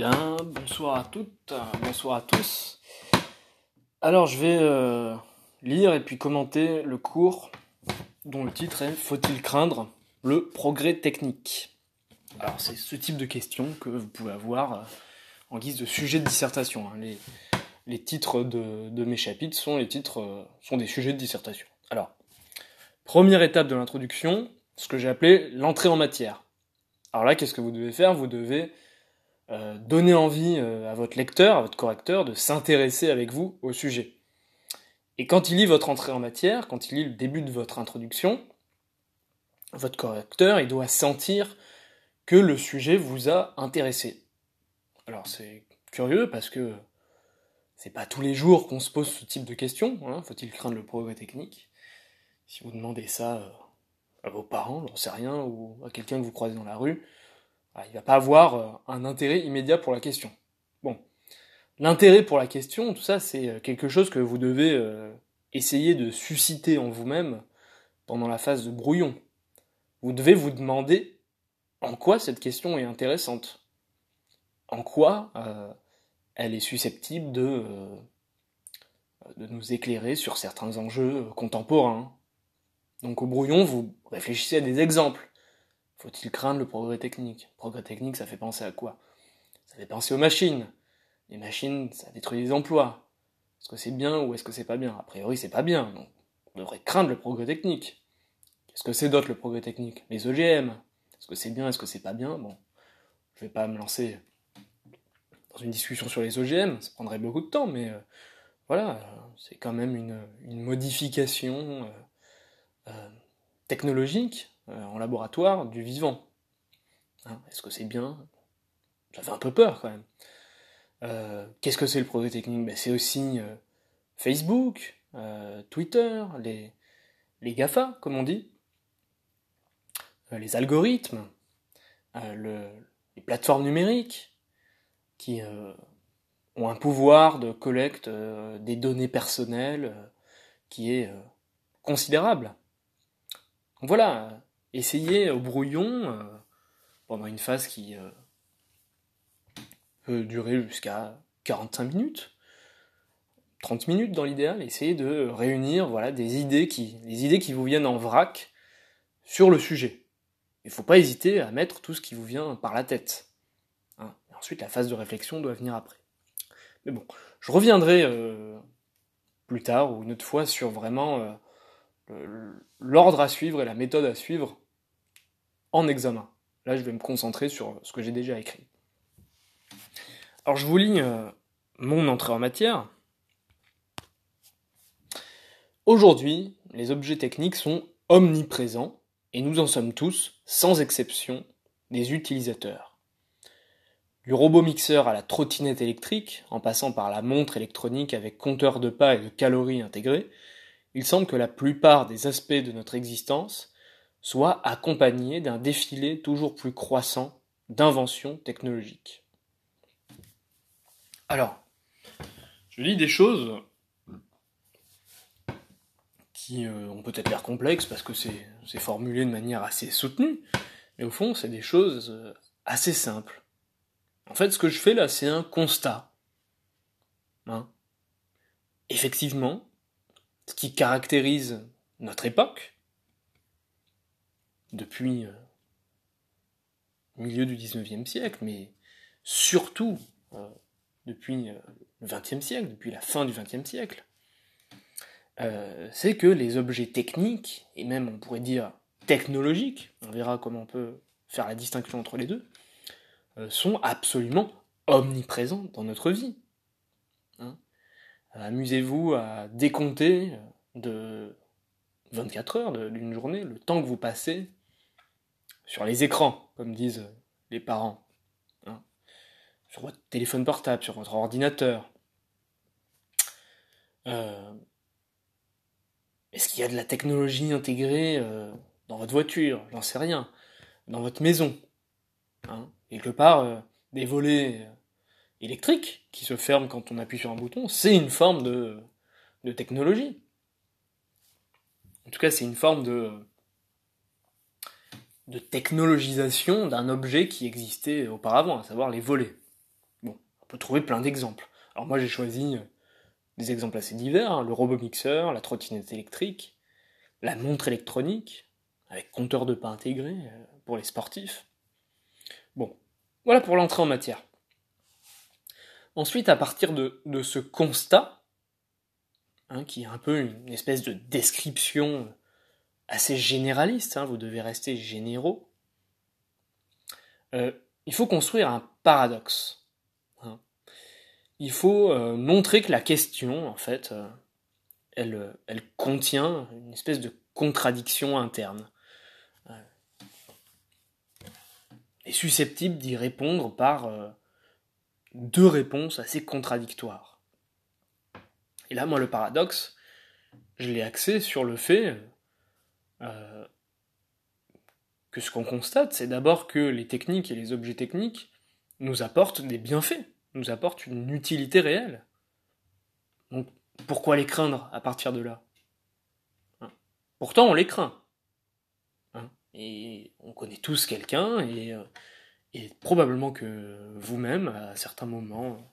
Bonsoir à toutes, bonsoir à tous. Alors je vais euh, lire et puis commenter le cours dont le titre est Faut-il craindre le progrès technique? Alors c'est ce type de questions que vous pouvez avoir euh, en guise de sujet de dissertation. hein. Les, titres de, de mes chapitres sont les titres euh, sont des sujets de dissertation. Alors, première étape de l'introduction, ce que j'ai appelé l'entrée en matière. Alors là, qu'est-ce que vous devez faire? Vous devez euh, donner envie euh, à votre lecteur, à votre correcteur, de s'intéresser avec vous au sujet. Et quand il lit votre entrée en matière, quand il lit le début de votre introduction, votre correcteur, il doit sentir que le sujet vous a intéressé. Alors c'est curieux parce que c'est pas tous les jours qu'on se pose ce type de questions. Hein. Faut-il craindre le progrès technique? Si vous demandez ça euh, à vos parents, j'en sais rien, ou à quelqu'un que vous croisez dans la rue, il va pas avoir euh, un intérêt immédiat pour la question. Bon, l'intérêt pour la question, tout ça, c'est euh, quelque chose que vous devez euh, essayer de susciter en vous-même pendant la phase de brouillon. Vous devez vous demander en quoi cette question est intéressante, en quoi elle est susceptible de, nous éclairer sur certains enjeux contemporains. Donc au brouillon, vous réfléchissez à des exemples. Faut-il craindre le progrès technique? Progrès technique, ça fait penser à quoi? Ça fait penser aux machines. Les machines, ça détruit des emplois. Est-ce que c'est bien ou est-ce que c'est pas bien? A priori, c'est pas bien, donc on devrait craindre le progrès technique. Qu'est-ce que c'est d'autre le progrès technique? Les OGM. Est-ce que c'est bien Est-ce que c'est pas bien? Bon, je vais pas me lancer dans une discussion sur les OGM, ça prendrait beaucoup de temps, mais euh, voilà, euh, c'est quand même une, modification euh, technologique en laboratoire du vivant. Hein, Est-ce que c'est bien? Ça fait un peu peur quand même. Euh, Qu'est-ce que c'est le progrès technique? Ben, C'est aussi euh, Facebook, euh, Twitter, les, les GAFA, comme on dit, euh, les algorithmes, euh, le, les plateformes numériques, qui euh, ont un pouvoir de collecte euh, des données personnelles euh, qui est euh, considérable. Donc voilà, essayez au brouillon, euh, pendant une phase qui euh, peut durer jusqu'à 45 minutes, 30 minutes dans l'idéal, essayez de réunir voilà, des idées qui, des idées qui vous viennent en vrac sur le sujet. Il ne faut pas hésiter à mettre tout ce qui vous vient par la tête. Hein. Ensuite, la phase de réflexion doit venir après. Mais bon, je reviendrai euh, plus tard ou une autre fois sur vraiment l'ordre à suivre et la méthode à suivre en examen. Là, je vais me concentrer sur ce que j'ai déjà écrit. Alors, je vous lis euh, mon entrée en matière. Aujourd'hui, les objets techniques sont omniprésents et nous en sommes tous, sans exception, des utilisateurs. Du robot mixeur à la trottinette électrique, en passant par la montre électronique avec compteur de pas et de calories intégrés, il semble que la plupart des aspects de notre existence soient accompagnés d'un défilé toujours plus croissant d'inventions technologiques. Alors, je lis des choses qui euh, ont peut-être l'air complexes parce que c'est c'est formulé de manière assez soutenue, mais au fond, c'est des choses euh, assez simples. En fait, ce que je fais là, c'est un constat. Hein. Effectivement, ce qui caractérise notre époque, depuis euh, le milieu du 19e siècle, mais surtout euh, depuis euh, le 20e siècle, depuis la fin du 20e siècle, euh, c'est que les objets techniques, et même on pourrait dire technologiques, on verra comment on peut faire la distinction entre les deux, euh, sont absolument omniprésents dans notre vie. Hein. Amusez-vous à décompter euh, de 24 heures d'une journée le temps que vous passez sur les écrans, comme disent les parents. hein. Sur votre téléphone portable, sur votre ordinateur. Euh, Est-ce qu'il y a de la technologie intégrée euh, dans votre voiture? J'en sais rien. Dans votre maison hein Quelque part, euh, des volets électriques qui se ferment quand on appuie sur un bouton, c'est une forme de technologie. En tout cas, c'est une forme de, de technologisation d'un objet qui existait auparavant, à savoir les volets. peut trouver plein d'exemples. Alors moi j'ai choisi des exemples assez divers, hein. le robot mixeur, la trottinette électrique, la montre électronique, avec compteur de pas intégré pour les sportifs. Bon, voilà pour l'entrée en matière. Ensuite, à partir de, ce constat, hein, qui est un peu une espèce de description assez généraliste, hein, vous devez rester généraux, euh, il faut construire un paradoxe. Hein. Il faut euh, montrer que la question, en fait, euh, elle, elle, contient une espèce de contradiction interne. est susceptible d'y répondre par deux réponses assez contradictoires. Et là, moi, le paradoxe, je l'ai axé sur le fait euh, que ce qu'on constate, c'est d'abord que les techniques et les objets techniques nous apportent des bienfaits, nous apportent une utilité réelle. Donc, pourquoi les craindre à partir de là? Hein? Pourtant, on les craint. Hein? Et on connaît tous quelqu'un, et euh, et probablement que vous-même, à certains moments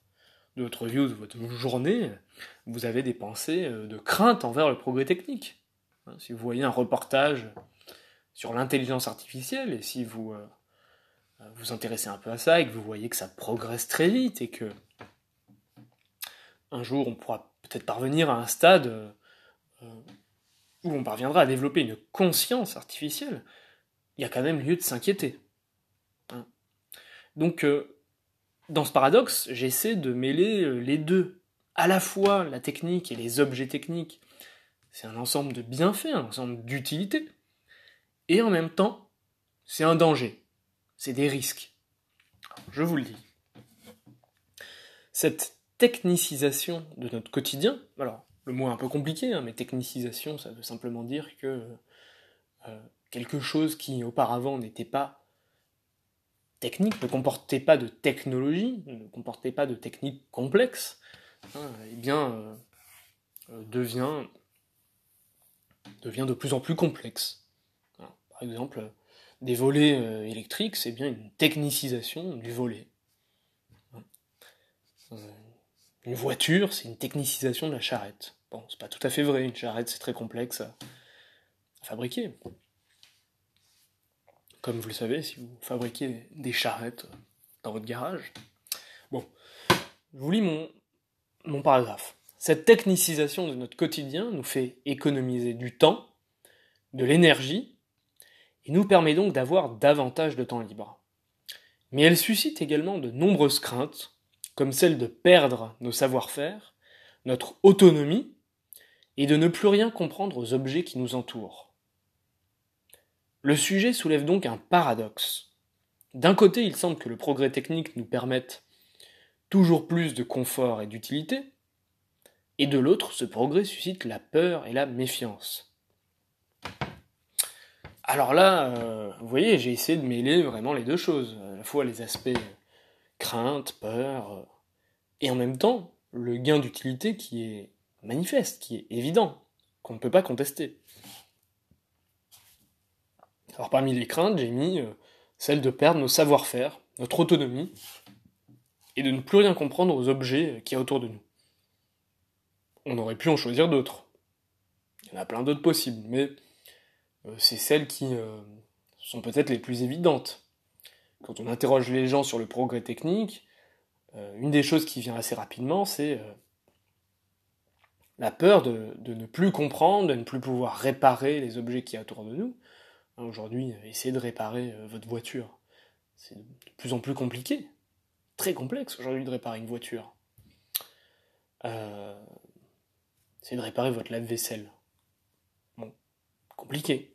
de votre vie ou de votre journée, vous avez des pensées euh, de crainte envers le progrès technique. Hein, si vous voyez un reportage sur l'intelligence artificielle et si vous euh, vous intéressez un peu à ça et que vous voyez que ça progresse très vite et que un jour on pourra peut-être parvenir à un stade euh, où on parviendra à développer une conscience artificielle, il y a quand même lieu de s'inquiéter. Donc, euh, dans ce paradoxe, j'essaie de mêler les deux. À la fois la technique et les objets techniques, c'est un ensemble de bienfaits, un ensemble d'utilités. Et en même temps, c'est un danger, c'est des risques. Je vous le dis. Cette technicisation de notre quotidien, alors le mot est un peu compliqué, hein, mais technicisation, ça veut simplement dire que euh, quelque chose qui auparavant n'était pas technique, ne comportait pas de technologie, ne comportait pas de technique complexe, hein, eh bien, euh, euh, devient, devient de plus en plus complexe. Par exemple, des volets euh, électriques, c'est bien une technicisation du volet. Une voiture, c'est une technicisation de la charrette. Bon, c'est pas tout à fait vrai, une charrette c'est très complexe à fabriquer comme vous le savez, si vous fabriquez des charrettes dans votre garage. Bon, je vous lis mon, mon paragraphe. Cette technicisation de notre quotidien nous fait économiser du temps, de l'énergie, et nous permet donc d'avoir davantage de temps libre. Mais elle suscite également de nombreuses craintes, comme celle de perdre nos savoir-faire, notre autonomie, et de ne plus rien comprendre aux objets qui nous entourent. Le sujet soulève donc un paradoxe. D'un côté, il semble que le progrès technique nous permette toujours plus de confort et d'utilité, et de l'autre, ce progrès suscite la peur et la méfiance. Alors là, euh, vous voyez, j'ai essayé de mêler vraiment les deux choses, à la fois les aspects crainte, peur, euh, et en même temps le gain d'utilité qui est manifeste, qui est évident, qu'on ne peut pas contester. Alors parmi les craintes, j'ai mis euh, celle de perdre nos savoir-faire, notre autonomie, et de ne plus rien comprendre aux objets qui y a autour de nous. On aurait pu en choisir d'autres. Il y en a plein d'autres possibles, mais euh, c'est celles qui euh, sont peut-être les plus évidentes. Quand on interroge les gens sur le progrès technique, une des choses qui vient assez rapidement, c'est la peur de, ne plus comprendre, de ne plus pouvoir réparer les objets qui y a autour de nous, Hein, aujourd'hui, essayez de réparer euh, votre voiture. C'est de plus en plus compliqué. Très complexe aujourd'hui de réparer une voiture. Euh, c'est de réparer votre lave-vaisselle. Bon, compliqué.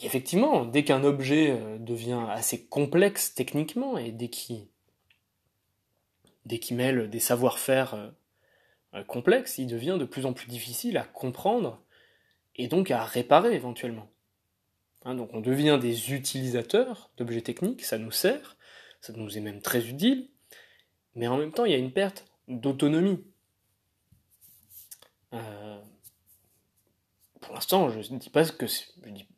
Effectivement, dès qu'un objet euh, devient assez complexe techniquement et dès qu'il mêle des savoir-faire complexes, il devient de plus en plus difficile à comprendre et donc à réparer éventuellement. Hein, donc on devient des utilisateurs d'objets techniques, ça nous sert, ça nous est même très utile, mais en même temps il y a une perte d'autonomie. Euh, pour l'instant, je ne dis pas que je dis,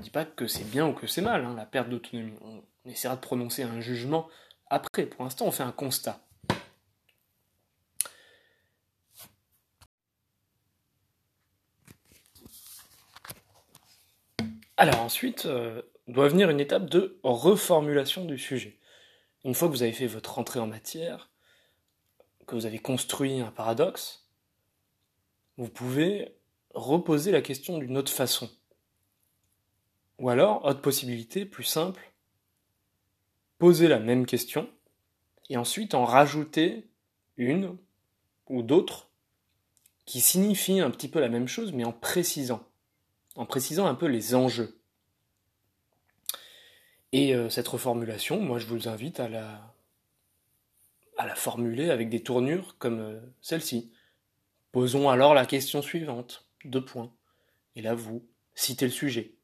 dis pas que c'est bien ou que c'est mal, hein, la perte d'autonomie. On, essaiera de prononcer un jugement après. Pour l'instant, on fait un constat. Alors ensuite, euh, doit venir une étape de reformulation du sujet. Une fois que vous avez fait votre entrée en matière, que vous avez construit un paradoxe, vous pouvez reposer la question d'une autre façon. Ou alors, autre possibilité, plus simple, poser la même question et ensuite en rajouter une ou d'autres qui signifient un petit peu la même chose mais en précisant en précisant un peu les enjeux. Et euh, cette reformulation, moi je vous invite à la, à la formuler avec des tournures comme euh, celle-ci. Posons alors la question suivante, deux points. Et là vous citez le sujet.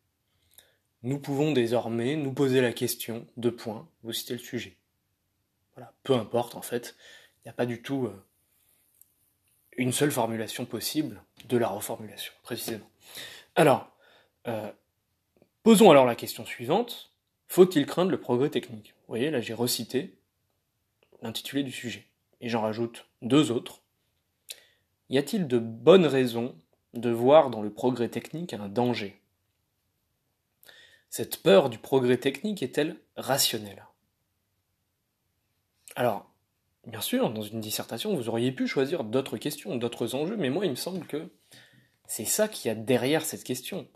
Nous pouvons désormais nous poser la question, deux points, vous citez le sujet. Voilà, peu importe en fait, il n'y a pas du tout euh, une seule formulation possible de la reformulation, précisément. Alors, euh, posons alors la question suivante. Faut-il craindre le progrès technique? Vous voyez, là j'ai recité l'intitulé du sujet. Et j'en rajoute deux autres. Y a-t-il de bonnes raisons de voir dans le progrès technique un danger? Cette peur du progrès technique est-elle rationnelle? Alors, bien sûr, dans une dissertation, vous auriez pu choisir d'autres questions, d'autres enjeux, mais moi il me semble que c'est ça qu'il y a derrière cette question.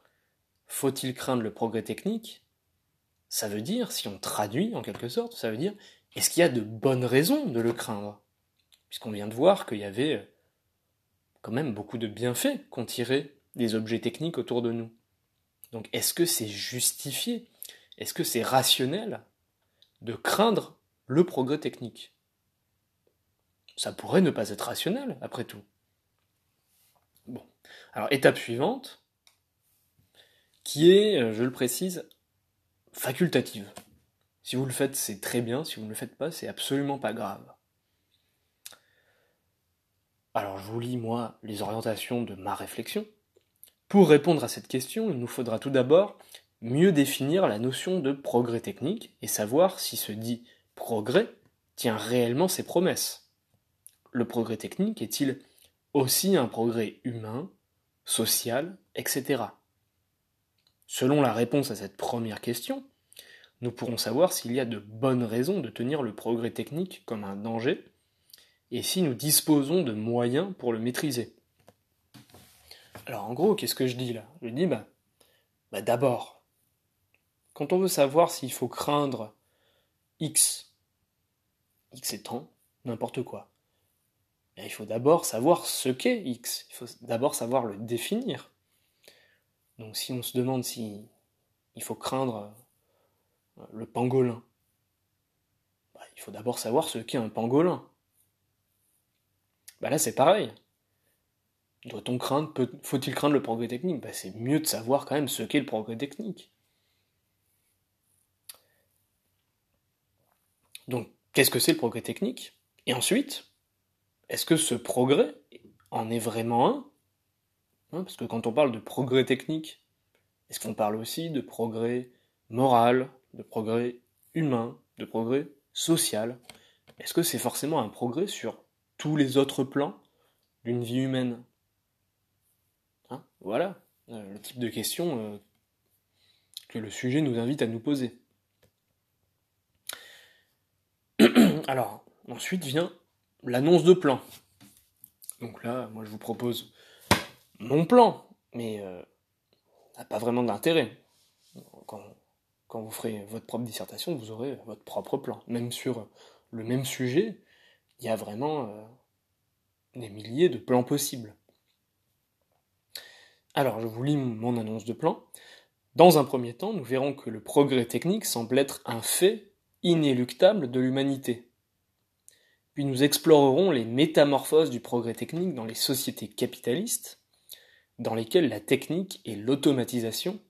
Faut-il craindre le progrès technique? Ça veut dire, si on traduit en quelque sorte, ça veut dire est-ce qu'il y a de bonnes raisons de le craindre? Puisqu'on vient de voir qu'il y avait quand même beaucoup de bienfaits qu'on tirait des objets techniques autour de nous. Donc est-ce que c'est justifié? Est-ce que c'est rationnel de craindre le progrès technique? Ça pourrait ne pas être rationnel, après tout. Bon. Alors, étape suivante, qui est, euh, je le précise, facultative. Si vous le faites, c'est très bien, si vous ne le faites pas, c'est absolument pas grave. Alors, je vous lis, moi, les orientations de ma réflexion. Pour répondre à cette question, il nous faudra tout d'abord mieux définir la notion de progrès technique et savoir si ce dit progrès tient réellement ses promesses. Le progrès technique est-il aussi un progrès humain, social, etc. Selon la réponse à cette première question, nous pourrons savoir s'il y a de bonnes raisons de tenir le progrès technique comme un danger, et si nous disposons de moyens pour le maîtriser? Alors en gros, qu'est-ce que je dis là? Je dis, bah, bah d'abord, quand on veut savoir s'il faut craindre X, X étant n'importe quoi, il faut d'abord savoir ce qu'est X, il faut d'abord savoir le définir. Donc si on se demande si il faut craindre euh, le pangolin, bah, il faut d'abord savoir ce qu'est un pangolin. Bah là c'est pareil. Doit-on craindre, faut-il craindre le progrès technique? Bah, C'est mieux de savoir quand même ce qu'est le progrès technique. Donc, qu'est-ce que c'est le progrès technique? Et ensuite, est-ce que ce progrès en est vraiment un? Hein, Parce que quand on parle de progrès technique, est-ce qu'on parle aussi de progrès moral, de progrès humain, de progrès social? Est-ce que c'est forcément un progrès sur tous les autres plans d'une vie humaine hein Voilà euh, le type de question euh, que le sujet nous invite à nous poser. Alors, ensuite vient l'annonce de plan. Donc là, moi je vous propose mon plan, mais euh, n'a pas vraiment d'intérêt. Quand, quand, vous ferez votre propre dissertation, vous aurez votre propre plan. Même sur le même sujet, il y a vraiment euh, des milliers de plans possibles. Alors, je vous lis mon annonce de plan. Dans un premier temps, nous verrons que le progrès technique semble être un fait inéluctable de l'humanité. Puis nous explorerons les métamorphoses du progrès technique dans les sociétés capitalistes, dans lesquelles la technique et l'automatisation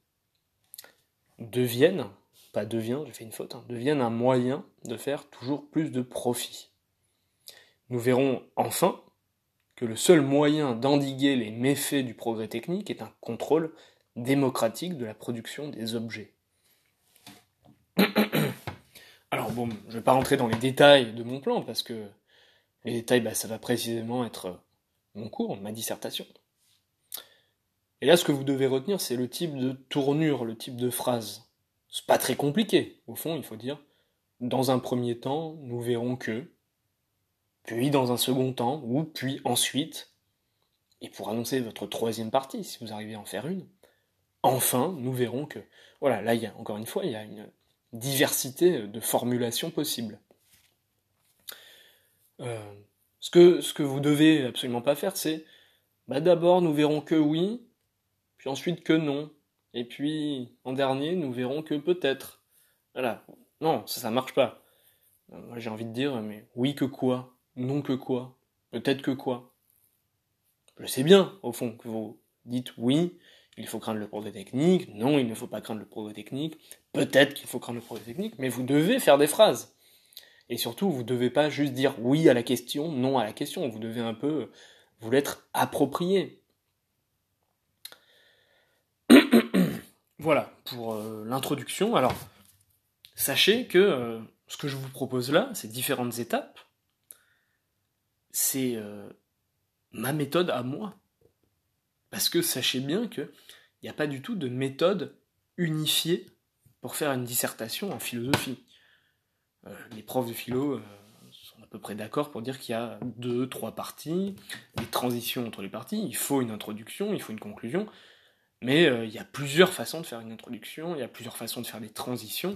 deviennent, pas devient, j'ai fait une faute, hein, deviennent un moyen de faire toujours plus de profit. Nous verrons enfin que le seul moyen d'endiguer les méfaits du progrès technique est un contrôle démocratique de la production des objets. Alors bon, je vais pas rentrer dans les détails de mon plan parce que les détails, bah, ça va précisément être mon cours, ma dissertation. Et là, ce que vous devez retenir, c'est le type de tournure, le type de phrase. C'est pas très compliqué, au fond, il faut dire. Dans un premier temps, nous verrons que, puis dans un second temps, ou puis ensuite, et pour annoncer votre troisième partie, si vous arrivez à en faire une, enfin, nous verrons que, voilà, là, il y a, encore une fois, il y a une diversité de formulations possibles. Euh, ce, que, ce que vous devez absolument pas faire, c'est, bah d'abord, nous verrons que oui, puis ensuite que non, et puis en dernier, nous verrons que peut-être. Voilà. Non, ça, ça marche pas. Euh, moi, j'ai envie de dire, mais oui que quoi? Non que quoi Peut-être que quoi Je sais bien, au fond, que vous dites oui, il faut craindre le progrès technique, non, il ne faut pas craindre le progrès technique, peut-être qu'il faut craindre le progrès technique, mais vous devez faire des phrases. Et surtout, vous ne devez pas juste dire oui à la question, non à la question, vous devez un peu vous l'être approprié. voilà pour euh, l'introduction. Alors, sachez que euh, ce que je vous propose là, ces différentes étapes, c'est euh, ma méthode à moi. Parce que sachez bien qu'il n'y a pas du tout de méthode unifiée pour faire une dissertation en philosophie. les profs de philo sont à peu près d'accord pour dire qu'il y a deux, trois parties, des transitions entre les parties, il faut une introduction, il faut une conclusion, mais euh, il y a plusieurs façons de faire une introduction, il y a plusieurs façons de faire des transitions.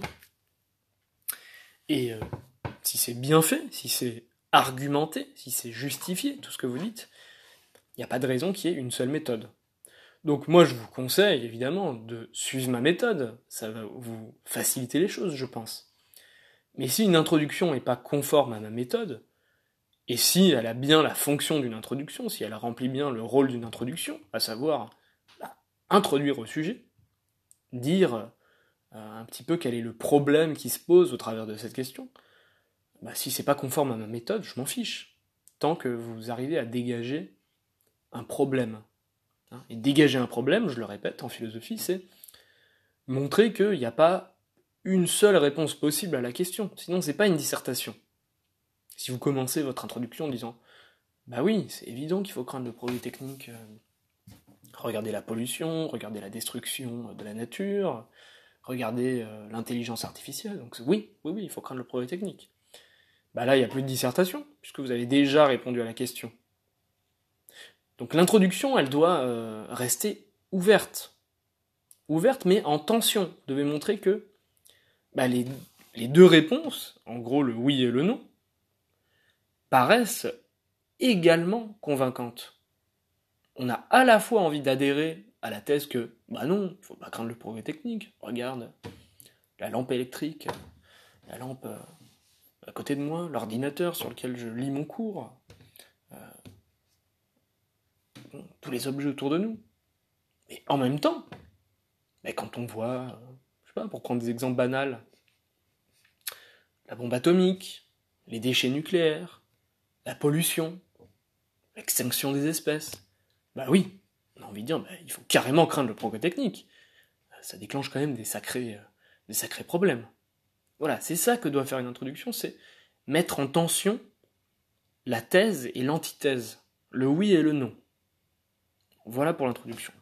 Et euh, si c'est bien fait, si c'est argumenté, si c'est justifié, tout ce que vous dites, il n'y a pas de raison qu'il y ait une seule méthode. Donc moi je vous conseille évidemment de suivre ma méthode, ça va vous faciliter les choses je pense. Mais si une introduction n'est pas conforme à ma méthode, et si elle a bien la fonction d'une introduction, si elle remplit bien le rôle d'une introduction, à savoir introduire au sujet, dire euh, un petit peu quel est le problème qui se pose au travers de cette question, bah, si c'est pas conforme à ma méthode, je m'en fiche. Tant que vous arrivez à dégager un problème. Hein. Et dégager un problème, je le répète, en philosophie, c'est montrer qu'il n'y a pas une seule réponse possible à la question. Sinon, c'est pas une dissertation. Si vous commencez votre introduction en disant Bah oui, c'est évident qu'il faut craindre le progrès technique, euh, Regardez la pollution, regardez la destruction de la nature, regardez euh, l'intelligence artificielle. Donc oui, oui, oui, il faut craindre le progrès technique. Bah là, il n'y a plus de dissertation, puisque vous avez déjà répondu à la question. Donc l'introduction, elle doit euh, rester ouverte. Ouverte, mais en tension. Vous devez montrer que bah, les, les deux réponses, en gros le oui et le non, paraissent également convaincantes on a à la fois envie d'adhérer à la thèse que, bah non, il faut pas craindre le progrès technique. Regarde, la lampe électrique, la lampe euh, à côté de moi, l'ordinateur sur lequel je lis mon cours, euh, tous les objets autour de nous. Mais en même temps, quand on voit, euh, je sais pas, pour prendre des exemples banals, la bombe atomique, les déchets nucléaires, la pollution, l'extinction des espèces, bah oui, on a envie de dire, bah, il faut carrément craindre le progrès technique. Ça déclenche quand même des sacrés, euh, des sacrés problèmes. Voilà, c'est ça que doit faire une introduction, c'est mettre en tension la thèse et l'antithèse, le oui et le non. Voilà pour l'introduction.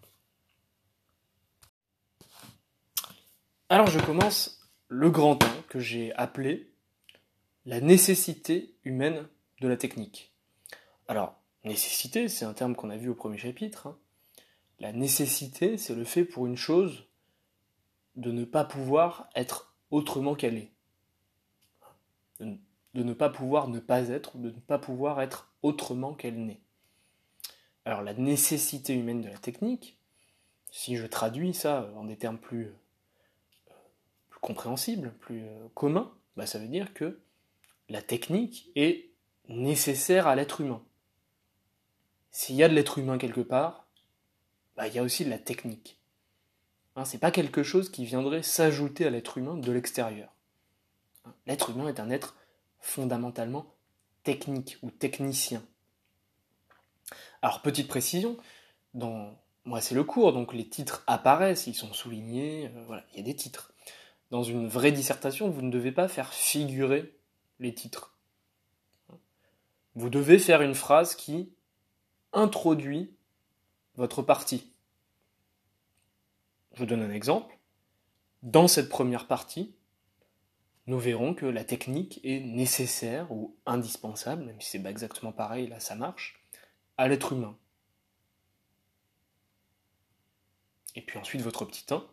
Alors je commence le grand temps que j'ai appelé la nécessité humaine de la technique. Alors, Nécessité, c'est un terme qu'on a vu au premier chapitre. Hein. La nécessité, c'est le fait pour une chose de ne pas pouvoir être autrement qu'elle est. De, ne pas pouvoir ne pas être, de ne pas pouvoir être autrement qu'elle n'est. Alors la nécessité humaine de la technique, si je traduis ça en des termes plus, plus compréhensibles, plus euh, communs, bah ça veut dire que la technique est nécessaire à l'être humain s'il y a de l'être humain quelque part, bah, il y a aussi de la technique. Hein, c'est pas quelque chose qui viendrait s'ajouter à l'être humain de l'extérieur. Hein, l'être humain est un être fondamentalement technique ou technicien. Alors, petite précision, dans moi c'est le cours, donc les titres apparaissent, ils sont soulignés, euh, voilà, il y a des titres. dans une vraie dissertation, vous ne devez pas faire figurer les titres. Vous devez faire une phrase qui introduit votre partie. Je vous donne un exemple. Dans cette première partie, nous verrons que la technique est nécessaire ou indispensable, même si c'est pas exactement pareil, là ça marche, à l'être humain. Et puis ensuite votre petit 1.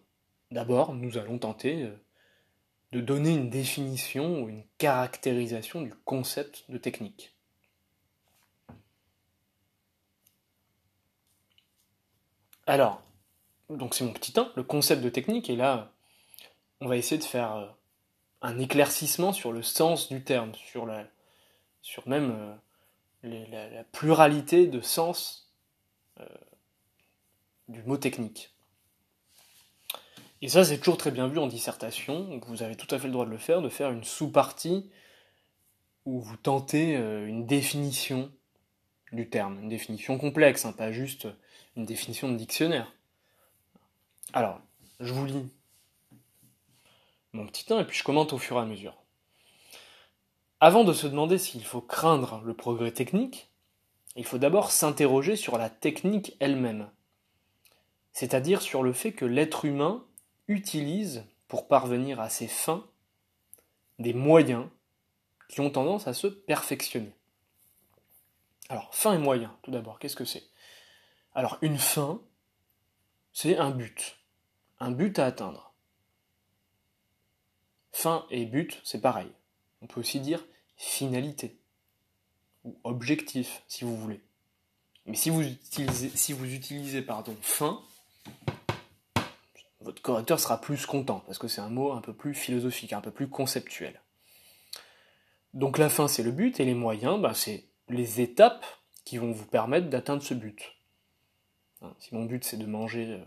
D'abord, nous allons tenter euh, de donner une définition ou une caractérisation du concept de technique. Alors, donc c'est mon petit 1, le concept de technique, et là, on va essayer de faire euh, un éclaircissement sur le sens du terme, sur, la, sur même euh, la, pluralité de sens euh, du mot technique. Et ça, c'est toujours très bien vu en dissertation. Vous avez tout à fait le droit de le faire, de faire une sous-partie où vous tentez une définition du terme, une définition complexe, hein, pas juste une définition de dictionnaire. Alors, je vous lis mon petit 1 et puis je commente au fur et à mesure. Avant de se demander s'il faut craindre le progrès technique, il faut d'abord s'interroger sur la technique elle-même, c'est-à-dire sur le fait que l'être humain utilise, pour parvenir à ses fins, des moyens qui ont tendance à se perfectionner. Alors, fin et moyen, tout d'abord, qu'est-ce que c'est? Alors, une fin, c'est un but, un but à atteindre. Fin et but, c'est pareil. On peut aussi dire finalité ou objectif, si vous voulez. Mais si vous utilisez, si vous fin, votre correcteur sera plus content, parce que c'est un mot un peu plus philosophique, un peu plus conceptuel. Donc la fin, c'est le but, et les moyens, bah, c'est les étapes qui vont vous permettre d'atteindre ce but. Hein, si mon but, c'est de manger euh,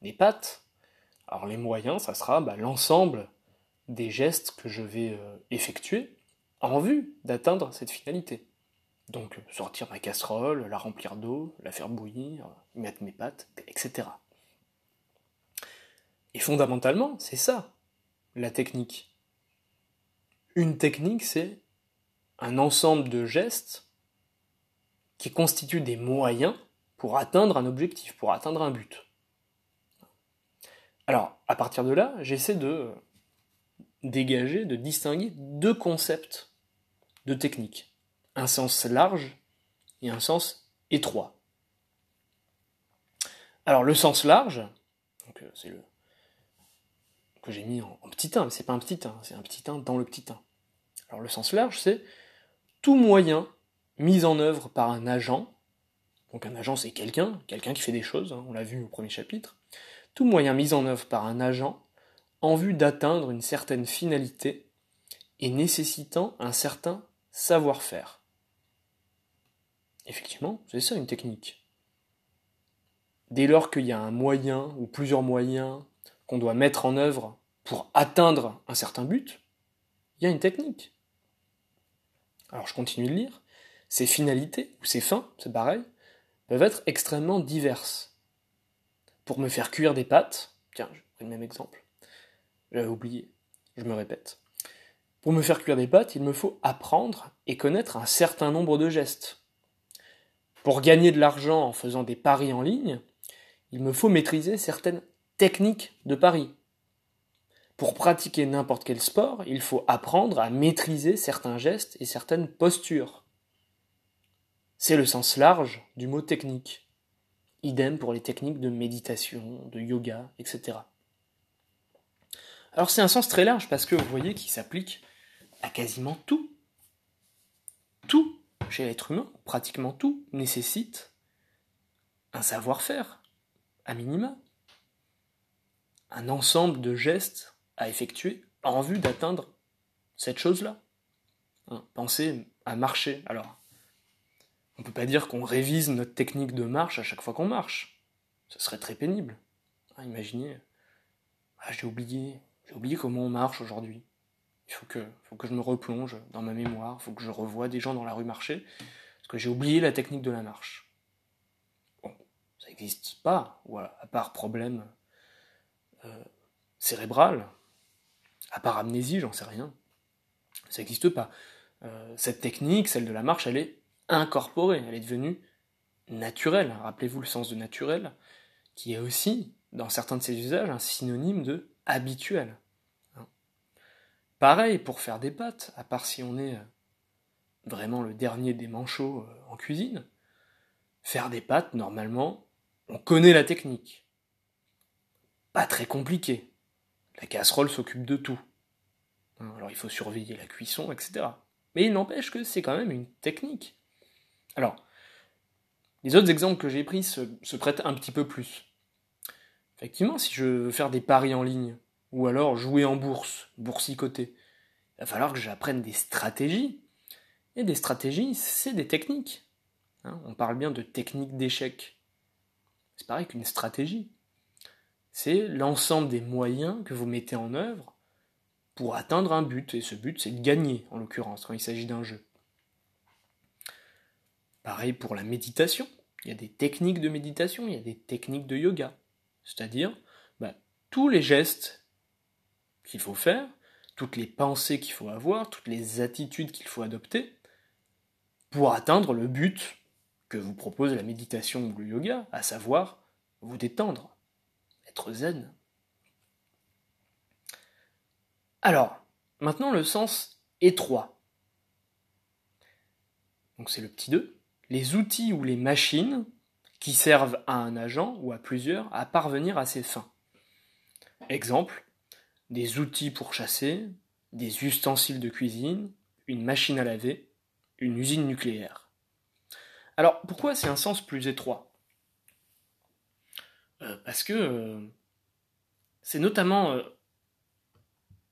des pâtes, alors les moyens, ça sera bah, l'ensemble des gestes que je vais euh, effectuer en vue d'atteindre cette finalité. Donc sortir ma casserole, la remplir d'eau, la faire bouillir, mettre mes pâtes, etc. Et fondamentalement, c'est ça, la technique. Une technique, c'est un ensemble de gestes qui constituent des moyens pour atteindre un objectif, pour atteindre un but. Alors, à partir de là, j'essaie de dégager, de distinguer deux concepts de technique. Un sens large et un sens étroit. Alors le sens large, euh, c'est le que j'ai mis en, petit 1, mais c'est pas un petit 1, c'est un petit 1 dans le petit 1. Alors le sens large, c'est tout moyen mis en œuvre par un agent, donc un agent c'est quelqu'un, quelqu'un qui fait des choses, hein, on l'a vu au premier chapitre, tout moyen mis en œuvre par un agent en vue d'atteindre une certaine finalité et nécessitant un certain savoir-faire. Effectivement, c'est ça une technique. Dès lors qu'il y a un moyen ou plusieurs moyens qu'on doit mettre en œuvre pour atteindre un certain but, il y a une technique. Alors je continue de lire. Ces finalités, ou ces fins, c'est pareil, peuvent être extrêmement diverses. Pour me faire cuire des pâtes, tiens, je prends le même exemple. J'avais oublié, je me répète. Pour me faire cuire des pâtes, il me faut apprendre et connaître un certain nombre de gestes. Pour gagner de l'argent en faisant des paris en ligne, il me faut maîtriser certaines techniques de paris. Pour pratiquer n'importe quel sport, il faut apprendre à maîtriser certains gestes et certaines postures. C'est le sens large du mot technique. Idem pour les techniques de méditation, de yoga, etc. Alors c'est un sens très large parce que vous voyez qu'il s'applique à quasiment tout. Tout chez l'être humain, pratiquement tout, nécessite un savoir-faire, à minima. Un ensemble de gestes à effectuer en vue d'atteindre cette chose-là. Hein, pensez à marcher. Alors, on ne peut pas dire qu'on révise notre technique de marche à chaque fois qu'on marche. Ce serait très pénible. Hein, imaginez, ah, j'ai oublié, j'ai oublié comment on marche aujourd'hui. Il faut que, faut que je me replonge dans ma mémoire, il faut que je revoie des gens dans la rue marcher, parce que j'ai oublié la technique de la marche. Bon, ça n'existe pas, voilà, à part problème euh, cérébral. À part amnésie, j'en sais rien. Ça n'existe pas. Euh, cette technique, celle de la marche, elle est incorporée, elle est devenue naturelle. Rappelez-vous le sens de naturel, qui est aussi, dans certains de ses usages, un synonyme de habituel. Hein. Pareil pour faire des pâtes, à part si on est euh, vraiment le dernier des manchots euh, en cuisine. Faire des pâtes, normalement, on connaît la technique. Pas très compliqué. La casserole s'occupe de tout. Hein, alors il faut surveiller la cuisson, etc. Mais il n'empêche que c'est quand même une technique. Alors, les autres exemples que j'ai pris se, prêtent un petit peu plus. Effectivement, si je veux faire des paris en ligne, ou alors jouer en bourse, boursicoter, il va falloir que j'apprenne des stratégies. Et des stratégies, c'est des techniques. Hein, on parle bien de technique d'échec. C'est pareil qu'une stratégie. C'est l'ensemble des moyens que vous mettez en œuvre pour atteindre un but, et ce but c'est de gagner, en l'occurrence, quand il s'agit d'un jeu. Pareil pour la méditation. Il y a des techniques de méditation, il y a des techniques de yoga. C'est-à-dire, bah, tous les gestes qu'il faut faire, toutes les pensées qu'il faut avoir, toutes les attitudes qu'il faut adopter, pour atteindre le but que vous propose la méditation ou le yoga, à savoir vous détendre, être zen. Alors, maintenant le sens étroit. Donc c'est le petit 2. Les outils ou les machines qui servent à un agent ou à plusieurs à parvenir à ses fins. Exemple, des outils pour chasser, des ustensiles de cuisine, une machine à laver, une usine nucléaire. Alors pourquoi c'est un sens plus étroit? Euh, Parce que euh, c'est notamment euh,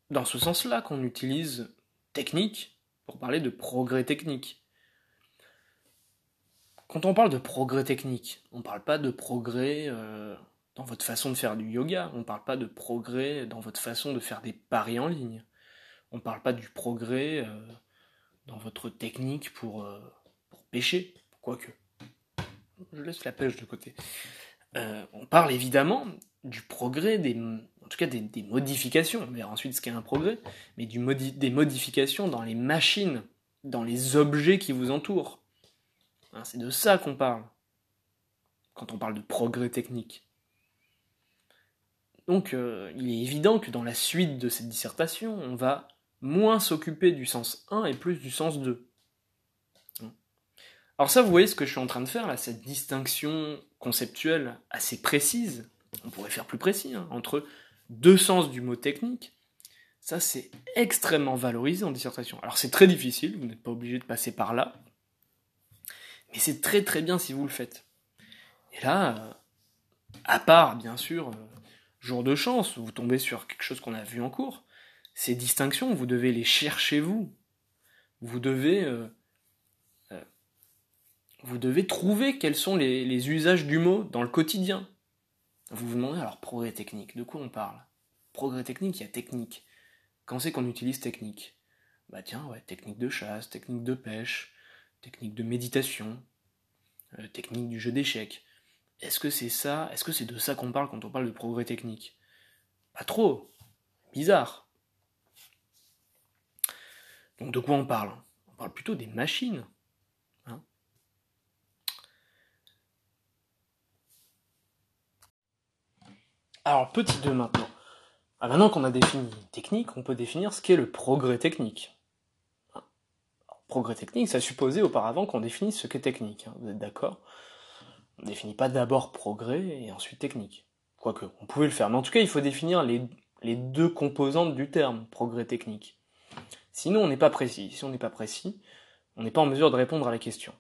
dans ce sens-là qu'on utilise technique pour parler de progrès technique. Quand on parle de progrès technique, on ne parle pas de progrès euh, dans votre façon de faire du yoga, on ne parle pas de progrès dans votre façon de faire des paris en ligne, on ne parle pas du progrès euh, dans votre technique pour, euh, pour pêcher, quoique. Je laisse la pêche de côté. on parle évidemment du progrès des, en tout cas des, modifications, on verra ensuite ce qu'est un progrès, mais des modifications dans les machines, dans les objets qui vous entourent. Hein, c'est de ça qu'on parle quand on parle de progrès technique. Donc euh, il est évident que dans la suite de cette dissertation, on va moins s'occuper du sens 1 et plus du sens 2. Alors ça, vous voyez ce que je suis en train de faire là, cette distinction conceptuelle assez précise, on pourrait faire plus précis, hein, entre deux sens du mot technique, ça c'est extrêmement valorisé en dissertation. Alors c'est très difficile, vous n'êtes pas obligé de passer par là, mais c'est très très bien si vous le faites. Et là, euh, à part bien sûr, euh, jour de chance, vous tombez sur quelque chose qu'on a vu en cours, ces distinctions, vous devez les chercher vous. Vous devez, euh, vous devez trouver quels sont les usages du mot dans le quotidien. Vous vous demandez alors progrès technique, de quoi on parle? Progrès technique, il y a technique. Quand c'est qu'on utilise technique? Bah tiens, ouais, technique de chasse, technique de pêche, technique de méditation, euh, technique du jeu d'échecs. Est-ce que c'est ça Est-ce que c'est de ça qu'on parle quand on parle de progrès technique? Pas trop. Bizarre. Donc de quoi on parle? On parle plutôt des machines. Alors, petit 2 maintenant. Ah, maintenant qu'on a défini technique, on peut définir ce qu'est le progrès technique. Progrès technique, ça supposait auparavant qu'on définisse ce qu'est technique. Hein, vous êtes d'accord? On ne définit pas d'abord progrès et ensuite technique. Quoique, on pouvait le faire. Mais en tout cas, il faut définir les, les deux composantes du terme, progrès technique. Sinon, on n'est pas précis. Si on n'est pas précis, on n'est pas en mesure de répondre à la question.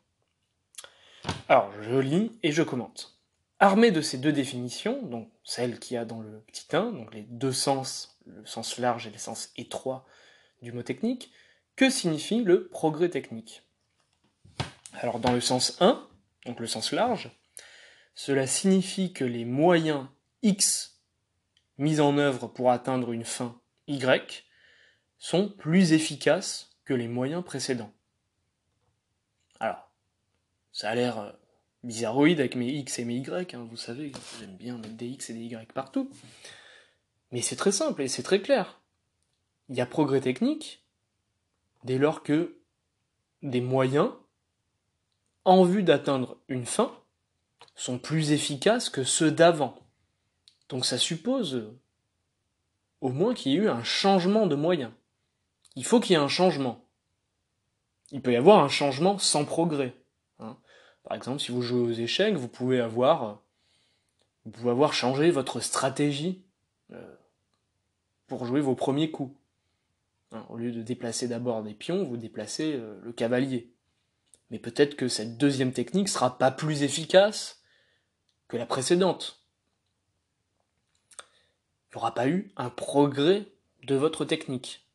Alors, je lis et je commente. Armé de ces deux définitions, donc celle qu'il y a dans le petit 1, donc les deux sens, le sens large et le sens étroit du mot technique, que signifie le progrès technique Alors dans le sens 1, donc le sens large, cela signifie que les moyens X mis en œuvre pour atteindre une fin Y sont plus efficaces que les moyens précédents. Alors, ça a l'air euh, bizarroïde avec mes X et mes Y, hein, vous savez, j'aime bien mettre des X et des Y partout. Mais c'est très simple et c'est très clair. il y a progrès technique dès lors que des moyens en vue d'atteindre une fin sont plus efficaces que ceux d'avant. Donc ça suppose au moins qu'il y ait eu un changement de moyens. Il faut qu'il y ait un changement. Il peut y avoir un changement sans progrès. Hein. Par exemple, si vous jouez aux échecs, vous pouvez avoir, vous pouvez avoir changé votre stratégie euh, pour jouer vos premiers coups. Hein, au lieu de déplacer d'abord des pions, vous déplacez euh, le cavalier. Mais peut-être que cette deuxième technique sera pas plus efficace que la précédente. Il n'y aura pas eu un progrès de votre technique.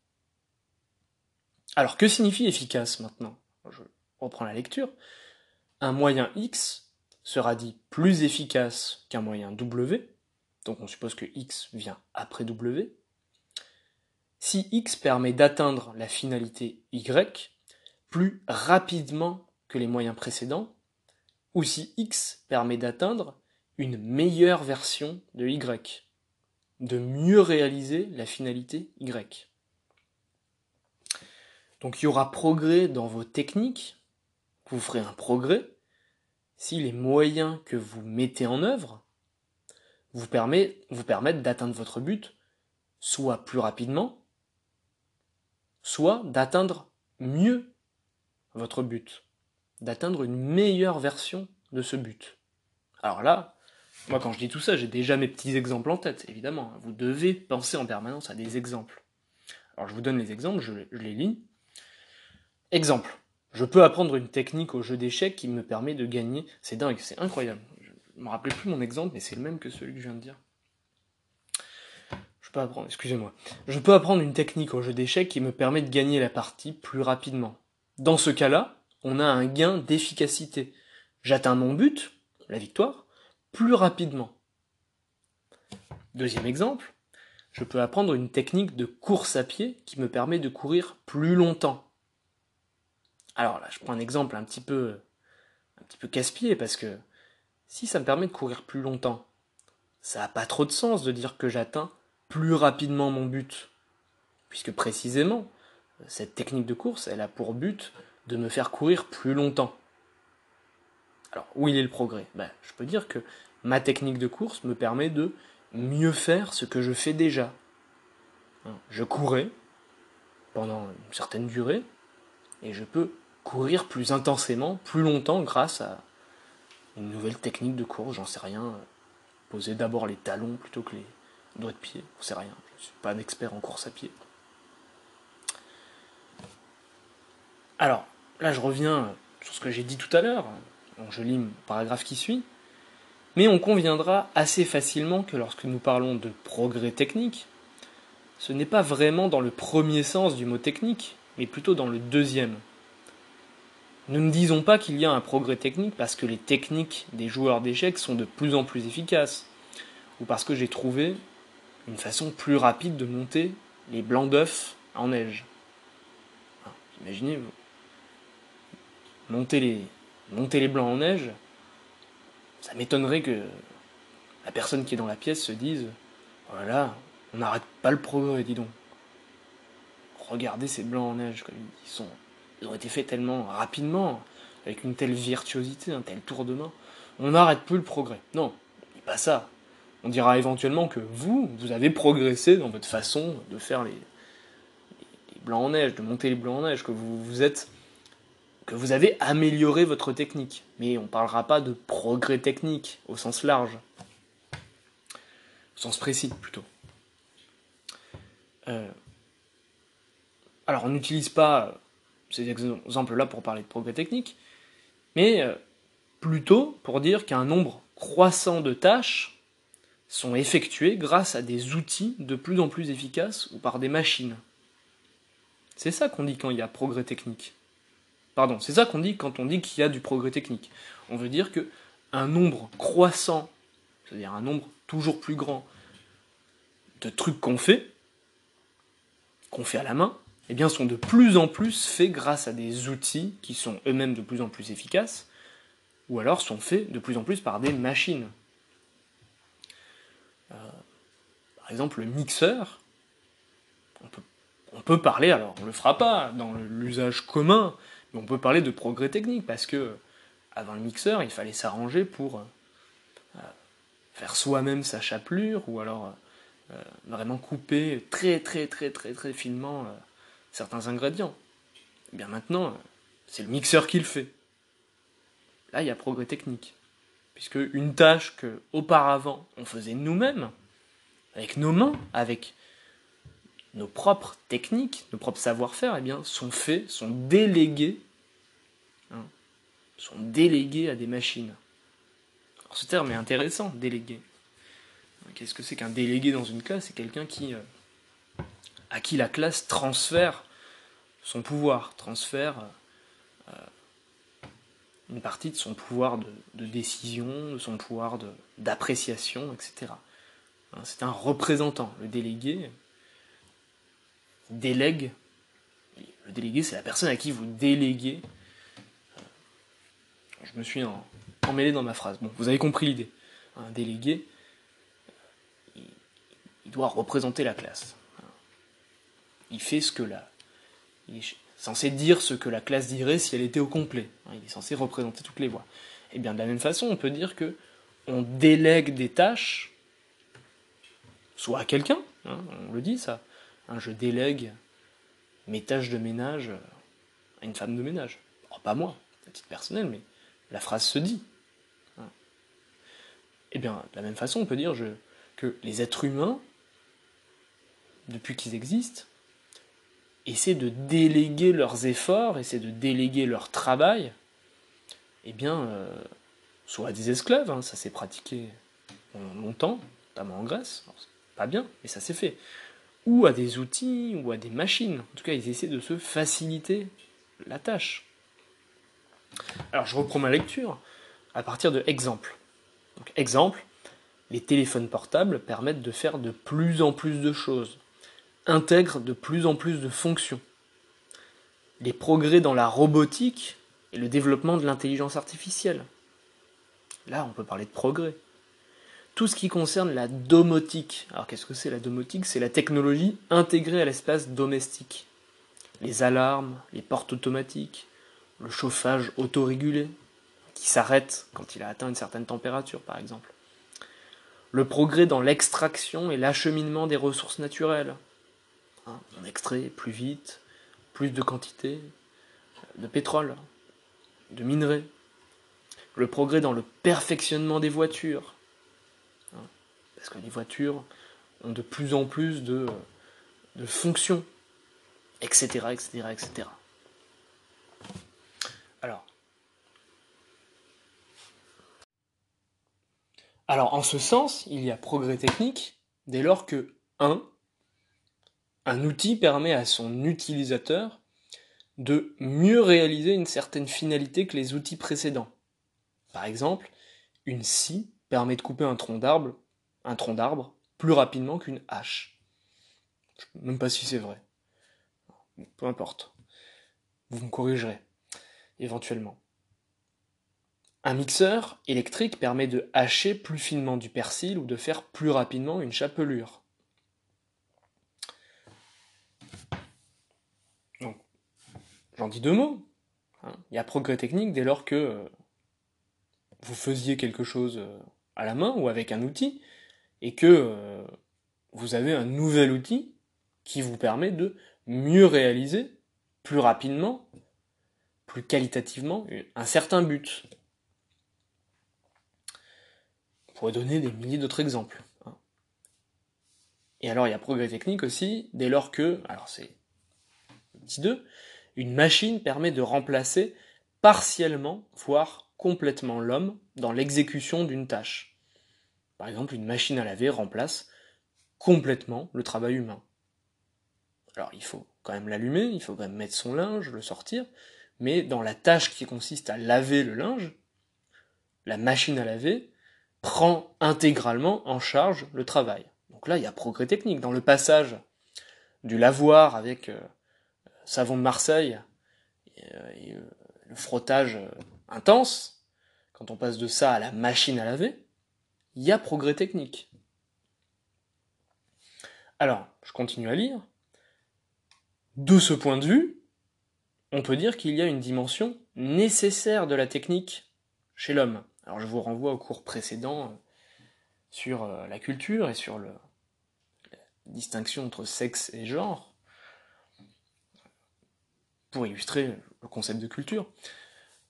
Alors que signifie efficace maintenant? Je reprends la lecture. Un moyen X sera dit plus efficace qu'un moyen W, donc on suppose que X vient après W, si X permet d'atteindre la finalité Y plus rapidement que les moyens précédents, ou si X permet d'atteindre une meilleure version de Y, de mieux réaliser la finalité Y. Donc il y aura progrès dans vos techniques, vous ferez un progrès si les moyens que vous mettez en œuvre vous, permettent d'atteindre votre but soit plus rapidement, soit d'atteindre mieux votre but, d'atteindre une meilleure version de ce but. Alors là, moi quand je dis tout ça, j'ai déjà mes petits exemples en tête, évidemment. Vous devez penser en permanence à des exemples. Alors je vous donne les exemples, je, les lis. Exemple. Je peux apprendre une technique au jeu d'échecs qui me permet de gagner. C'est dingue, c'est incroyable. Je me rappelais plus mon exemple, mais c'est le même que celui que je viens de dire apprendre. Je peux apprendre une technique au jeu d'échecs qui me permet de gagner la partie plus rapidement. Dans ce cas-là, on a un gain d'efficacité. J'atteins mon but, la victoire, plus rapidement. Deuxième exemple, je peux apprendre une technique de course à pied qui me permet de courir plus longtemps. Alors là, je prends un exemple un petit peu, un petit peu casse-pied parce que si ça me permet de courir plus longtemps, ça n'a pas trop de sens de dire que j'atteins plus rapidement mon but. Puisque précisément, cette technique de course, elle a pour but de me faire courir plus longtemps. Alors, où il est le progrès? Ben, Je peux dire que ma technique de course me permet de mieux faire ce que je fais déjà. Hein, je courais pendant une certaine durée, et je peux courir plus intensément, plus longtemps grâce à une nouvelle technique de course, j'en sais rien. Poser d'abord les talons plutôt que les, doigt de pied, on sait rien, je ne suis pas un expert en course à pied. Alors, là je reviens sur ce que j'ai dit tout à l'heure, je lis le paragraphe qui suit, mais on conviendra assez facilement que lorsque nous parlons de progrès technique, ce n'est pas vraiment dans le premier sens du mot technique, mais plutôt dans le deuxième. Nous ne disons pas qu'il y a un progrès technique parce que les techniques des joueurs d'échecs sont de plus en plus efficaces, ou parce que j'ai trouvé une façon plus rapide de monter les blancs d'œufs en neige. imaginez, vous monter les, monter les blancs en neige, ça m'étonnerait que la personne qui est dans la pièce se dise Voilà, on n'arrête pas le progrès, dis donc. Regardez ces blancs en neige, comme ils sont. Ils ont été faits tellement rapidement, avec une telle virtuosité, un tel tour de main. On n'arrête plus le progrès. Non, pas ça. On dira éventuellement que vous, vous avez progressé dans votre façon de faire les, blancs en neige, de monter les blancs en neige, que vous, êtes que vous avez amélioré votre technique. Mais on ne parlera pas de progrès technique au sens large. Au sens précis plutôt. Euh, alors on n'utilise pas ces exemples-là pour parler de progrès technique, mais euh, plutôt pour dire qu'un nombre croissant de tâches sont effectués grâce à des outils de plus en plus efficaces ou par des machines. C'est ça qu'on dit quand il y a progrès technique. Pardon, c'est ça qu'on dit quand on dit qu'il y a du progrès technique. On veut dire que un nombre croissant, c'est-à-dire un nombre toujours plus grand de trucs qu'on fait, qu'on fait à la main, eh bien sont de plus en plus faits grâce à des outils qui sont eux-mêmes de plus en plus efficaces, ou alors sont faits de plus en plus par des machines. Par exemple, le mixeur, on peut, parler, alors on le fera pas dans l'usage commun, mais on peut parler de progrès technique, parce que avant le mixeur, il fallait s'arranger pour euh, faire soi-même sa chapelure, ou alors euh, vraiment couper très très très très très finement euh, certains ingrédients. Et eh bien maintenant, c'est le mixeur qui le fait. Là, il y a progrès technique. Puisque une tâche que auparavant on faisait nous-mêmes, avec nos mains, avec nos propres techniques, nos propres savoir-faire, eh bien, sont faits, sont délégués, hein, sont délégués à des machines. Alors, ce terme est intéressant, délégué. Qu'est-ce que c'est qu'un délégué dans une classe? C'est quelqu'un qui, euh, à qui la classe transfère son pouvoir, transfère euh, une partie de son pouvoir de, décision, de son pouvoir d'appréciation, etc. Hein, c'est un représentant. Le délégué délègue. Le délégué, c'est la personne à qui vous déléguez. Je me suis emmêlé dans ma phrase. Bon, vous avez compris l'idée. Un délégué, il doit représenter la classe. Il fait ce que la. Censé dire ce que la classe dirait si elle était au complet. Il est censé représenter toutes les voix. Et bien de la même façon, on peut dire que on délègue des tâches, soit à quelqu'un, hein, on le dit ça. Hein, je délègue mes tâches de ménage à une femme de ménage. pas moi, à titre personnel, mais la phrase se dit. Et hein. eh bien, de la même façon, on peut dire que les êtres humains depuis qu'ils existent, essaient de déléguer leurs efforts, essaient de déléguer leur travail, eh bien, euh, soit à des esclaves, hein, ça s'est pratiqué longtemps, notamment en Grèce, pas bien, mais ça s'est fait, ou à des outils, ou à des machines. En tout cas, ils essaient de se faciliter la tâche. Alors, je reprends ma lecture à partir de exemple. Donc, exemple, les téléphones portables permettent de faire de plus en plus de choses intègre de plus en plus de fonctions. Les progrès dans la robotique et le développement de l'intelligence artificielle. Là, on peut parler de progrès. Tout ce qui concerne la domotique. Alors qu'est-ce que c'est la domotique? C'est la technologie intégrée à l'espace domestique. Les alarmes, les portes automatiques, le chauffage autorégulé, qui s'arrête quand il a atteint une certaine température, par exemple. Le progrès dans l'extraction et l'acheminement des ressources naturelles, Hein, on extrait plus vite, plus de quantité de pétrole, de minerais. Le progrès dans le perfectionnement des voitures. Hein, parce que les voitures ont de plus en plus de, de fonctions, etc., etc., etc. Alors, alors, en ce sens, il y a progrès technique dès lors que 1 un outil permet à son utilisateur de mieux réaliser une certaine finalité que les outils précédents. Par exemple, une scie permet de couper un tronc d'arbre, un tronc d'arbre plus rapidement qu'une hache. Je sais même pas si c'est vrai. Peu importe. Vous me corrigerez, éventuellement. Un mixeur électrique permet de hacher plus finement du persil ou de faire plus rapidement une chapelure. J'en dis deux mots. Hein. Il y a progrès technique dès lors que euh, vous faisiez quelque chose euh, à la main ou avec un outil et que euh, vous avez un nouvel outil qui vous permet de mieux réaliser plus rapidement, plus qualitativement un certain but. On pourrait donner des milliers d'autres exemples. Hein. Et alors il y a progrès technique aussi dès lors que, alors c'est petit 2, une machine permet de remplacer partiellement, voire complètement l'homme dans l'exécution d'une tâche. Par exemple, une machine à laver remplace complètement le travail humain. Alors il faut quand même l'allumer, il faut quand même mettre son linge, le sortir, mais dans la tâche qui consiste à laver le linge, la machine à laver prend intégralement en charge le travail. Donc là, il y a progrès technique. Dans le passage du lavoir avec euh, savon de Marseille euh, euh, le frottage euh, intense, quand on passe de ça à la machine à laver, il y a progrès technique. Alors, je continue à lire. de ce point de vue, on peut dire qu'il y a une dimension nécessaire de la technique chez l'homme. Alors je vous renvoie au cours précédent sur la culture et sur le, la distinction entre sexe et genre, illustrer le concept de culture.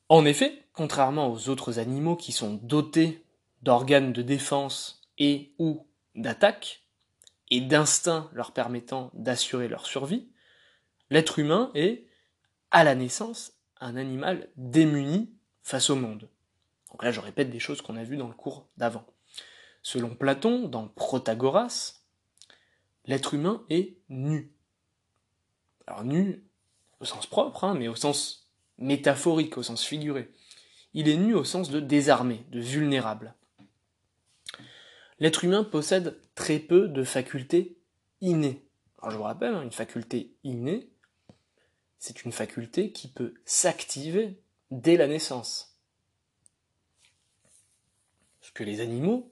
En effet, contrairement aux autres animaux qui sont dotés d'organes de défense et ou d'attaque, et d'instincts leur permettant d'assurer leur survie, l'être humain est, à la naissance, un animal démuni face au monde. Donc là, je répète des choses qu'on a vues dans le cours d'avant. Selon Platon, dans Protagoras, l'être humain est nu. Alors nu au sens propre, hein, mais au sens métaphorique, au sens figuré. Il est nu au sens de désarmé, de vulnérable. L'être humain possède très peu de facultés innées. Alors je vous rappelle, hein, une faculté innée, c'est une faculté qui peut s'activer dès la naissance. Ce que les animaux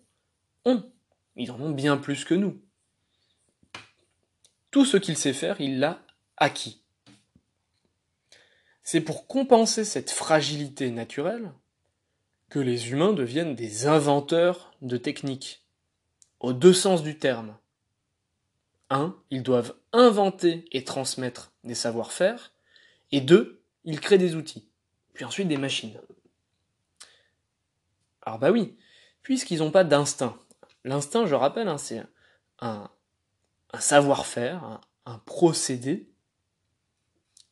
ont. Ils en ont bien plus que nous. Tout ce qu'il sait faire, il l'a acquis. C'est pour compenser cette fragilité naturelle que les humains deviennent des inventeurs de techniques, aux deux sens du terme. Un, ils doivent inventer et transmettre des savoir-faire, et deux, ils créent des outils, puis ensuite des machines. Alors bah oui, puisqu'ils n'ont pas d'instinct. L'instinct, je rappelle, hein, c'est un, savoir-faire, un, un procédé,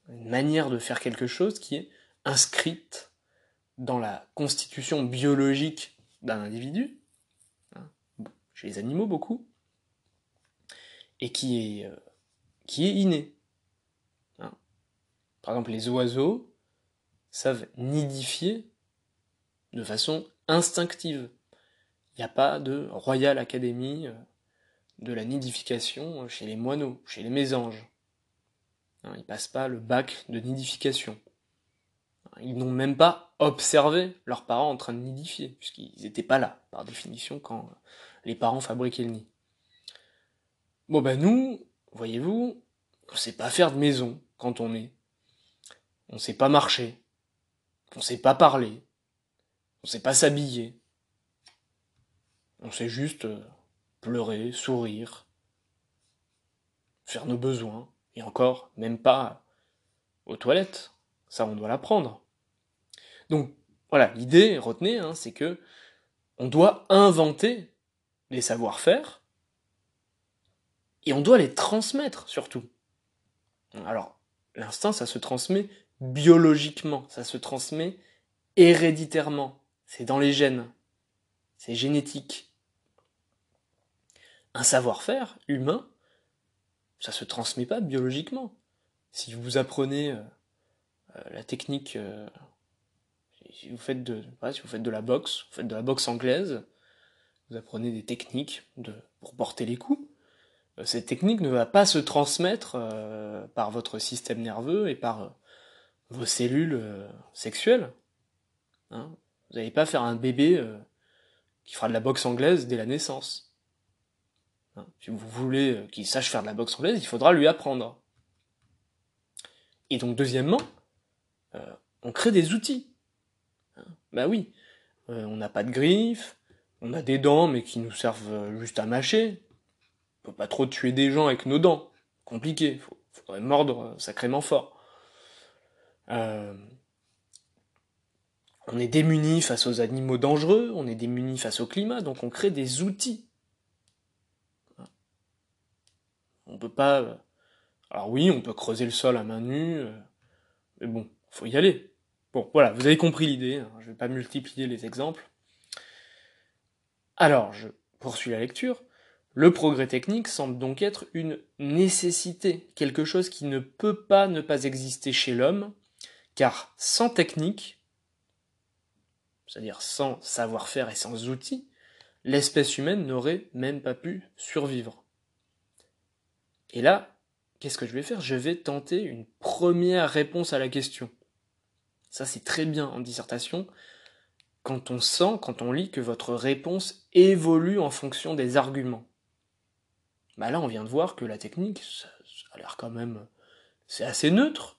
une manière de faire quelque chose qui est inscrite dans la constitution biologique d'un individu, hein, chez les animaux beaucoup, et qui est, euh, qui est inné. Par exemple, les oiseaux savent nidifier de façon instinctive. Il n'y a pas de Royal Academy euh, de la nidification chez les moineaux, chez les mésanges. Hein, ils passent pas le bac de nidification. Ils n'ont même pas observé leurs parents en train de nidifier, puisqu'ils n'étaient pas là, par définition, quand les parents fabriquaient le nid. Bon ben nous, voyez-vous, on sait pas faire de maison quand on est on sait pas marcher, on sait pas parler, on sait pas s'habiller. On sait juste euh, pleurer, sourire, faire nos besoins, et encore, même pas aux toilettes. Ça, on doit l'apprendre. Donc, voilà, l'idée, retenez, hein, c'est que on doit inventer les savoir-faire, et on doit les transmettre, surtout. Alors, l'instinct, ça se transmet biologiquement, ça se transmet héréditairement, c'est dans les gènes, c'est génétique. Un savoir-faire humain, ça se transmet pas biologiquement. Si vous apprenez euh, euh, la technique, euh, si vous faites de, si vous faites de la boxe, vous faites de la boxe anglaise, vous apprenez des techniques de, pour porter les coups. Cette technique ne va pas se transmettre par votre système nerveux et par vos cellules euh, sexuelles. Hein vous n'allez pas faire un bébé euh, qui fera de la boxe anglaise dès la naissance. Hein si vous voulez euh, qu'il sache faire de la boxe anglaise, il faudra lui apprendre. Et donc deuxièmement, on crée des outils. Bah oui, on n'a pas de griffes, on a des dents mais qui nous servent juste à mâcher. On peut pas trop tuer des gens avec nos dents. Compliqué, faut, faudrait mordre sacrément fort. Euh, on est démuni face aux animaux dangereux, on est démuni face au climat, donc on crée des outils. On peut pas. Euh, alors oui, on peut creuser le sol à main nue, euh, mais bon, faut y aller. Bon, voilà, vous avez compris l'idée. Hein, je vais pas multiplier les exemples. Alors, je poursuis la lecture. Le progrès technique semble donc être une nécessité, quelque chose qui ne peut pas ne pas exister chez l'homme, car sans technique, c'est-à-dire sans savoir-faire et sans outils, l'espèce humaine n'aurait même pas pu survivre. Et là, qu'est-ce que je vais faire? Je vais tenter une première réponse à la question. Ça, c'est très bien en dissertation, quand on sent, quand on lit que votre réponse évolue en fonction des arguments. Bah là, on vient de voir que la technique, ça, a l'air quand même c'est assez neutre.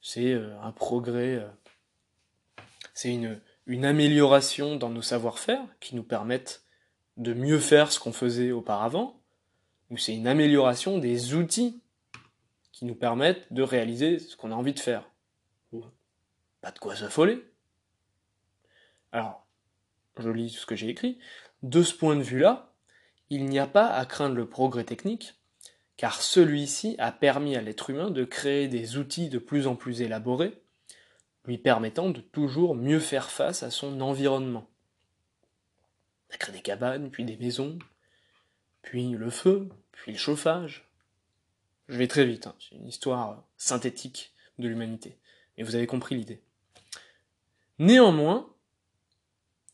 C'est euh, un progrès, euh, c'est une, une amélioration dans nos savoir-faire qui nous permettent de mieux faire ce qu'on faisait auparavant, ou c'est une amélioration des outils qui nous permettent de réaliser ce qu'on a envie de faire. Pas de quoi s'affoler. Alors, je lis ce que j'ai écrit. De ce point de vue-là, il n'y a pas à craindre le progrès technique, car celui-ci a permis à l'être humain de créer des outils de plus en plus élaborés, lui permettant de toujours mieux faire face à son environnement. On a créé des cabanes, puis des maisons, puis le feu, puis le chauffage. Je vais très vite, hein. c'est une histoire synthétique de l'humanité, mais vous avez compris l'idée. Néanmoins,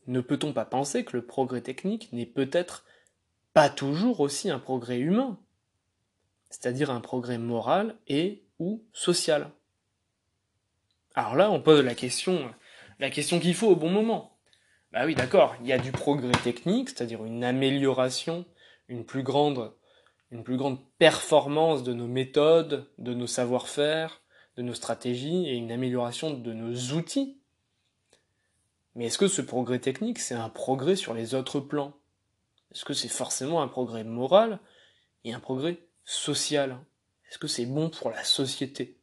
ne peut-on pas penser que le progrès technique n'est peut-être pas toujours aussi un progrès humain, c'est-à-dire un progrès moral et ou social? Alors là, on pose la question, la question qu'il faut au bon moment. Bah oui, d'accord, il y a du progrès technique, c'est-à-dire une amélioration, une plus grande, une plus grande performance de nos méthodes, de nos savoir-faire, de nos stratégies et une amélioration de nos outils mais est-ce que ce progrès technique, c'est un progrès sur les autres plans? Est-ce que c'est forcément un progrès moral et un progrès social? Est-ce que c'est bon pour la société?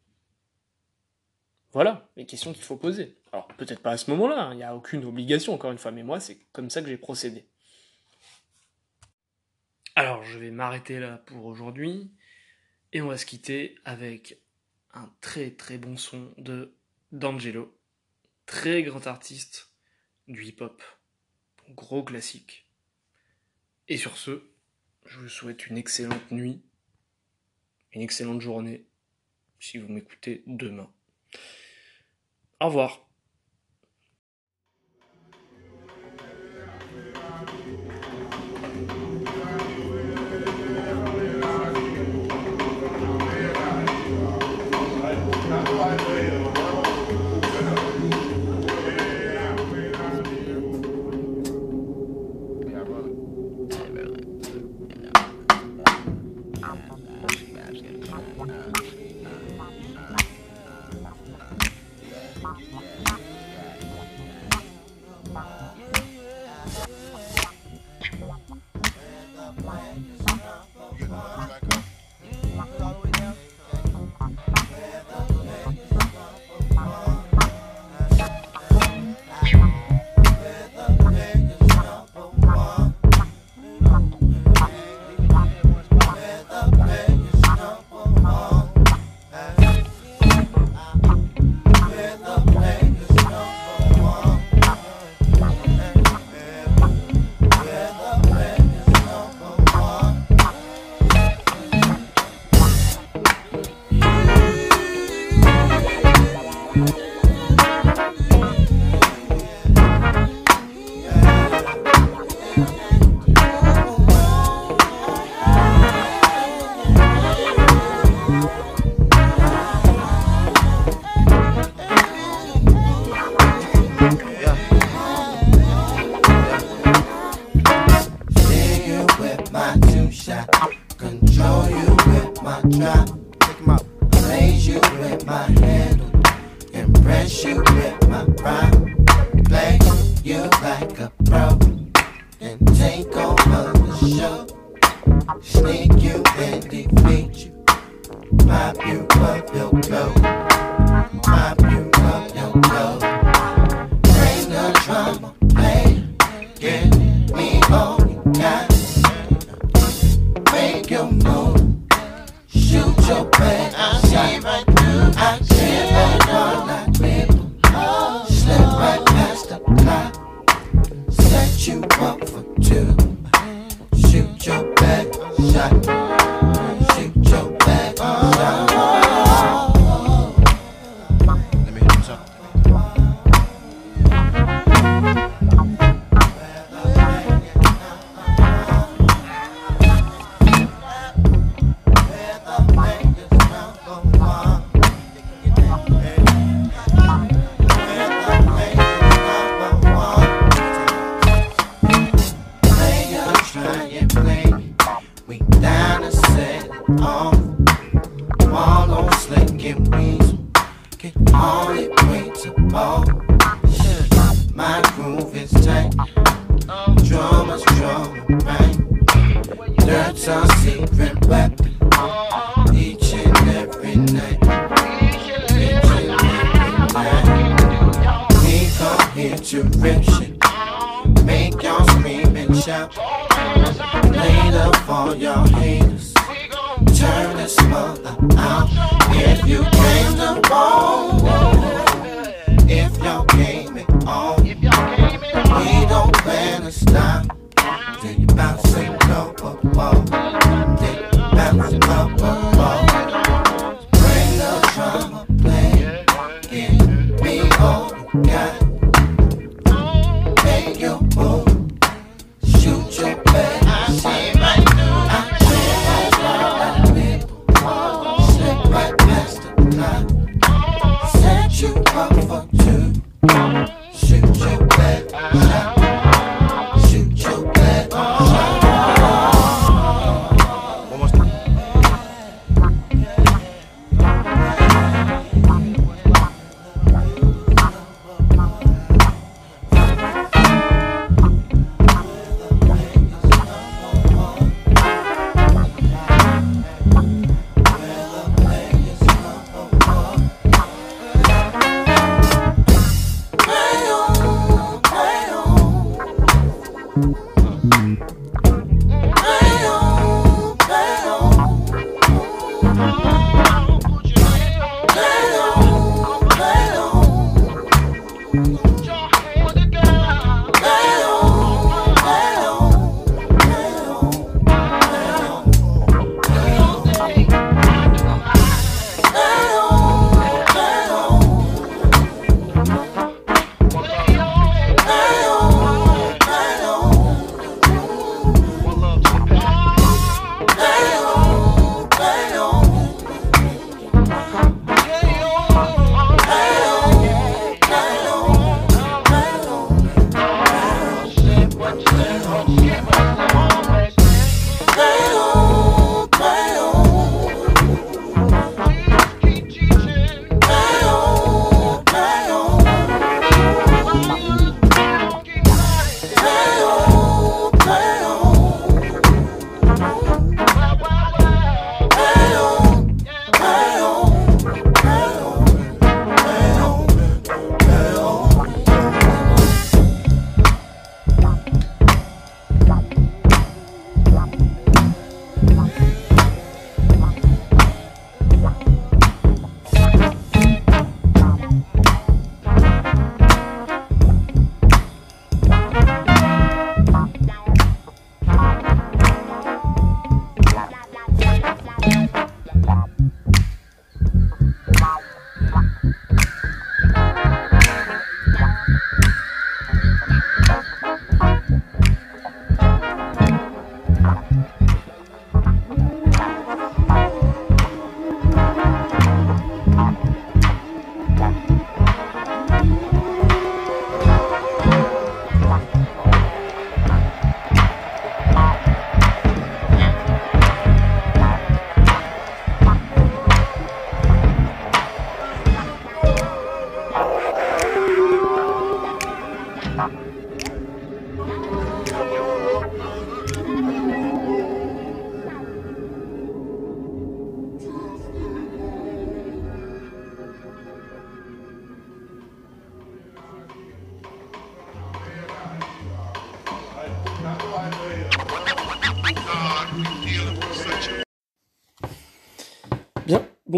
Voilà les questions qu'il faut poser. Alors peut-être pas à ce moment-là, hein, il n'y a aucune obligation encore une fois, mais moi c'est comme ça que j'ai procédé. Alors je vais m'arrêter là pour aujourd'hui et on va se quitter avec un très très bon son de D'Angelo, très grand artiste du hip-hop. Gros classique. Et sur ce, je vous souhaite une excellente nuit, une excellente journée, si vous m'écoutez demain. Au revoir.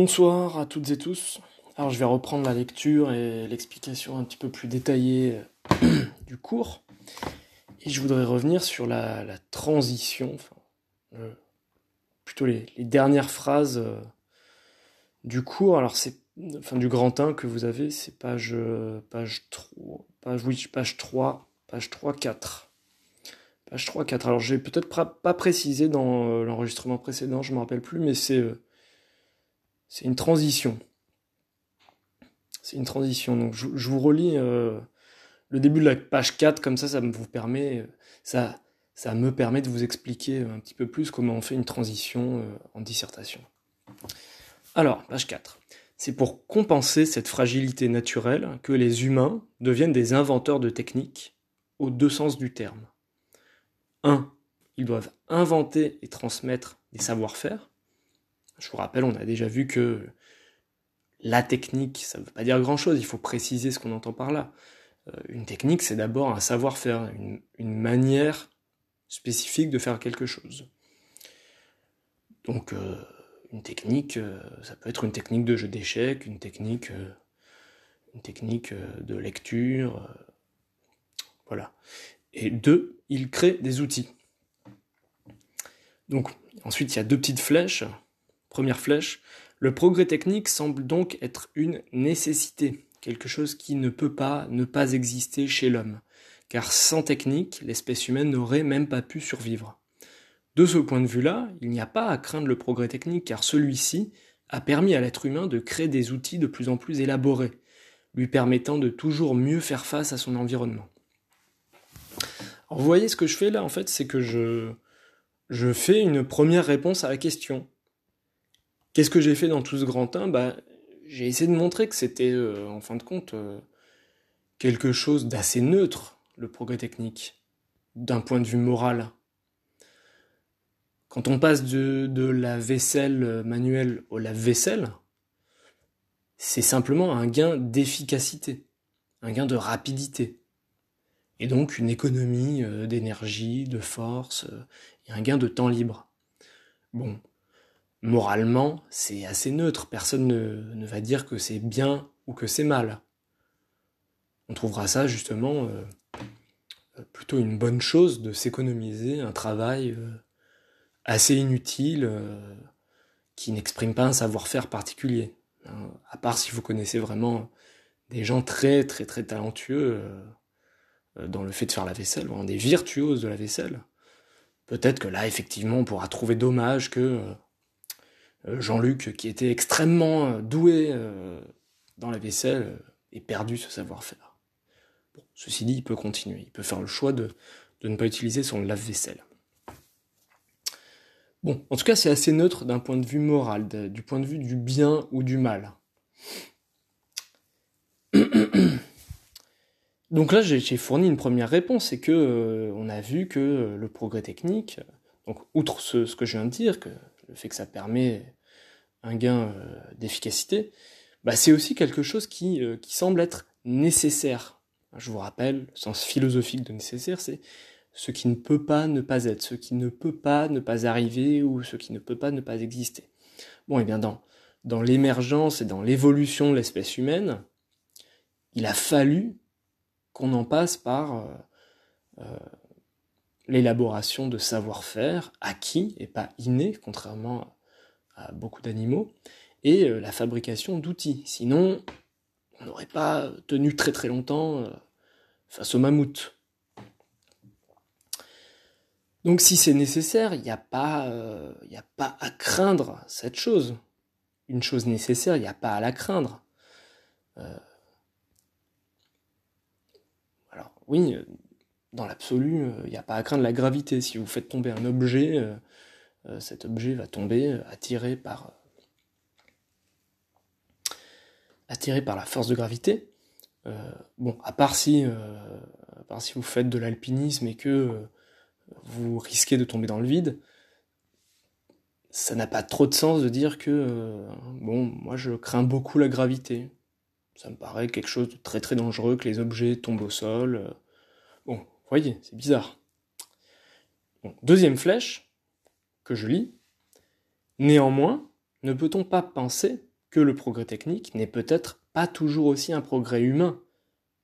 Bonsoir à toutes et tous. Alors je vais reprendre la lecture et l'explication un petit peu plus détaillée euh, du cours. Et je voudrais revenir sur la, transition, plutôt les, dernières phrases euh, du cours. Alors c'est enfin du grand 1 que vous avez, c'est page page 3, page oui, page 3, page 3 4. Page 3 4. Alors j'ai peut-être pas précisé dans euh, l'enregistrement précédent, je me rappelle plus mais c'est c'est une transition. C'est une transition. Donc je, vous relis euh, le début de la page 4, comme ça, ça me vous permet, euh, ça, ça me permet de vous expliquer un petit peu plus comment on fait une transition euh, en dissertation. Alors, page 4. c'est pour compenser cette fragilité naturelle que les humains deviennent des inventeurs de techniques aux deux sens du terme. 1. Ils doivent inventer et transmettre des savoir-faire. Je vous rappelle, on a déjà vu que la technique, ça ne veut pas dire grand-chose, il faut préciser ce qu'on entend par là. Euh, une technique, c'est d'abord un savoir-faire, une, manière spécifique de faire quelque chose. Donc, euh, une technique, euh, ça peut être une technique de jeu d'échecs, une technique, une technique de lecture, voilà. Et deux, il crée des outils. Donc, ensuite, il y a deux petites flèches. Première flèche, le progrès technique semble donc être une nécessité, quelque chose qui ne peut pas ne pas exister chez l'homme, car sans technique, l'espèce humaine n'aurait même pas pu survivre. De ce point de vue-là, il n'y a pas à craindre le progrès technique, car celui-ci a permis à l'être humain de créer des outils de plus en plus élaborés, lui permettant de toujours mieux faire face à son environnement. Alors vous voyez ce que je fais là, en fait, c'est que je, je fais une première réponse à la question. Qu'est-ce que j'ai fait dans tout ce grand temps bah, J'ai essayé de montrer que c'était, euh, en fin de compte, euh, quelque chose d'assez neutre, le progrès technique, d'un point de vue moral. Quand on passe de, la vaisselle manuelle au lave-vaisselle, c'est simplement un gain d'efficacité, un gain de rapidité et donc une économie euh, d'énergie, de force, euh, et un gain de temps libre. Bon, moralement, c'est assez neutre, personne ne, va dire que c'est bien ou que c'est mal. On trouvera ça justement euh, plutôt une bonne chose de s'économiser un travail assez inutile qui n'exprime pas un savoir-faire particulier. Hein. à part si vous connaissez vraiment des gens très très très talentueux euh, dans le fait de faire la vaisselle, vraiment des virtuoses de la vaisselle, peut-être que là, effectivement, on pourra trouver dommage que euh, euh, Jean-Luc, qui était extrêmement doué dans la vaisselle, ait perdu ce savoir-faire. Ceci dit, il peut continuer, il peut faire le choix de, ne pas utiliser son lave-vaisselle. Bon, en tout cas, c'est assez neutre d'un point de vue moral, du point de vue du bien ou du mal. Donc là, j'ai fourni une première réponse, c'est que euh, on a vu que euh, le progrès technique, outre ce, que je viens de dire, que le fait que ça permet un gain euh, d'efficacité, bah, c'est aussi quelque chose qui, qui semble être nécessaire. Je vous rappelle, le sens philosophique de nécessaire, c'est ce qui ne peut pas ne pas être, ce qui ne peut pas ne pas arriver ou ce qui ne peut pas ne pas exister. Bon, et eh bien dans, l'émergence et dans l'évolution de l'espèce humaine, il a fallu qu'on en passe par euh, euh, l'élaboration de savoir-faire acquis et pas inné, contrairement beaucoup d'animaux, et euh, la fabrication d'outils. Sinon, on n'aurait pas tenu très très longtemps face au mammouth. Donc si c'est nécessaire, il n'y a, pas, a pas à craindre cette chose. Une chose nécessaire, il n'y a pas à la craindre. oui, euh, dans l'absolu, il euh, n'y a pas à craindre la gravité. Si vous faites tomber un objet, euh, cet objet va tomber attiré par, attiré par la force de gravité. bon, à part si, à part si vous faites de l'alpinisme et que vous risquez de tomber dans le vide, ça n'a pas trop de sens de dire que bon, moi je crains beaucoup la gravité. Ça me paraît quelque chose de très très dangereux que les objets tombent au sol. Euh. Bon, voyez, c'est bizarre. deuxième flèche que je lis. Néanmoins, ne peut-on pas penser que le progrès technique n'est peut-être pas toujours aussi un progrès humain,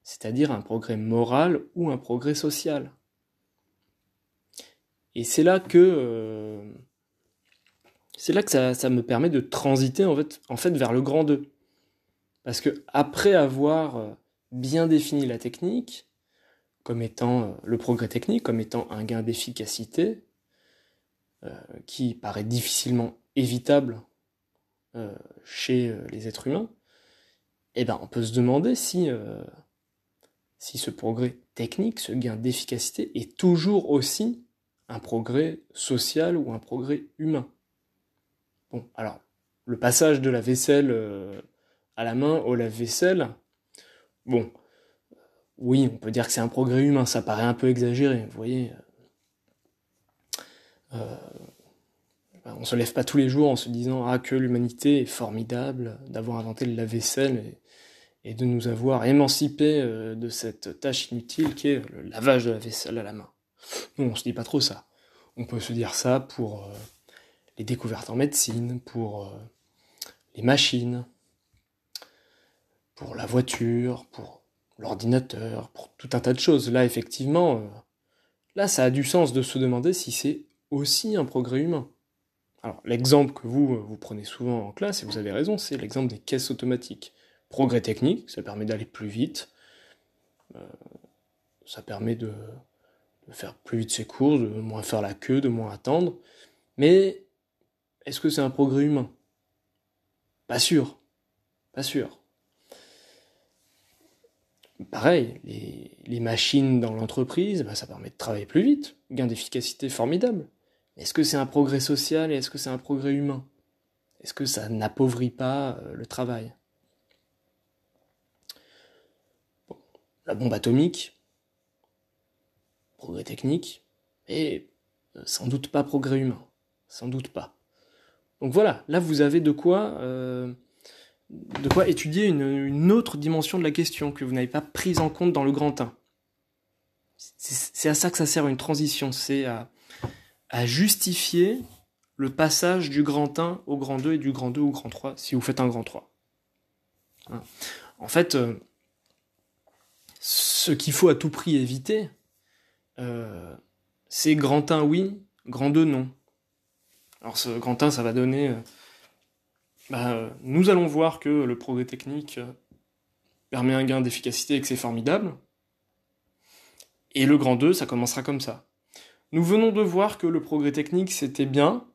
c'est-à-dire un progrès moral ou un progrès social? Et c'est là que euh, c'est là que ça, me permet de transiter en fait, vers le grand 2. Parce que après avoir euh, bien défini la technique, comme étant euh, le progrès technique, comme étant un gain d'efficacité, qui paraît difficilement évitable chez les êtres humains, eh ben on peut se demander si, si ce progrès technique, ce gain d'efficacité, est toujours aussi un progrès social ou un progrès humain. Bon, alors, le passage de la vaisselle à la main au lave-vaisselle, bon, oui, on peut dire que c'est un progrès humain, ça paraît un peu exagéré, vous voyez. Euh, ben, on se lève pas tous les jours en se disant ah que l'humanité est formidable d'avoir inventé le lave-vaisselle et, de nous avoir émancipés euh, de cette tâche inutile qui est le lavage de la vaisselle à la main. Non, on se dit pas trop ça. On peut se dire ça pour euh, les découvertes en médecine, pour les machines, pour la voiture, pour l'ordinateur, pour tout un tas de choses. Là, effectivement, là, ça a du sens de se demander si c'est aussi un progrès humain. Alors, l'exemple que vous, vous prenez souvent en classe, et vous avez raison, c'est l'exemple des caisses automatiques. Progrès technique, ça permet d'aller plus vite, euh, ça permet de, faire plus vite ses courses, de moins faire la queue, de moins attendre, mais est-ce que c'est un progrès humain? Pas sûr, pas sûr. Pareil, les, machines dans l'entreprise, bah, ça permet de travailler plus vite, gain d'efficacité formidable. Est-ce que c'est un progrès social et est-ce que c'est un progrès humain? Est-ce que ça n'appauvrit pas euh, le travail? La bombe atomique, progrès technique, et euh, sans doute pas progrès humain. Sans doute pas. Donc voilà, là vous avez de quoi, euh, de quoi étudier une, une, autre dimension de la question que vous n'avez pas prise en compte dans le grand 1. C'est à ça que ça sert une transition, c'est à à justifier le passage du grand 1 au grand 2 et du grand 2 au grand 3 si vous faites un grand 3. Hein. En fait, euh, ce qu'il faut à tout prix éviter, euh, c'est grand 1 oui, grand 2 non. Alors ce grand 1, ça va donner... Euh, bah, nous allons voir que le progrès technique permet un gain d'efficacité et que c'est formidable. Et le grand 2, ça commencera comme ça. Nous venons de voir que le progrès technique c'était bien.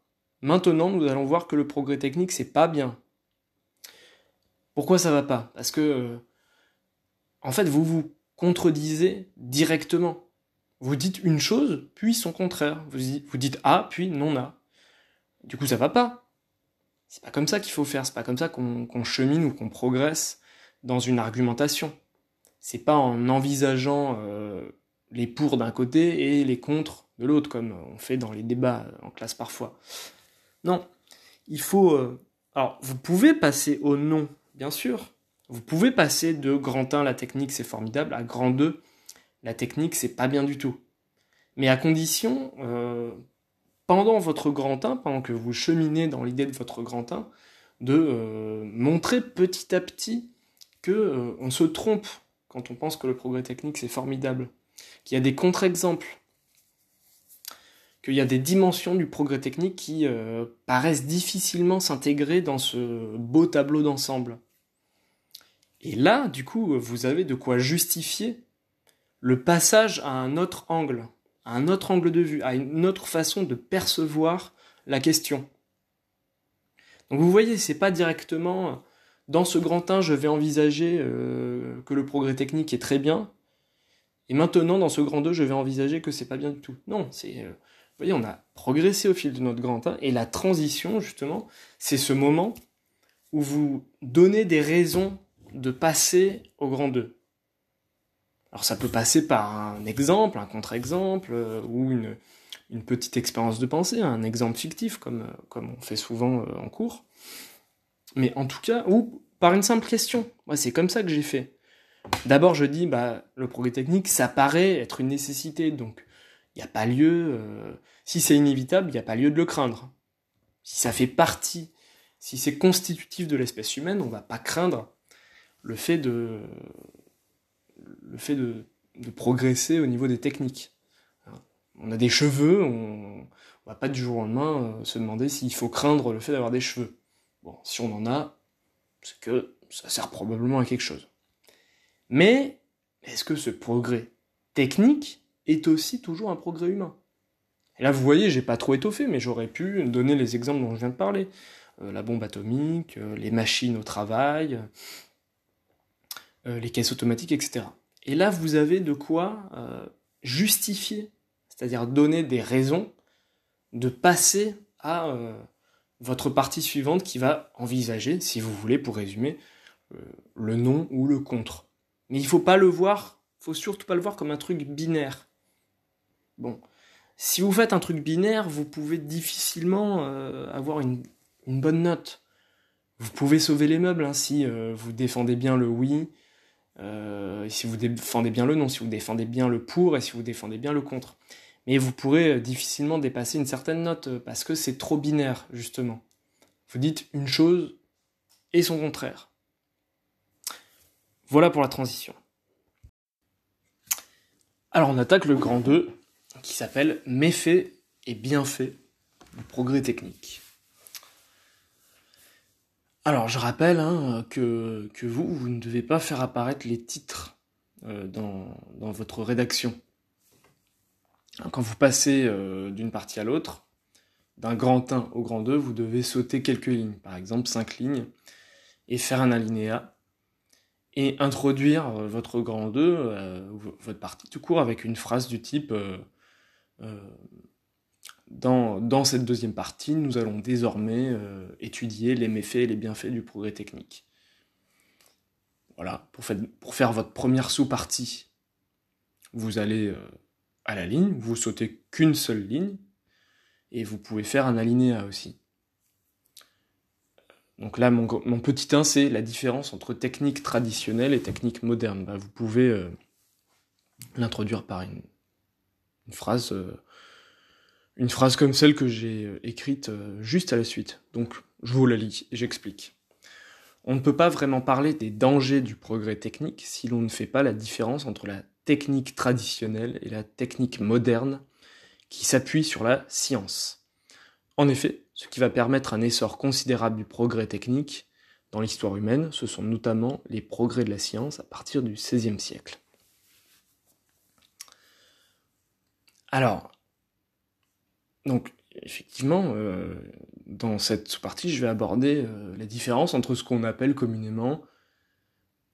Maintenant, nous allons voir que le progrès technique c'est pas bien. Pourquoi ça va pas? Parce que euh, en fait, vous vous contredisez directement. Vous dites une chose, puis son contraire. Vous dites A, puis non A. Du coup, ça va pas. C'est pas comme ça qu'il faut faire. C'est pas comme ça qu'on chemine ou qu'on progresse dans une argumentation. C'est pas en envisageant euh, les pour d'un côté et les contre de l'autre, comme on fait dans les débats en classe parfois. Non, il faut... Euh, alors, vous pouvez passer au non, bien sûr. Vous pouvez passer de grand 1, la technique c'est formidable, à grand 2, la technique c'est pas bien du tout. Mais à condition, euh, pendant votre grand 1, pendant que vous cheminez dans l'idée de votre grand 1, de euh, montrer petit à petit que on se trompe quand on pense que le progrès technique c'est formidable, qu'il y a des contre-exemples, qu'il y a des dimensions du progrès technique qui euh, paraissent difficilement s'intégrer dans ce beau tableau d'ensemble. Et là, du coup, vous avez de quoi justifier le passage à un autre angle, à un autre angle de vue, à une autre façon de percevoir la question. Donc vous voyez, c'est pas directement dans ce grand 1, je vais envisager euh, que le progrès technique est très bien, et maintenant dans ce grand 2, je vais envisager que c'est pas bien du tout. Non, c'est euh, vous voyez, on a progressé au fil de notre grand 1, et la transition, justement, c'est ce moment où vous donnez des raisons de passer au grand 2. Alors ça peut passer par un exemple, un contre-exemple, euh, ou une, petite expérience de pensée, un exemple fictif, comme, euh, on fait souvent euh, en cours. Mais en tout cas, ou par une simple question. Moi, c'est comme ça que j'ai fait. D'abord, je dis, bah, le progrès technique, ça paraît être une nécessité, donc il n'y a pas lieu, euh, si c'est inévitable, il n'y a pas lieu de le craindre. Si ça fait partie, si c'est constitutif de l'espèce humaine, on ne va pas craindre le fait de, progresser au niveau des techniques. On a des cheveux, on, ne va pas du jour au lendemain euh, se demander s'il faut craindre le fait d'avoir des cheveux. Bon, si on en a, c'est que ça sert probablement à quelque chose. Mais est-ce que ce progrès technique est aussi toujours un progrès humain. Et là, vous voyez, j'ai pas trop étoffé, mais j'aurais pu donner les exemples dont je viens de parler. Euh, la bombe atomique, euh, les machines au travail, euh, les caisses automatiques, etc. Et là, vous avez de quoi justifier, c'est-à-dire donner des raisons de passer à votre partie suivante qui va envisager, si vous voulez, pour résumer, le non ou le contre. Mais il faut pas le voir, faut surtout pas le voir comme un truc binaire. Bon, si vous faites un truc binaire, vous pouvez difficilement avoir une, bonne note. Vous pouvez sauver les meubles hein, si vous défendez bien le oui, euh, si vous défendez bien le non, si vous défendez bien le pour et si vous défendez bien le contre. Mais vous pourrez euh, difficilement dépasser une certaine note euh, parce que c'est trop binaire, justement. Vous dites une chose et son contraire. Voilà pour la transition. Alors on attaque le grand 2 qui s'appelle méfait et bienfait du progrès technique. Alors, je rappelle hein, que, que, vous, vous ne devez pas faire apparaître les titres euh, dans, dans, votre rédaction. Quand vous passez euh, d'une partie à l'autre, d'un grand 1 au grand 2, vous devez sauter quelques lignes, par exemple 5 lignes, et faire un alinéa, et introduire euh, votre grand 2, votre partie tout court, avec une phrase du type dans, cette deuxième partie, nous allons désormais euh, étudier les méfaits et les bienfaits du progrès technique. Voilà, pour, faire votre première sous-partie, vous allez euh, à la ligne, vous sautez qu'une seule ligne, et vous pouvez faire un alinéa aussi. Donc là, mon, petit 1, c'est la différence entre technique traditionnelle et technique moderne. Bah, vous pouvez euh, l'introduire par une, phrase une phrase comme celle que j'ai euh, écrite euh, juste à la suite. Donc, je vous la lis et j'explique. On ne peut pas vraiment parler des dangers du progrès technique si l'on ne fait pas la différence entre la technique traditionnelle et la technique moderne qui s'appuie sur la science. En effet, ce qui va permettre un essor considérable du progrès technique dans l'histoire humaine, ce sont notamment les progrès de la science à partir du XVIe siècle. Alors, donc, effectivement, euh, dans cette sous-partie, je vais aborder euh, la différence entre ce qu'on appelle communément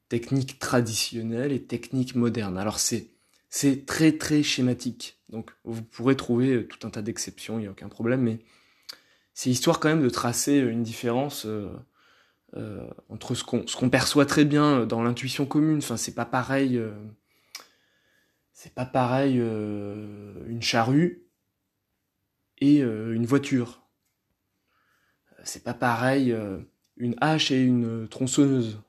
technique traditionnelle et technique moderne. Alors, c'est, très très schématique. Donc, vous pourrez trouver euh, tout un tas d'exceptions, il n'y a aucun problème, mais c'est histoire quand même de tracer une différence entre ce qu'on, ce qu'on perçoit très bien dans l'intuition commune. Enfin, c'est pas pareil. C'est pas pareil une charrue et euh, une voiture. C'est pas pareil euh, une hache et une tronçonneuse.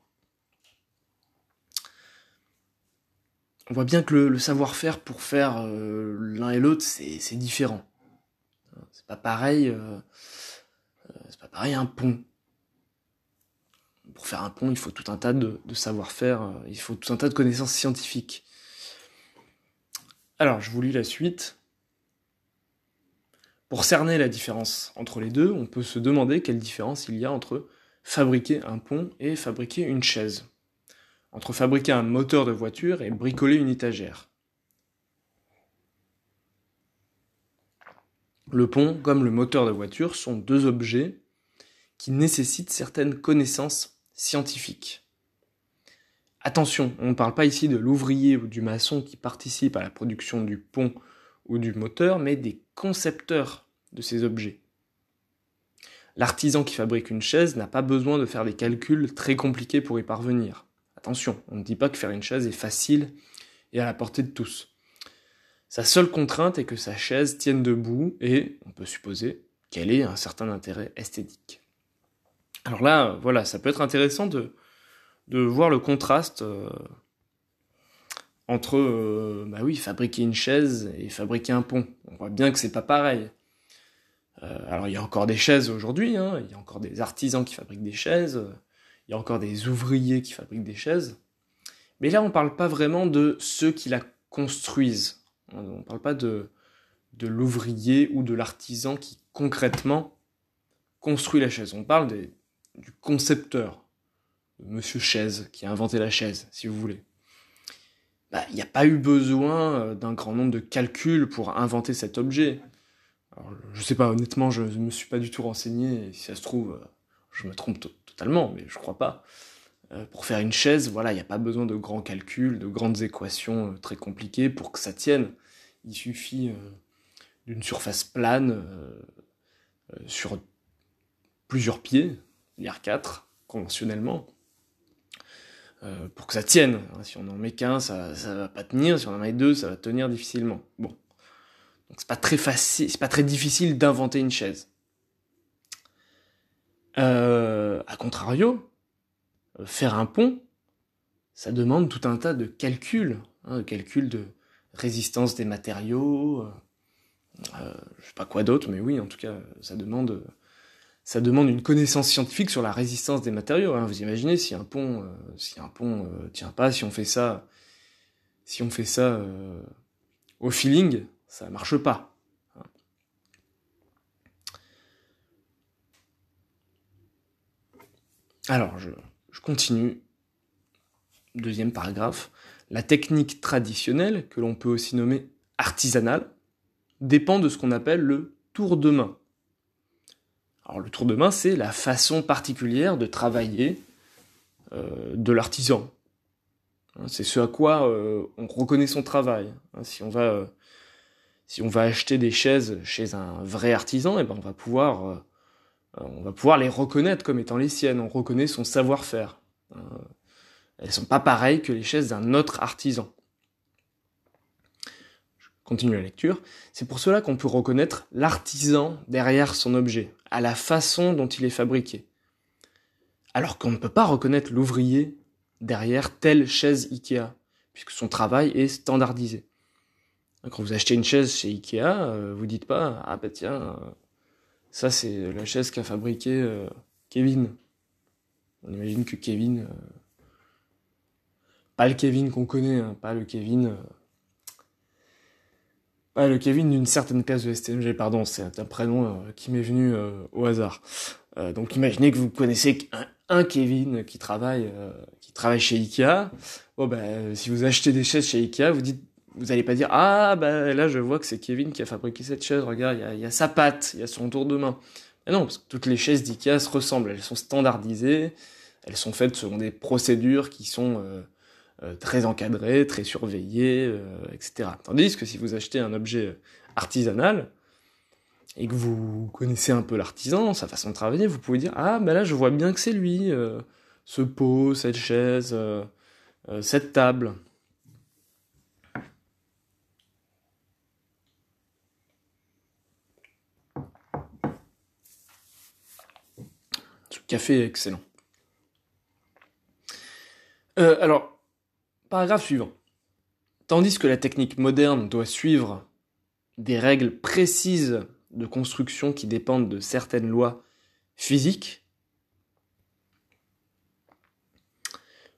On voit bien que le, savoir-faire pour faire euh, l'un et l'autre, c'est différent. C'est pas pareil. c'est pas pareil un pont. Pour faire un pont, il faut tout un tas de savoir-faire, il faut tout un tas de connaissances scientifiques. Alors, je vous lis la suite. Pour cerner la différence entre les deux, on peut se demander quelle différence il y a entre fabriquer un pont et fabriquer une chaise, entre fabriquer un moteur de voiture et bricoler une étagère. Le pont, comme le moteur de voiture, sont deux objets qui nécessitent certaines connaissances scientifiques. Attention, on ne parle pas ici de l'ouvrier ou du maçon qui participe à la production du pont ou du moteur, mais des concepteurs de ces objets. L'artisan qui fabrique une chaise n'a pas besoin de faire des calculs très compliqués pour y parvenir. Attention, on ne dit pas que faire une chaise est facile et à la portée de tous. Sa seule contrainte est que sa chaise tienne debout et, on peut supposer, qu'elle ait un certain intérêt esthétique. Alors là, voilà, ça peut être intéressant de, de voir le contraste euh, entre, euh, bah fabriquer une chaise et fabriquer un pont. On voit bien que c'est pas pareil. Euh, alors il y a encore des chaises aujourd'hui, hein, il y a encore des artisans qui fabriquent des chaises, il y a encore des ouvriers qui fabriquent des chaises. Mais là, on ne parle pas vraiment de ceux qui la construisent. On ne parle pas de, l'ouvrier ou de l'artisan qui concrètement construit la chaise. On parle du concepteur, Monsieur Chaise, qui a inventé la chaise, si vous voulez. Bah, il n'y a pas eu besoin euh, d'un grand nombre de calculs pour inventer cet objet. Alors, je sais pas, honnêtement, je ne me suis pas du tout renseigné, si ça se trouve, euh, je me trompe totalement, mais je crois pas. Euh, pour faire une chaise, voilà, il n'y a pas besoin de grands calculs, de grandes équations très compliquées pour que ça tienne. Il suffit d'une surface plane sur plusieurs pieds, l'IR4, conventionnellement, euh, pour que ça tienne. Si on en met qu'un, ça, ça va pas tenir. Si on en met deux, ça va tenir difficilement. Bon. Donc c'est pas très facile, c'est pas très difficile d'inventer une chaise. Euh, a contrario, euh, faire un pont, ça demande tout un tas de calculs, hein, calculs de résistance des matériaux, euh, je sais pas quoi d'autre, mais oui, en tout cas, ça demande ça demande une connaissance scientifique sur la résistance des matériaux. Hein. Vous imaginez si un pont, euh, si un pont euh, tient pas, si on fait ça, si on fait ça euh, au feeling, ça marche pas. Hein. Alors, je, je continue. Deuxième paragraphe. La technique traditionnelle, que l'on peut aussi nommer artisanale, dépend de ce qu'on appelle le tour de main. Alors le tour de main, c'est la façon particulière de travailler euh, de l'artisan. Hein, c'est ce à quoi euh, on reconnaît son travail. Hein, si on va euh, si on va acheter des chaises chez un vrai artisan, eh ben on va pouvoir on va pouvoir les reconnaître comme étant les siennes. On reconnaît son savoir-faire. Hein. Elles sont pas pareilles que les chaises d'un autre artisan continue la lecture, c'est pour cela qu'on peut reconnaître l'artisan derrière son objet, à la façon dont il est fabriqué. Alors qu'on ne peut pas reconnaître l'ouvrier derrière telle chaise Ikea, puisque son travail est standardisé. Quand vous achetez une chaise chez Ikea, euh, vous dites pas ah bah tiens euh, ça c'est la chaise qu'a fabriqué euh, Kevin. On imagine que Kevin, pas le Kevin qu'on connaît, hein, pas le Kevin ah, le Kevin d'une certaine classe de STMG, pardon, c'est un prénom euh, qui m'est venu euh, au hasard. Euh, donc imaginez que vous connaissez un, Kevin qui travaille, qui travaille chez Ikea. Bon ben, si vous achetez des chaises chez Ikea, vous dites, vous allez pas dire ah ben là je vois que c'est Kevin qui a fabriqué cette chaise. Regarde, il y a, y a, sa patte, il y a son tour de main. Mais non, parce que toutes les chaises d'Ikea se ressemblent. Elles sont standardisées, elles sont faites selon des procédures qui sont euh, très encadré, très surveillé, euh, etc. Tandis que si vous achetez un objet artisanal, et que vous connaissez un peu l'artisan, sa façon de travailler, vous pouvez dire ah ben là je vois bien que c'est lui, euh, ce pot, cette chaise, cette table. Ce café est excellent. alors, Paragraphe suivant. Tandis que la technique moderne doit suivre des règles précises de construction qui dépendent de certaines lois physiques.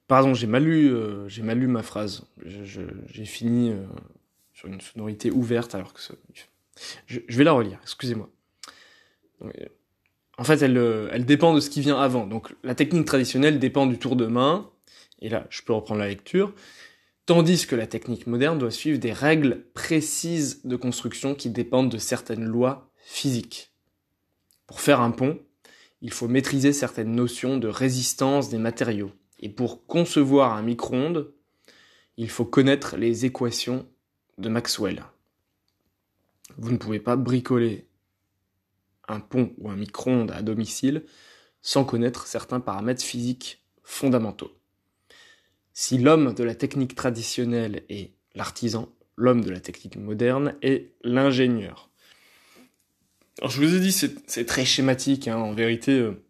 Pardon, j'ai mal lu, euh, j'ai mal lu ma phrase. J'ai fini euh, sur une sonorité ouverte alors que je, vais la relire. Excusez-moi. En fait, euh, elle dépend de ce qui vient avant. Donc, la technique traditionnelle dépend du tour de main, et là, je peux reprendre la lecture. Tandis que la technique moderne doit suivre des règles précises de construction qui dépendent de certaines lois physiques. Pour faire un pont, il faut maîtriser certaines notions de résistance des matériaux. Et pour concevoir un micro-ondes, il faut connaître les équations de Maxwell. Vous ne pouvez pas bricoler un pont ou un micro-ondes à domicile sans connaître certains paramètres physiques fondamentaux. Si l'homme de la technique traditionnelle est l'artisan, l'homme de la technique moderne est l'ingénieur. Alors je vous ai dit, c'est très schématique, hein. en vérité, euh,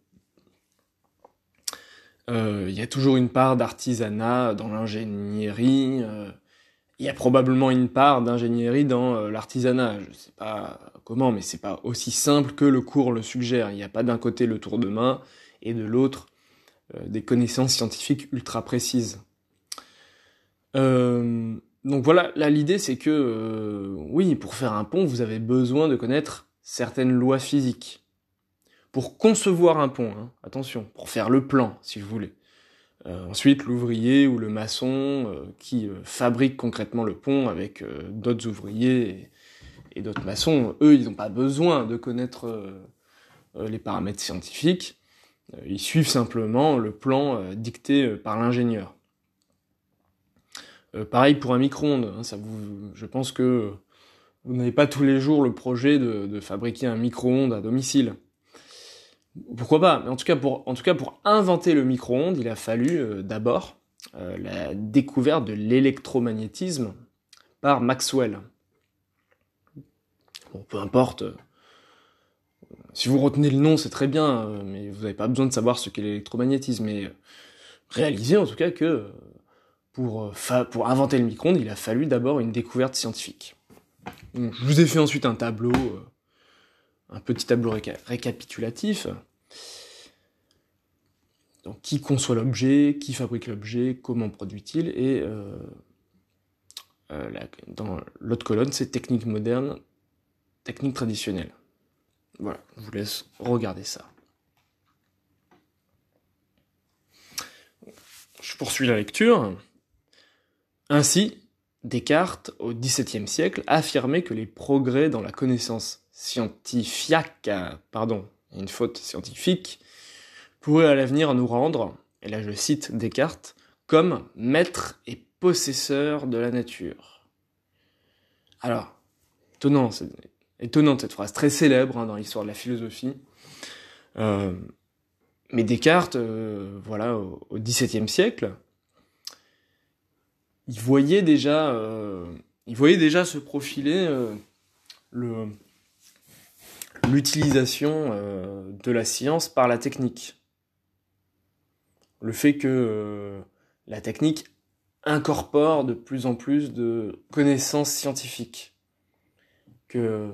euh, il y a toujours une part d'artisanat dans l'ingénierie, euh, il y a probablement une part d'ingénierie dans l'artisanat. Je sais pas comment, mais c'est pas aussi simple que le cours le suggère. Il n'y a pas d'un côté le tour de main et de l'autre des connaissances scientifiques ultra précises. Euh, donc voilà, là l'idée c'est que euh, oui, pour faire un pont, vous avez besoin de connaître certaines lois physiques. Pour concevoir un pont, hein, attention, pour faire le plan, si vous voulez. Euh, ensuite, l'ouvrier ou le maçon qui fabrique concrètement le pont avec d'autres ouvriers et, et d'autres maçons, eux, ils n'ont pas besoin de connaître les paramètres scientifiques. ils suivent simplement le plan dicté par l'ingénieur. Euh, pareil pour un micro-ondes. Hein, je pense que vous n'avez pas tous les jours le projet de, fabriquer un micro-ondes à domicile. Pourquoi pas? Mais en tout cas, pour, inventer le micro-ondes, il a fallu euh, d'abord la découverte de l'électromagnétisme par Maxwell. Bon, peu importe. Si vous retenez le nom, c'est très bien, mais vous n'avez pas besoin de savoir ce qu'est l'électromagnétisme. Mais réalisez en tout cas que pour, pour inventer le micro-ondes, il a fallu d'abord une découverte scientifique. je vous ai fait ensuite un tableau, un petit tableau récapitulatif. Donc, qui conçoit l'objet, qui fabrique l'objet, comment produit-il, et euh, euh, dans l'autre colonne, c'est technique moderne, technique traditionnelle. Voilà, je vous laisse regarder ça. Je poursuis la lecture. Ainsi, Descartes, au XVIIe siècle, affirmait que les progrès dans la connaissance scientifique, pardon, une faute scientifique, pourrait à l'avenir nous rendre, et là je cite Descartes, comme maître et possesseur de la nature. Alors, étonnant, étonnante cette phrase, très célèbre hein, dans l'histoire de la philosophie. Euh, mais Descartes, euh, voilà, au XVIIe siècle, il voyait déjà, euh, il voyait déjà se profiler le l'utilisation de la science par la technique. Le fait que euh, la technique incorpore de plus en plus de connaissances scientifiques, que euh,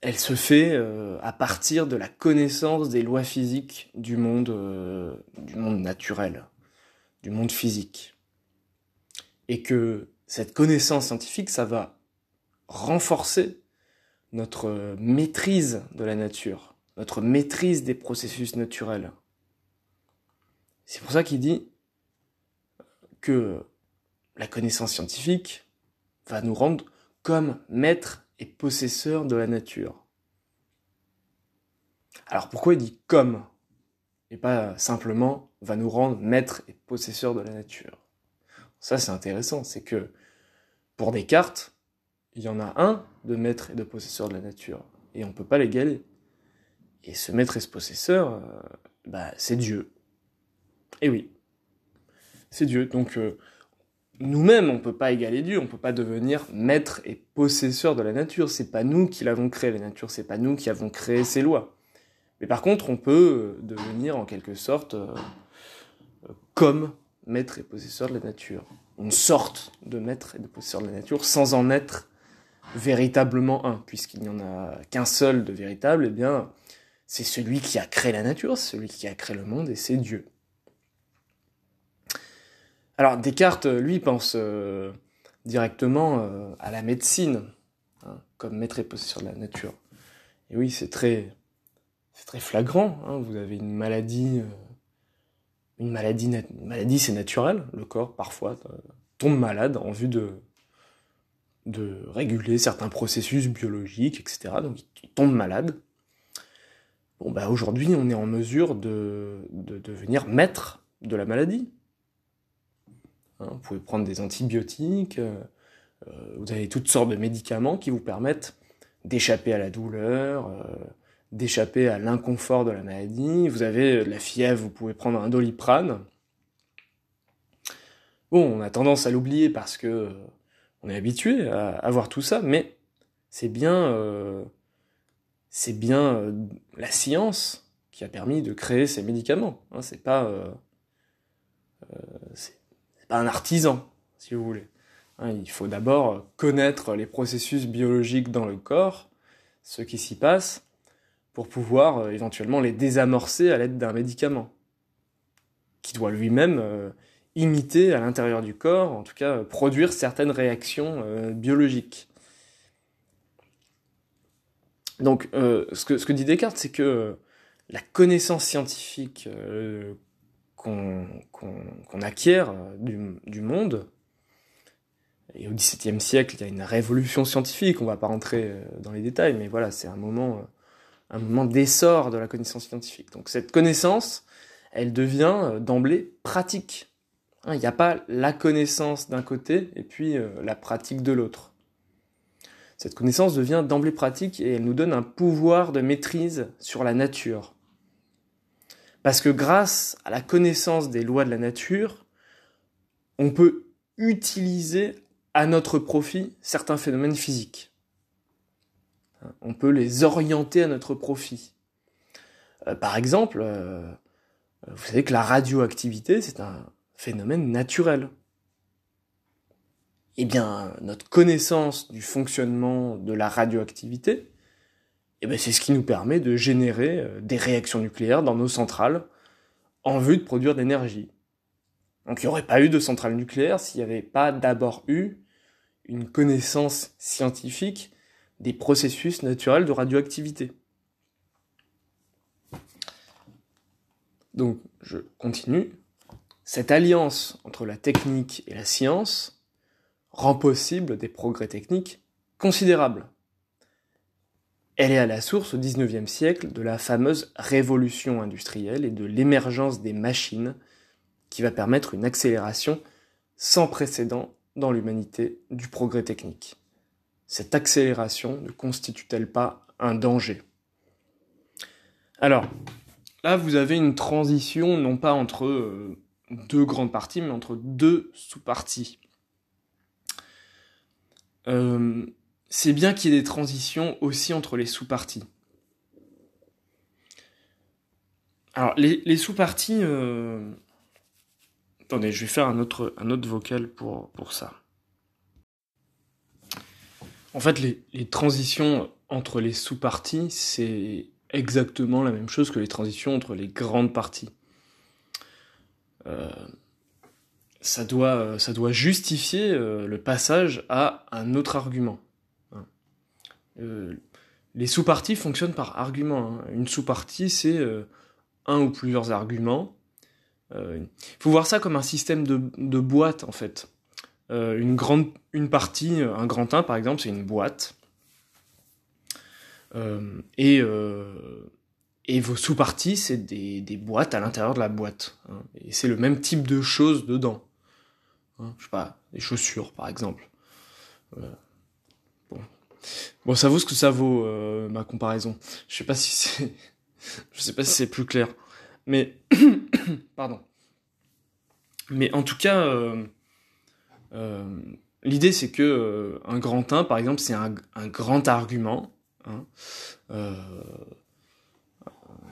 elle se fait euh, à partir de la connaissance des lois physiques du monde, du monde naturel, du monde physique, et que cette connaissance scientifique, ça va renforcer notre maîtrise de la nature, notre maîtrise des processus naturels. C'est pour ça qu'il dit que la connaissance scientifique va nous rendre comme maître et possesseur de la nature. Alors pourquoi il dit comme et pas simplement va nous rendre maître et possesseur de la nature? Ça c'est intéressant, c'est que pour Descartes, il y en a un de maître et de possesseur de la nature et on ne peut pas l'égaler. Et ce maître et ce possesseur, euh, bah, c'est Dieu. Et eh oui, c'est Dieu. Donc euh, nous-mêmes, on ne peut pas égaler Dieu, on ne peut pas devenir maître et possesseur de la nature. C'est pas nous qui l'avons créé la nature, c'est pas nous qui avons créé ces lois. Mais par contre, on peut euh, devenir en quelque sorte comme maître et possesseur de la nature. Une sorte de maître et de possesseur de la nature sans en être véritablement un, puisqu'il n'y en a qu'un seul de véritable, eh bien, c'est celui qui a créé la nature, celui qui a créé le monde, et c'est Dieu. Alors Descartes, lui, pense euh, directement euh, à la médecine, hein, comme maître et possesseur de la nature. Et oui, c'est très, très flagrant. Hein. Vous avez une maladie, euh, une maladie, maladie, c'est naturel. Le corps parfois tombe malade en vue de réguler certains processus biologiques, etc. Donc il tombe malade. Bon bah aujourd'hui, on est en mesure de, de devenir maître de la maladie. Hein, vous pouvez prendre des antibiotiques, euh, euh, vous avez toutes sortes de médicaments qui vous permettent d'échapper à la douleur, euh, d'échapper à l'inconfort de la maladie. Vous avez de la fièvre, vous pouvez prendre un doliprane. Bon, on a tendance à l'oublier parce que on est habitué à avoir tout ça, mais c'est bien, c'est bien la science qui a permis de créer ces médicaments. Hein, c'est pas, pas un artisan, si vous voulez. Hein, il faut d'abord connaître les processus biologiques dans le corps, ce qui s'y passe, pour pouvoir euh, éventuellement les désamorcer à l'aide d'un médicament, qui doit lui-même euh, imiter à l'intérieur du corps, en tout cas produire certaines réactions euh, biologiques. Donc, ce, que, dit Descartes, c'est que la connaissance scientifique qu'on acquiert euh, du, monde. Et au XVIIe siècle, il y a une révolution scientifique. On va pas rentrer euh, dans les détails, mais voilà, c'est un moment, euh, un moment d'essor de la connaissance scientifique. Donc cette connaissance, elle devient d'emblée pratique. Hein, il n'y a pas la connaissance d'un côté et puis la pratique de l'autre. Cette connaissance devient d'emblée pratique et elle nous donne un pouvoir de maîtrise sur la nature Parce que grâce à la connaissance des lois de la nature, on peut utiliser à notre profit certains phénomènes physiques. On peut les orienter à notre profit. Euh, par exemple, euh, vous savez que la radioactivité, c'est un phénomène naturel. Eh bien, notre connaissance du fonctionnement de la radioactivité, eh bien, c'est ce qui nous permet de générer euh, des réactions nucléaires dans nos centrales en vue de produire de l'énergie. Donc il n'y aurait pas eu de centrale nucléaire s'il n'y avait pas d'abord eu une connaissance scientifique des processus naturels de radioactivité. Donc je continue. Cette alliance entre la technique et la science rend possible des progrès techniques considérables. Elle est à la source au XIXe siècle de la fameuse révolution industrielle et de l'émergence des machines qui va permettre une accélération sans précédent dans l'humanité du progrès technique. Cette accélération ne constitue-t-elle pas un danger? Alors, là vous avez une transition non pas entre euh, deux grandes parties, mais entre deux sous-parties. Euh, c'est bien qu'il y ait des transitions aussi entre les sous-parties. Alors, les, sous-parties... Euh, attendez, je vais faire un autre, un autre vocal pour, pour ça. En fait, les, transitions entre les sous-parties, c'est exactement la même chose que les transitions entre les grandes parties. Euh, ça, doit, ça doit justifier euh, le passage à un autre argument. Euh, les sous-parties fonctionnent par argument. Hein. Une sous-partie, c'est un ou plusieurs arguments. Il faut voir ça comme un système de, de boîte, en fait. Une grande une partie, un grand 1 par exemple, c'est une boîte. et, et vos sous-parties, c'est des, des, boîtes à l'intérieur de la boîte. Hein. Et c'est le même type de choses dedans. Hein. Je sais pas, des chaussures par exemple. Bon, ça vaut ce que ça vaut euh, ma comparaison. Je sais pas si c'est, je sais pas si c'est plus clair, mais pardon. Mais en tout cas, euh, euh, l'idée c'est que un grand 1, par exemple, c'est un, grand argument. Hein,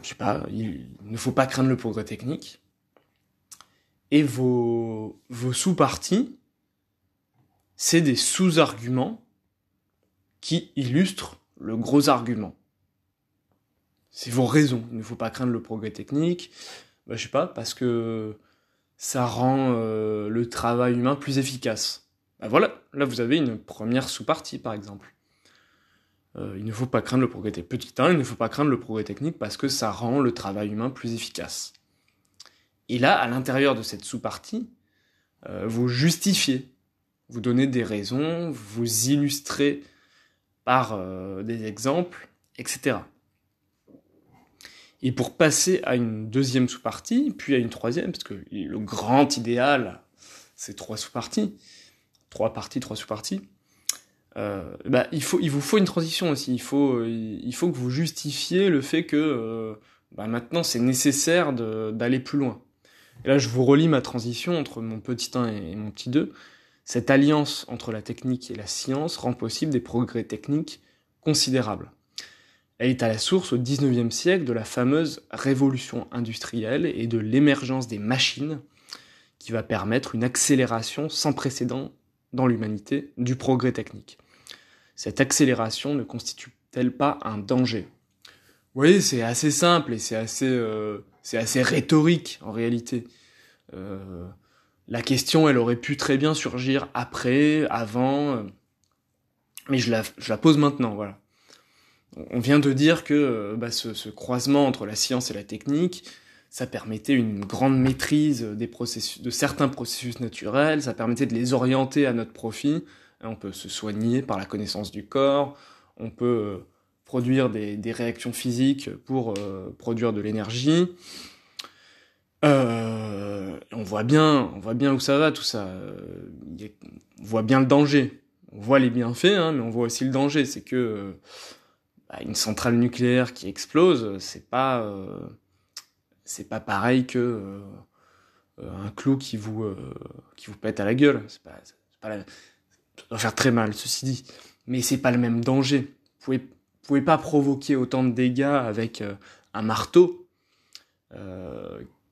je sais pas, il ne faut pas craindre le progrès technique. Et vos, sous-parties, c'est des sous-arguments qui illustre le gros argument. C'est vos raisons. Il ne faut pas craindre le progrès technique. Bah, je sais pas, parce que ça rend euh, le travail humain plus efficace. Bah, voilà, là vous avez une première sous-partie par exemple. Euh, il ne faut pas craindre le progrès technique. Petit 1, il ne faut pas craindre le progrès technique parce que ça rend le travail humain plus efficace. Et là, à l'intérieur de cette sous-partie, euh, vous justifiez, vous donnez des raisons, vous illustrez par euh, des exemples, etc. Et pour passer à une deuxième sous-partie, puis à une troisième, parce que le grand idéal, c'est trois sous-parties, trois parties, trois sous-parties, euh, bah, il, il vous faut une transition aussi. Il faut, il faut que vous justifiez le fait que euh, bah, maintenant c'est nécessaire d'aller plus loin. Et là, je vous relis ma transition entre mon petit 1 et mon petit 2. Cette alliance entre la technique et la science rend possible des progrès techniques considérables. Elle est à la source au XIXe siècle de la fameuse révolution industrielle et de l'émergence des machines qui va permettre une accélération sans précédent dans l'humanité du progrès technique. Cette accélération ne constitue-t-elle pas un danger? Oui, c'est assez simple et c'est assez, euh, assez rhétorique en réalité. Euh, la question, elle aurait pu très bien surgir après, avant, euh, mais je la, je la pose maintenant, voilà. On vient de dire que euh, bah, ce, croisement entre la science et la technique, ça permettait une grande maîtrise de certains processus naturels, ça permettait de les orienter à notre profit. On peut se soigner par la connaissance du corps, on peut euh, produire des, réactions physiques pour produire de l'énergie. Euh, on voit bien, on voit bien où ça va tout ça. on voit bien le danger. On voit les bienfaits, hein, mais on voit aussi le danger. C'est que une centrale nucléaire qui explose, c'est pas, euh, c'est pas pareil que un clou qui vous qui vous pète à la gueule. C'est pas, ça doit faire très mal, ceci dit, mais c'est pas le même danger. Vous pouvez pouvez pas provoquer autant de dégâts avec un marteau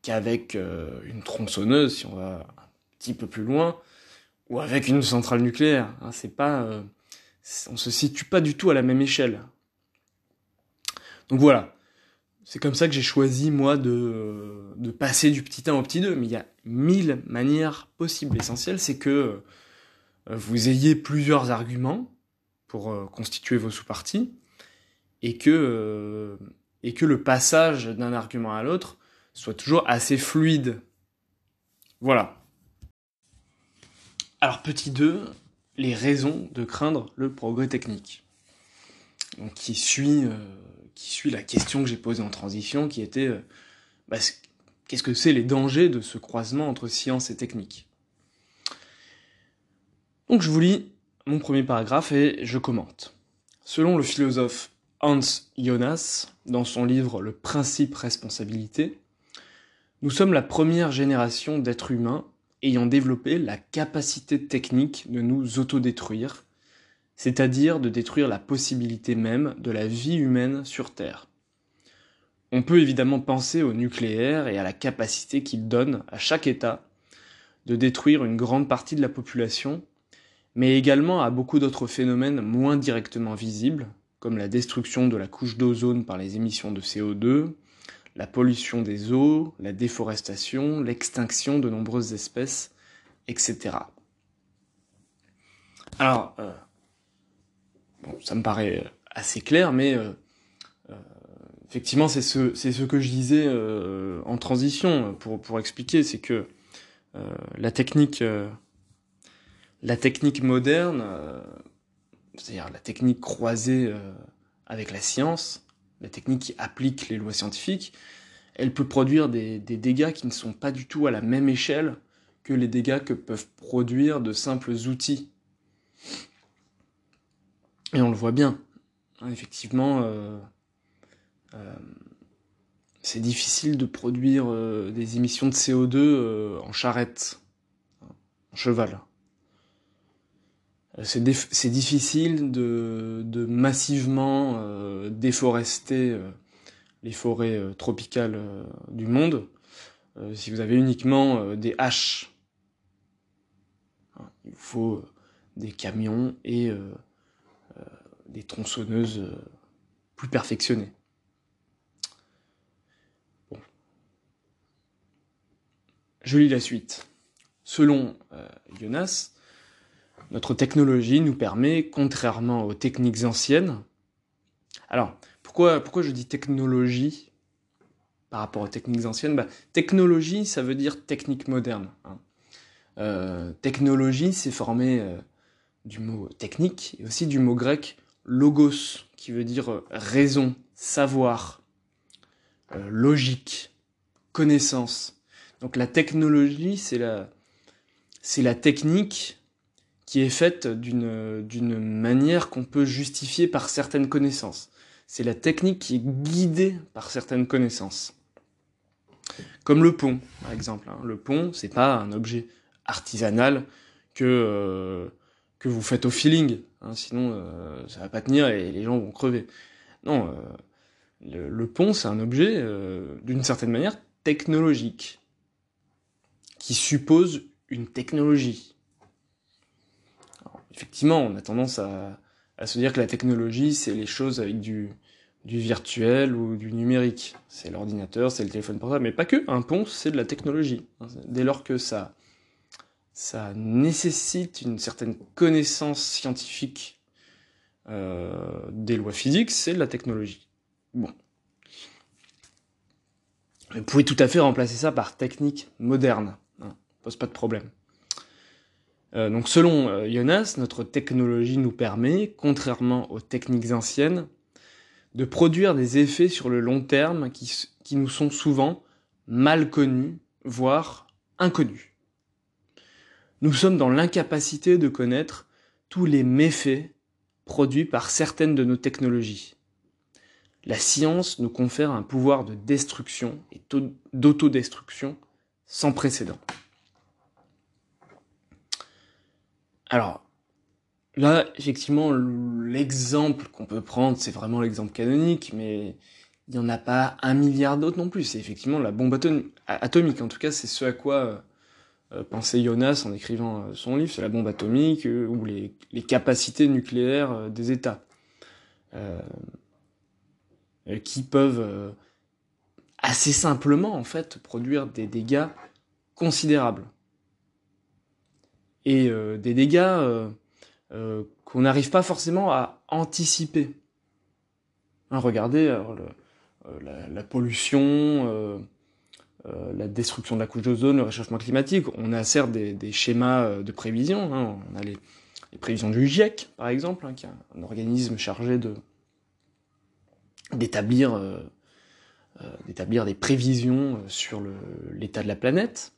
qu'avec une tronçonneuse, si on va un petit peu plus loin, ou avec une centrale nucléaire. Hein, c'est pas, on se situe pas du tout à la même échelle. Donc voilà, c'est comme ça que j'ai choisi moi de, passer du petit 1 au petit 2, mais il y a mille manières possibles. L'essentiel c'est que euh, vous ayez plusieurs arguments pour euh, constituer vos sous-parties et que, euh, et que le passage d'un argument à l'autre soit toujours assez fluide. Voilà. Alors petit 2, les raisons de craindre le progrès technique. Donc, qui suit, qui suit la question que j'ai posée en transition, qui était euh, bah, qu'est-ce que c'est les dangers de ce croisement entre science et technique? Donc je vous lis mon premier paragraphe et je commente. Selon le philosophe Hans Jonas, dans son livre Le principe responsabilité, nous sommes la première génération d'êtres humains ayant développé la capacité technique de nous autodétruire, c'est-à-dire de détruire la possibilité même de la vie humaine sur Terre. On peut évidemment penser au nucléaire et à la capacité qu'il donne à chaque État de détruire une grande partie de la population, mais également à beaucoup d'autres phénomènes moins directement visibles, comme la destruction de la couche d'ozone par les émissions de CO2, la pollution des eaux, la déforestation, l'extinction de nombreuses espèces, etc. Alors, euh, ça me paraît assez clair, mais euh, euh, effectivement, c'est ce, que je disais en transition pour, pour expliquer, c'est que la technique, la technique moderne, c'est-à-dire la technique croisée avec la science, la technique qui applique les lois scientifiques, elle peut produire des, dégâts qui ne sont pas du tout à la même échelle que les dégâts que peuvent produire de simples outils. Et on le voit bien. Effectivement, euh, euh, c'est difficile de produire euh, des émissions de CO2 en charrette, en cheval. C'est difficile de, massivement euh, déforester les forêts tropicales du monde si vous avez uniquement des haches. Hein, il faut des camions et des tronçonneuses plus perfectionnées. Je lis la suite. Selon Jonas, notre technologie nous permet, contrairement aux techniques anciennes, alors pourquoi, pourquoi je dis technologie par rapport aux techniques anciennes? Bah, Technologie, ça veut dire technique moderne. Hein. Euh, technologie, c'est formé euh, du mot technique et aussi du mot grec logos, qui veut dire euh, raison, savoir, logique, connaissance. Donc la technologie, c'est la, c'est la technique qui est faite d'une manière qu'on peut justifier par certaines connaissances. C'est la technique qui est guidée par certaines connaissances. Comme le pont, par exemple. Hein. Le pont, c'est pas un objet artisanal que, euh, que vous faites au feeling. Hein. sinon, euh, ça va pas tenir et les gens vont crever. Non, euh, le, pont, c'est un objet, d'une certaine manière, technologique, qui suppose une technologie effectivement, on a tendance à, se dire que la technologie, c'est les choses avec du, virtuel ou du numérique. C'est l'ordinateur, c'est le téléphone portable, mais pas que. Un pont, c'est de la technologie. Dès lors que ça, ça nécessite une certaine connaissance scientifique euh, des lois physiques, c'est la technologie. Bon. Vous pouvez tout à fait remplacer ça par technique moderne. Hein, pose pas de problème. Euh, donc selon euh, Jonas, notre technologie nous permet, contrairement aux techniques anciennes, de produire des effets sur le long terme qui nous sont souvent mal connus, voire inconnus. Nous sommes dans l'incapacité de connaître tous les méfaits produits par certaines de nos technologies. la science nous confère un pouvoir de destruction et d'autodestruction sans précédent. Alors, là, effectivement, l'exemple qu'on peut prendre, c'est vraiment l'exemple canonique, mais il n'y en a pas un milliard d'autres non plus. C'est effectivement la bombe atomique. En tout cas, c'est ce à quoi euh, pensait Jonas en écrivant euh, son livre, c'est la bombe atomique euh, ou les, capacités nucléaires des États. qui peuvent assez simplement en fait produire des dégâts considérables et des dégâts qu'on n'arrive pas forcément à anticiper. Hein, regardez la, pollution, euh, la destruction de la couche d'ozone, le réchauffement climatique. On a certes des, schémas euh, de prévision. Hein. On a les, prévisions du GIEC, par exemple, hein, qui est un, organisme chargé euh, d'établir des prévisions sur l'état de la planète.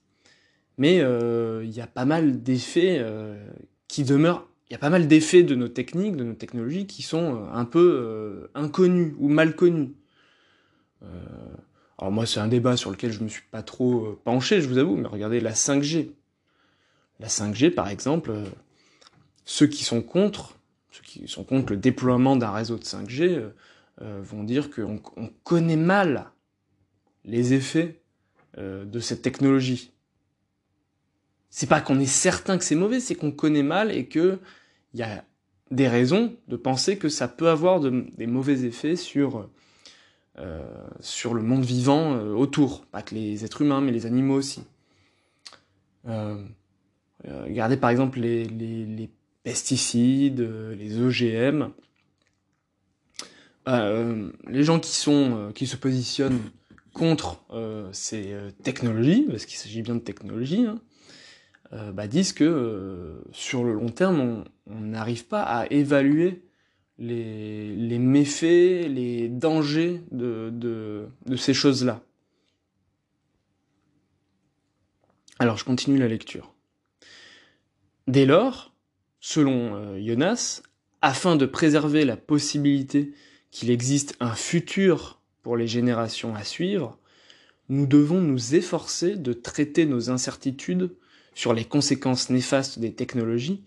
Mais il y a pas mal d'effets qui demeurent. Il y a pas mal d'effets de nos techniques, de nos technologies qui sont un peu inconnus ou mal connus. Alors moi, c'est un débat sur lequel je me suis pas trop euh, penché, je vous avoue, mais regardez la 5G. La 5G, par exemple, euh, ceux qui sont contre, ceux qui sont contre le déploiement d'un réseau de 5G, euh, vont dire qu'on connaît mal les effets de cette technologie. C'est pas qu'on est certain que c'est mauvais, c'est qu'on connaît mal et que il y a des raisons de penser que ça peut avoir des mauvais effets sur sur le monde vivant euh, autour, pas que les êtres humains, mais les animaux aussi. Euh, regardez par exemple les, pesticides, les OGM. les gens qui sont qui se positionnent contre ces technologies, parce qu'il s'agit bien de technologies, hein, bah, disent que sur le long terme, on n'arrive pas à évaluer les, méfaits, les dangers de, de, ces choses-là. Alors je continue la lecture. Dès lors, selon euh, Jonas, afin de préserver la possibilité qu'il existe un futur pour les générations à suivre, nous devons nous efforcer de traiter nos incertitudes sur les conséquences néfastes des technologies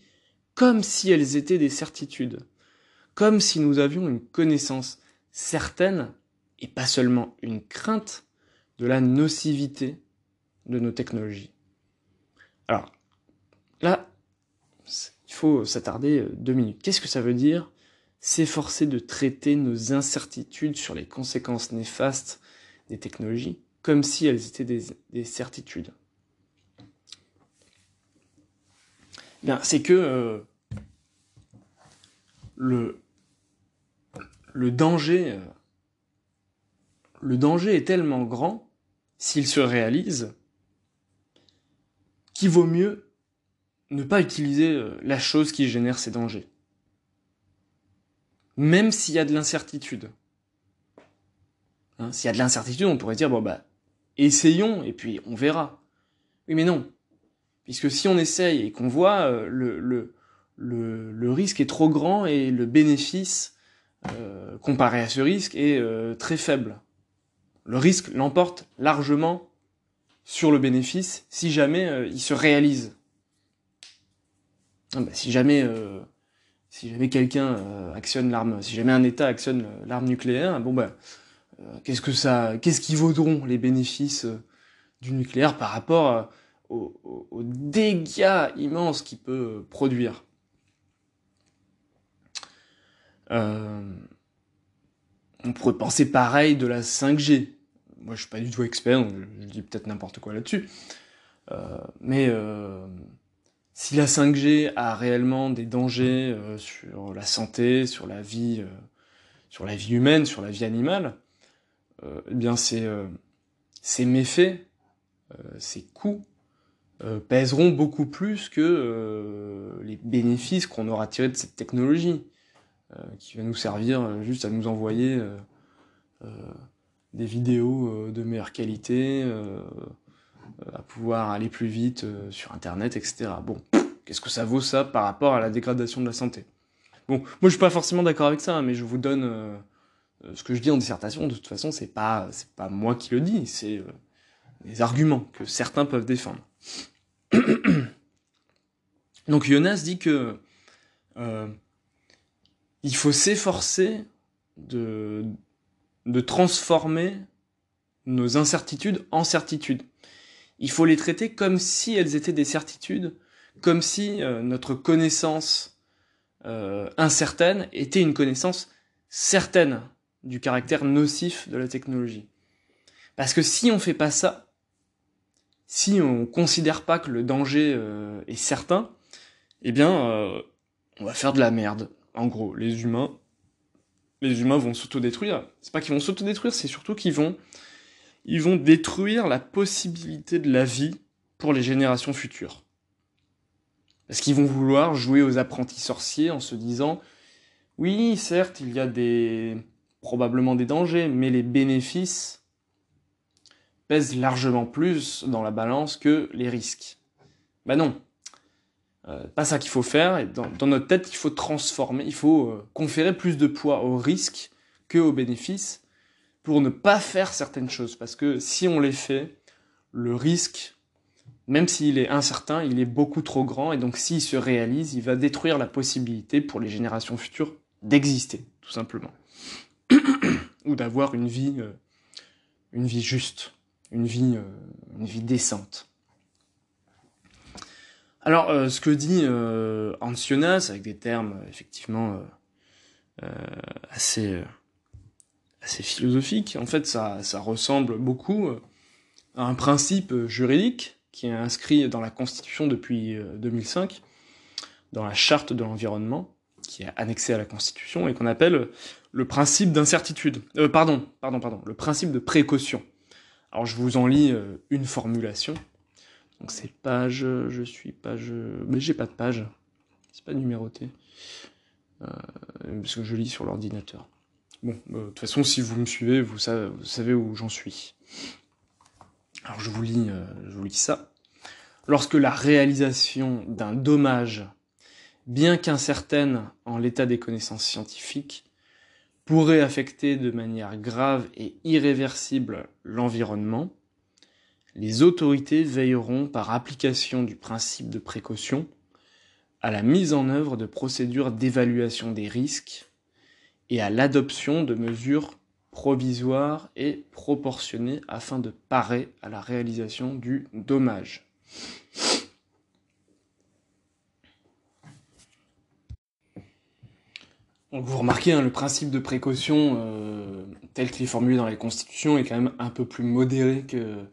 comme si elles étaient des certitudes, comme si nous avions une connaissance certaine, et pas seulement une crainte, de la nocivité de nos technologies. Alors, là, il faut s'attarder euh, deux minutes. Qu'est-ce que ça veut dire S'efforcer de traiter nos incertitudes sur les conséquences néfastes des technologies comme si elles étaient des, certitudes? Bien, c'est que euh, le, le danger, euh, le danger est tellement grand, s'il se réalise, qu'il vaut mieux ne pas utiliser euh, la chose qui génère ces dangers. Même s'il y a de l'incertitude. Hein, s'il y a de l'incertitude, on pourrait dire, bon bah, essayons et puis on verra. Oui mais non. Puisque si on essaye et qu'on voit, euh, le, risque est trop grand et le bénéfice euh, comparé à ce risque est euh, très faible. Le risque l'emporte largement sur le bénéfice si jamais euh, il se réalise. Ah bah, si jamais si jamais quelqu'un actionne l'arme, si jamais un État actionne l'arme nucléaire, bon bah qu'est-ce que ça, qu'est-ce qui vaudront les bénéfices du nucléaire par rapport aux dégâts immenses qu'il peut produire? Euh, on pourrait penser pareil de la 5G. Moi, je suis pas du tout expert, donc je, dis peut-être n'importe quoi là-dessus. Euh, mais euh, si la 5G a réellement des dangers sur la santé, sur la vie, sur la vie humaine, sur la vie animale, eh bien, ces, ces méfaits, ces coûts pèseront beaucoup plus que les bénéfices qu'on aura tirés de cette technologie. Euh, qui va nous servir euh, juste à nous envoyer euh, des vidéos de meilleure qualité, à pouvoir aller plus vite sur Internet, etc. Bon, qu'est-ce que ça vaut ça par rapport à la dégradation de la santé? Bon, moi je suis pas forcément d'accord avec ça, mais je vous donne ce que je dis en dissertation, de toute façon, c'est pas, c'est pas moi qui le dis, c'est des arguments que certains peuvent défendre. Donc Jonas dit que il faut s'efforcer de, transformer nos incertitudes en certitudes. Il faut les traiter comme si elles étaient des certitudes, comme si euh, notre connaissance euh, incertaine était une connaissance certaine du caractère nocif de la technologie. Parce que si on fait pas ça, si on considère pas que le danger euh, est certain, eh bien, on va faire de la merde. En gros, les humains, les humains vont s'autodétruire. C'est pas qu'ils vont s'autodétruire, c'est surtout qu'ils vont ils vont détruire la possibilité de la vie pour les générations futures. Parce qu'ils vont vouloir jouer aux apprentis sorciers en se disant oui, certes, il y a des probablement des dangers, mais les bénéfices pèsent largement plus dans la balance que les risques. Ben non, euh, pas ça qu'il faut faire. Et dans, notre tête, il faut transformer, il faut euh, conférer plus de poids aux risques que aux bénéfices pour ne pas faire certaines choses. Parce que si on les fait, le risque, même s'il est incertain, il est beaucoup trop grand. Et donc s'il se réalise, il va détruire la possibilité pour les générations futures d'exister, tout simplement. Ou d'avoir une vie, euh, une vie juste, une vie décente. Alors, euh, ce que dit euh, avec des termes effectivement assez assez philosophique. En fait, ça, ça ressemble beaucoup euh, à un principe juridique qui est inscrit dans la Constitution depuis 2005, euh, dans la Charte de l'environnement, qui est annexée à la Constitution et qu'on appelle le principe d'incertitude. Euh, pardon, pardon, pardon, le principe de précaution. Alors je vous en lis euh, une formulation. Donc c'est page, je suis page, mais j'ai pas de page, c'est pas numéroté, euh, parce que je lis sur l'ordinateur. Bon, euh, de toute façon, si vous me suivez, vous savez, où j'en suis. Alors je vous lis, euh, je vous lis ça. Lorsque la réalisation d'un dommage, bien qu'incertaine en l'état des connaissances scientifiques, pourrait affecter de manière grave et irréversible l'environnement, les autorités veilleront par application du principe de précaution à la mise en œuvre de procédures d'évaluation des risques et à l'adoption de mesures provisoires et proportionnées afin de parer à la réalisation du dommage. Donc vous remarquez, hein, le principe de précaution euh, tel qu'il est formulé dans la Constitution est quand même un peu plus modéré que,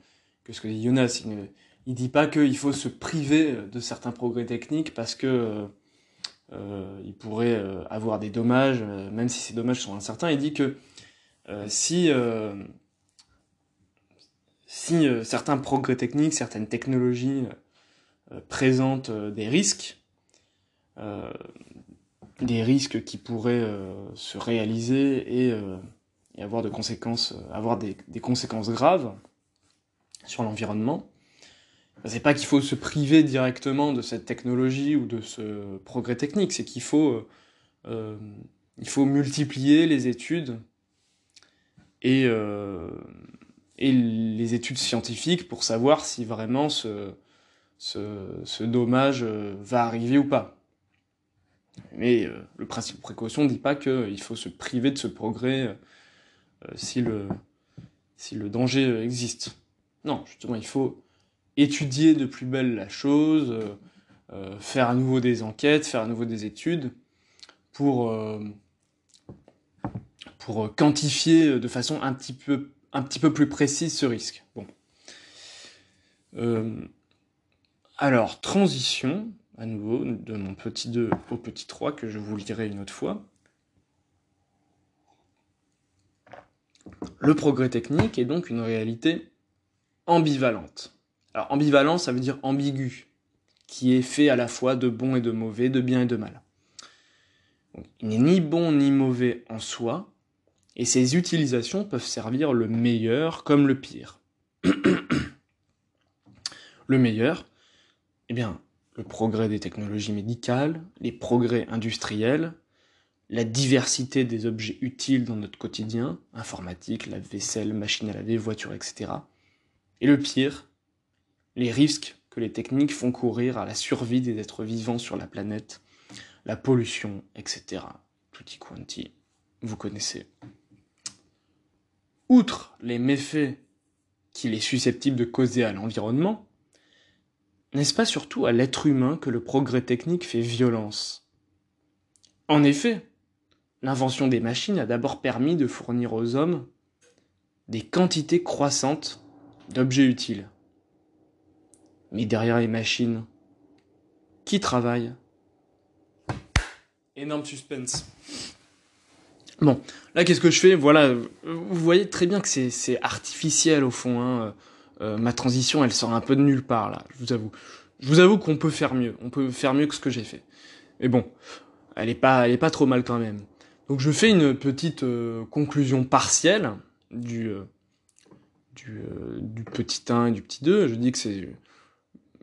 que ce que dit Jonas. Il ne dit pas qu'il faut se priver de certains progrès techniques parce que euh, euh, il pourrait euh, avoir des dommages, euh, même si ces dommages sont incertains. Il dit que si, si certains progrès techniques, certaines technologies présentent des risques, des risques qui pourraient se réaliser et, et, avoir de conséquences, avoir des, des conséquences graves sur l'environnement, c'est pas qu'il faut se priver directement de cette technologie ou de ce progrès technique, c'est qu'il faut, euh, euh, il faut multiplier les études et, euh, et les études scientifiques pour savoir si vraiment ce, dommage va arriver ou pas. Mais le principe de précaution ne dit pas qu'il faut se priver de ce progrès si le danger existe. Non, justement, il faut étudier de plus belle la chose, euh, euh, faire à nouveau des enquêtes, faire à nouveau des études pour, euh, quantifier de façon un petit, peu, un petit peu plus précise ce risque. Bon. alors, transition, à nouveau, de mon petit 2 au petit 3, que je vous lirai une autre fois. Le progrès technique est donc une réalité ambivalente. Alors ambivalent, ça veut dire ambigu, qui est fait à la fois de bon et de mauvais, de bien et de mal. il n'est ni bon ni mauvais en soi, et ses utilisations peuvent servir le meilleur comme le pire. le meilleur, eh bien, le progrès des technologies médicales, les progrès industriels, la diversité des objets utiles dans notre quotidien, informatique, la vaisselle, machine à laver, voiture, etc. Et le pire, les risques que les techniques font courir à la survie des êtres vivants sur la planète, la pollution, etc. Tutti quanti, vous connaissez. Outre les méfaits qu'il est susceptible de causer à l'environnement, n'est-ce pas surtout à l'être humain que le progrès technique fait violence? En effet, l'invention des machines a d'abord permis de fournir aux hommes des quantités croissantes d'objets utiles. Mais derrière les machines, qui travaille? Énorme suspense. Bon, là qu'est-ce que je fais? Voilà, vous voyez très bien que c'est artificiel au fond. Hein. Euh, ma transition, elle sort un peu de nulle part là, je vous avoue. Je vous avoue qu'on peut faire mieux, on peut faire mieux que ce que j'ai fait. Mais bon, elle est pas, elle est pas trop mal quand même. Donc je fais une petite euh, conclusion partielle du, euh, du, du, petit 1 et du petit 2. Je dis que c'est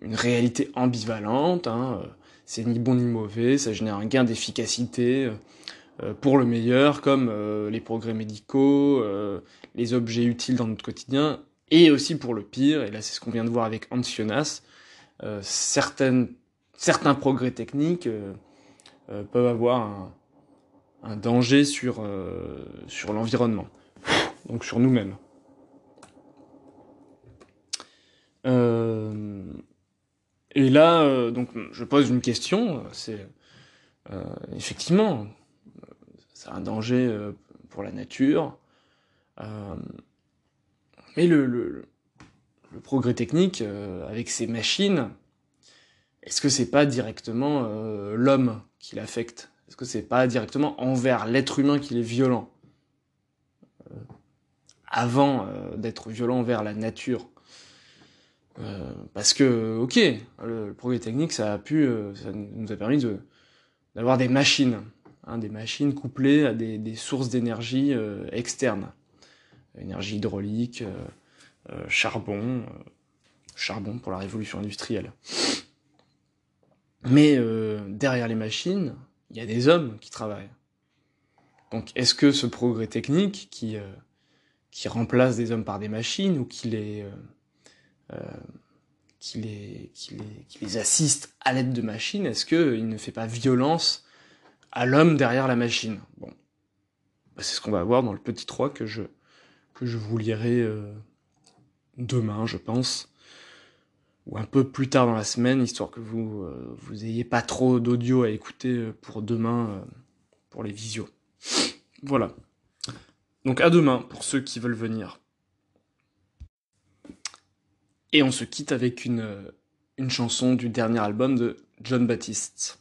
une réalité ambivalente, hein. c'est ni bon ni mauvais, ça génère un gain d'efficacité pour le meilleur, comme les progrès médicaux, les objets utiles dans notre quotidien, et aussi pour le pire, et là c'est ce qu'on vient de voir avec euh, certaines, certains progrès techniques euh, euh, peuvent avoir un, danger sur l'environnement, donc sur nous-mêmes. Et là, donc, je pose une question, c'est effectivement, c'est un danger pour la nature, mais le, le, le progrès technique, euh, avec ces machines, est-ce que c'est pas directement euh, l'homme qui l'affecte? Est-ce que c'est pas directement envers l'être humain qu'il est violent? Euh, Avant d'être violent envers la nature parce que, ok, le, progrès technique, ça a pu, ça nous a permis de d'avoir des machines, hein, des machines couplées à des, des sources d'énergie externes énergie hydraulique, euh, euh, charbon, euh, charbon pour la révolution industrielle. Mais derrière les machines, il y a des hommes qui travaillent. Donc est-ce que ce progrès technique qui, qui remplace des hommes par des machines ou qui les, les, qui les, qui les assiste à l'aide de machines, est-ce qu'il ne fait pas violence à l'homme derrière la machine? Bon, bah, c'est ce qu'on va voir dans le petit 3 que je, que je vous lirai euh, demain, je pense, ou un peu plus tard dans la semaine, histoire que vous euh, vous ayez pas trop d'audio à écouter euh, pour demain pour les visios. Voilà. Donc à demain pour ceux qui veulent venir. Et on se quitte avec une, une chanson du dernier album de John Baptiste.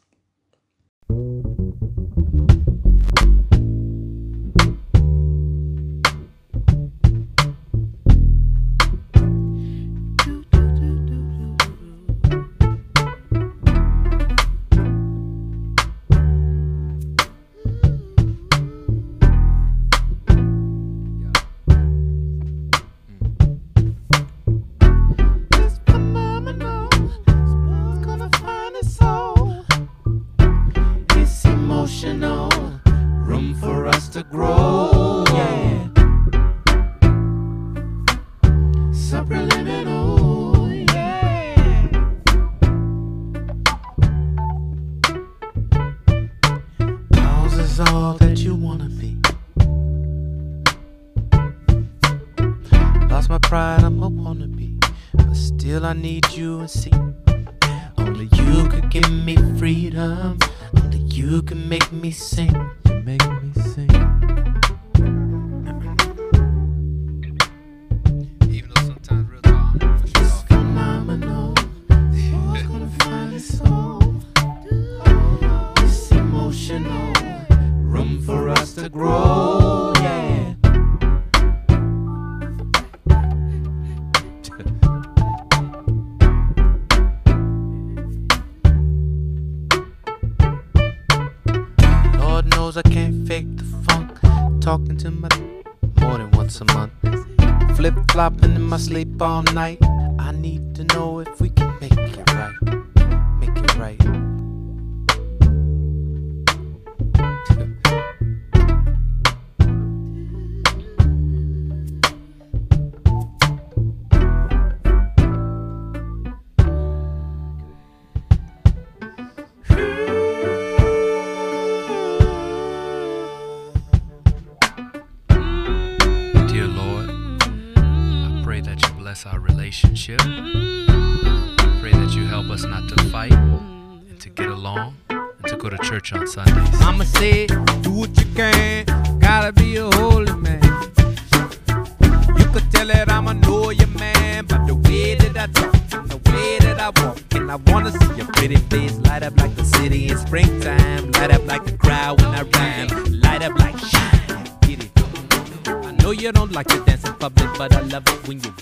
All night.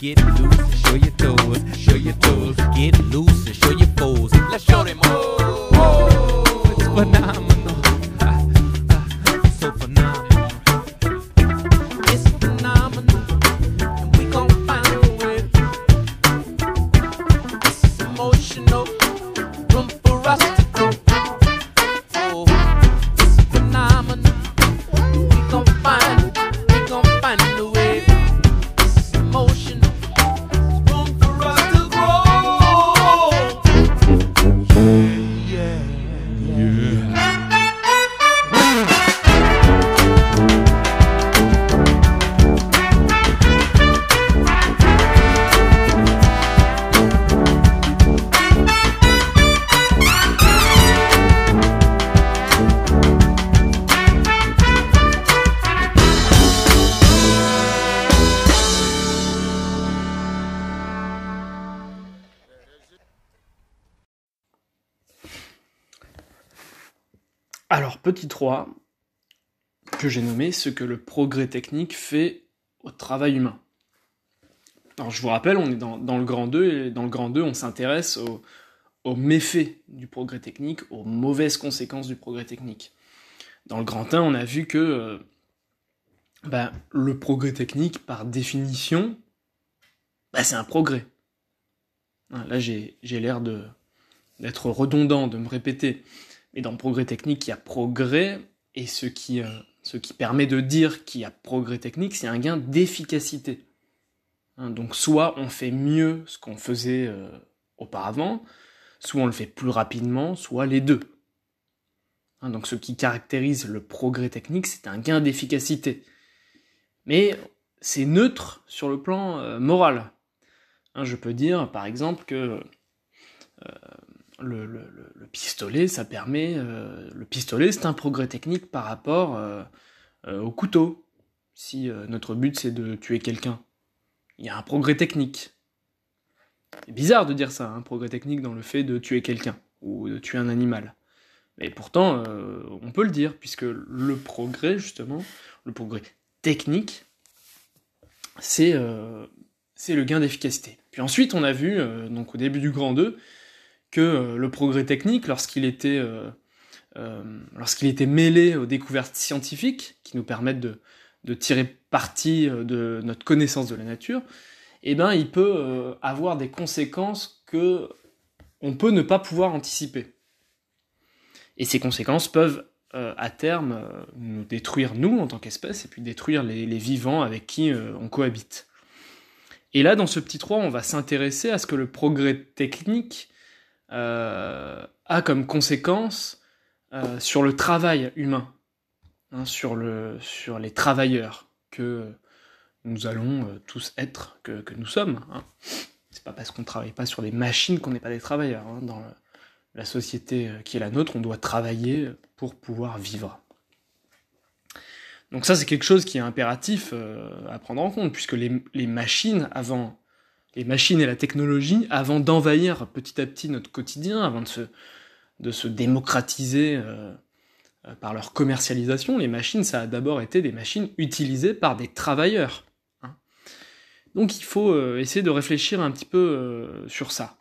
Get que j'ai nommé ce que le progrès technique fait au travail humain. Alors, je vous rappelle, on est dans, dans le grand 2, et dans le grand 2, on s'intéresse aux, méfaits du progrès technique, aux mauvaises conséquences du progrès technique. Dans le grand 1, on a vu que euh, bah, le progrès technique, par définition, bah, c'est un progrès. Hein, Là, j'ai l'air d'être redondant, de me répéter. Mais dans le progrès technique, il y a progrès, et ce qui, euh, ce qui permet de dire qu'il y a progrès technique, c'est un gain d'efficacité. Hein, donc soit on fait mieux ce qu'on faisait euh, auparavant, soit on le fait plus rapidement, soit les deux. Hein, donc ce qui caractérise le progrès technique, c'est un gain d'efficacité. Mais c'est neutre sur le plan euh, moral. Hein, je peux dire, par exemple, que le, le- le- le pistolet, ça permet. euh, le pistolet, c'est un progrès technique par rapport euh, euh, au couteau. Si notre but c'est de tuer quelqu'un, il y a un progrès technique. C'est bizarre de dire ça, un progrès technique dans le fait de tuer quelqu'un ou de tuer un animal. Mais pourtant, on peut le dire, puisque le progrès, justement, le progrès technique, c'est le gain d'efficacité. Puis ensuite, on a vu, donc au début du grand 2, que euh, le progrès technique, lorsqu'il était, euh, euh, lorsqu'il était mêlé aux découvertes scientifiques, qui nous permettent de, tirer parti de notre connaissance de la nature, eh ben, il peut avoir des conséquences que on peut ne pas pouvoir anticiper. Et ces conséquences peuvent, à terme, nous détruire nous en tant qu'espèce, et puis détruire les, vivants avec qui on cohabite. Et là, dans ce petit 3, on va s'intéresser à ce que le progrès technique a comme conséquence euh, sur le travail humain, hein, sur, le, sur les travailleurs que nous allons euh, tous être, que, que nous sommes. Hein. C'est pas parce qu'on travaille pas sur des machines qu'on n'est pas des travailleurs. hein. Dans la société euh, qui est la nôtre, on doit travailler pour pouvoir vivre. Donc ça, c'est quelque chose qui est impératif euh, à prendre en compte, puisque les, les machines, avant les machines et la technologie, avant d'envahir petit à petit notre quotidien, avant de se, de se démocratiser euh, euh, par leur commercialisation, les machines, ça a d'abord été des machines utilisées par des travailleurs. hein. Donc il faut euh, essayer de réfléchir un petit peu sur ça.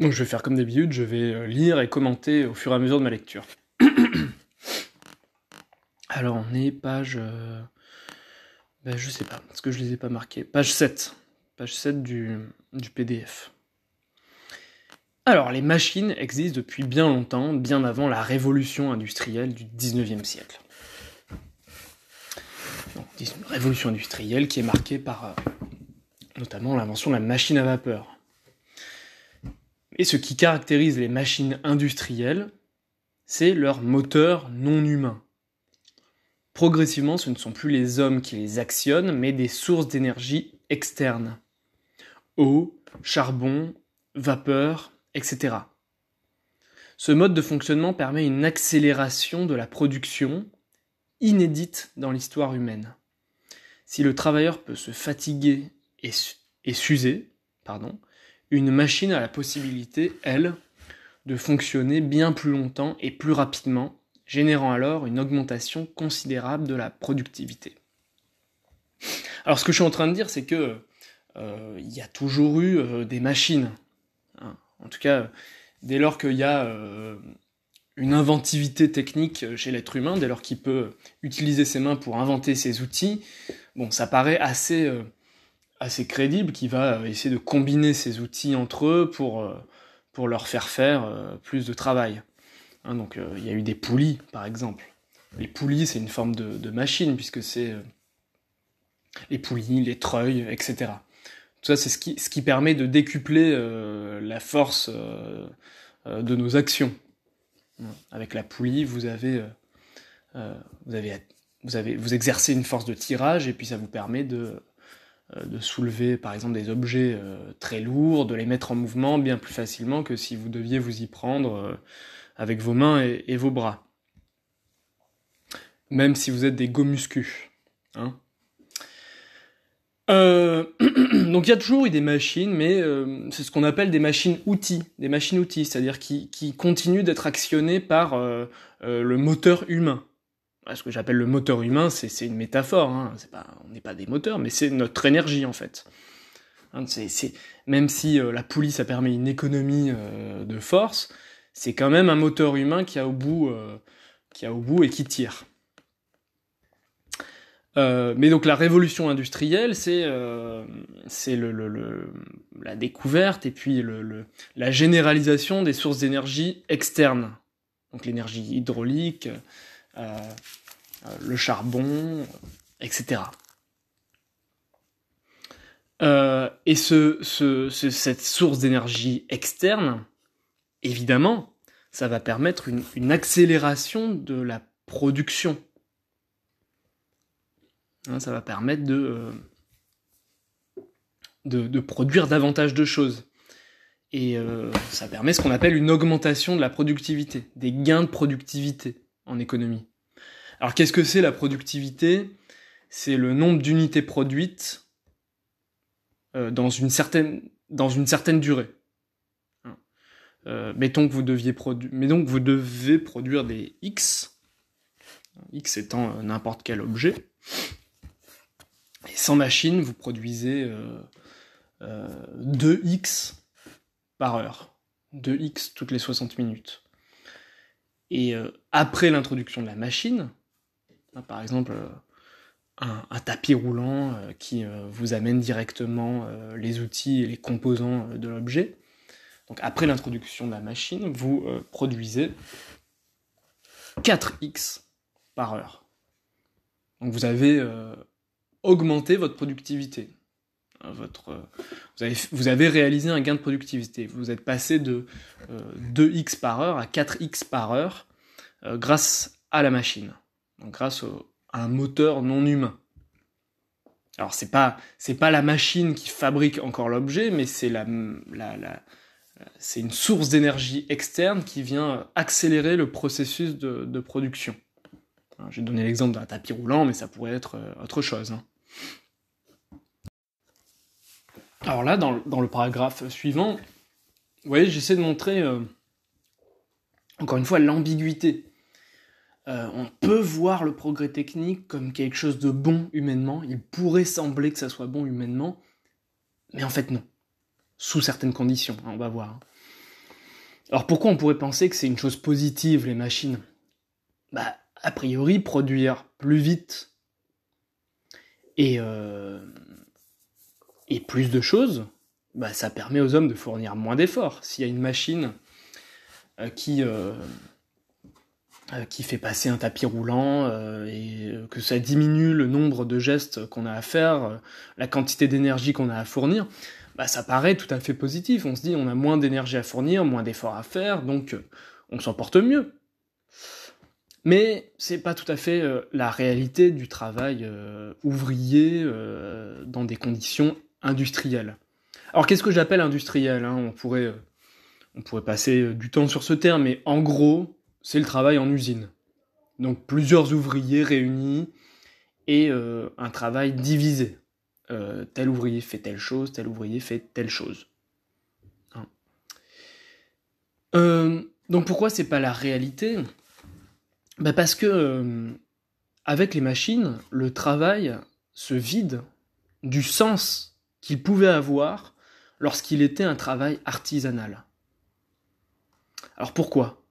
Donc je vais faire comme d'habitude, je vais lire et commenter au fur et à mesure de ma lecture. Alors on est page... ben, je sais pas, parce que je les ai pas marqués. Page 7. Page 7 du, PDF. Alors, les machines existent depuis bien longtemps, bien avant la révolution industrielle du 19e siècle. Donc, une révolution industrielle qui est marquée par euh, notamment l'invention de la machine à vapeur. Et ce qui caractérise les machines industrielles, c'est leur moteur non humain. Progressivement, ce ne sont plus les hommes qui les actionnent, mais des sources d'énergie externe. Eau, charbon, vapeur, etc. Ce mode de fonctionnement permet une accélération de la production inédite dans l'histoire humaine. Si le travailleur peut se fatiguer et, et s'user, pardon, une machine a la possibilité, elle, de fonctionner bien plus longtemps et plus rapidement, générant alors une augmentation considérable de la productivité. Alors ce que je suis en train de dire, c'est que euh, il y a toujours eu euh, des machines. Hein. En tout cas, dès lors qu'il y a euh, une inventivité technique chez l'être humain, dès lors qu'il peut utiliser ses mains pour inventer ses outils, bon, ça paraît assez, crédible qu'il va essayer de combiner ses outils entre eux pour, pour leur faire faire plus de travail. Hein, donc il y a eu des poulies, par exemple. Les poulies, c'est une forme de, machine, puisque c'est les poulies, les treuils, etc. Tout ça, c'est ce qui, permet de décupler euh, la force euh, euh, de nos actions. Avec la poulie, vous avez, vous exercez une force de tirage et puis ça vous permet de soulever, par exemple, des objets très lourds, de les mettre en mouvement bien plus facilement que si vous deviez vous y prendre avec vos mains et, vos bras. Même si vous êtes des gomuscus. Hein euh, donc il y a toujours eu des machines, mais euh, c'est ce qu'on appelle des machines outils, des machines outils, c'est-à-dire qui, qui continuent d'être actionnées par euh, le moteur humain. Ce que j'appelle le moteur humain, c'est une métaphore. Hein. On n'est pas des moteurs, mais c'est notre énergie en fait. Hein, même si la poulie ça permet une économie de force, c'est quand même un moteur humain qui a au bout, qui a au bout et qui tire. Euh, mais donc la révolution industrielle, c'est euh, la découverte et puis la généralisation des sources d'énergie externes. Donc l'énergie hydraulique, euh, le charbon, etc. et ce, cette source d'énergie externe, évidemment, ça va permettre une, accélération de la production Hein, ça va permettre euh, de, produire davantage de choses. Et euh, ça permet ce qu'on appelle une augmentation de la productivité, des gains de productivité en économie. Alors qu'est-ce que c'est la productivité? C'est le nombre d'unités produites euh, dans une certaine durée. Hein. mettons que vous deviez produire, mettons que vous devez produire des X, X étant n'importe quel objet, et sans machine, vous produisez 2x euh, euh, par heure. 2x toutes les 60 minutes. Et euh, après l'introduction de la machine, hein, par exemple un, tapis roulant qui vous amène directement les outils et les composants de l'objet, donc après l'introduction de la machine, vous produisez 4x par heure. Donc vous avez augmenter votre productivité. Hein, votre, euh, vous, avez, réalisé un gain de productivité. Vous êtes passé de 2x euh, par heure à 4x par heure euh, grâce à la machine, donc grâce à un moteur non humain. Alors c'est pas pas la machine qui fabrique encore l'objet, mais c'est la, la, la c'est une source d'énergie externe qui vient accélérer le processus de, production. J'ai donné l'exemple d'un tapis roulant, mais ça pourrait être autre chose. Hein. Alors là, dans, le paragraphe suivant, vous voyez, j'essaie de montrer, euh, encore une fois, l'ambiguïté. Euh, on peut voir le progrès technique comme quelque chose de bon humainement, il pourrait sembler que ça soit bon humainement, mais en fait non. Sous certaines conditions, hein, on va voir. Alors pourquoi on pourrait penser que c'est une chose positive, les machines? Bah, a priori, produire plus vite et, euh, et plus de choses, bah, ça permet aux hommes de fournir moins d'efforts. S'il y a une machine euh, qui, euh, qui fait passer un tapis roulant et que ça diminue le nombre de gestes qu'on a à faire, la quantité d'énergie qu'on a à fournir, bah, ça paraît tout à fait positif. On se dit on a moins d'énergie à fournir, moins d'efforts à faire, donc on s'en porte mieux. Mais c'est pas tout à fait euh, la réalité du travail euh, ouvrier euh, dans des conditions industrielles. Alors qu'est-ce que j'appelle industriel hein? On, pourrait, euh, on pourrait passer euh, du temps sur ce terme, mais en gros, c'est le travail en usine. Donc plusieurs ouvriers réunis et euh, un travail divisé. Euh, tel ouvrier fait telle chose, tel ouvrier fait telle chose. Hein. Euh, donc pourquoi c'est pas la réalité? Bah Parce que euh, avec les machines, le travail se vide du sens qu'il pouvait avoir lorsqu'il était un travail artisanal. Alors pourquoi?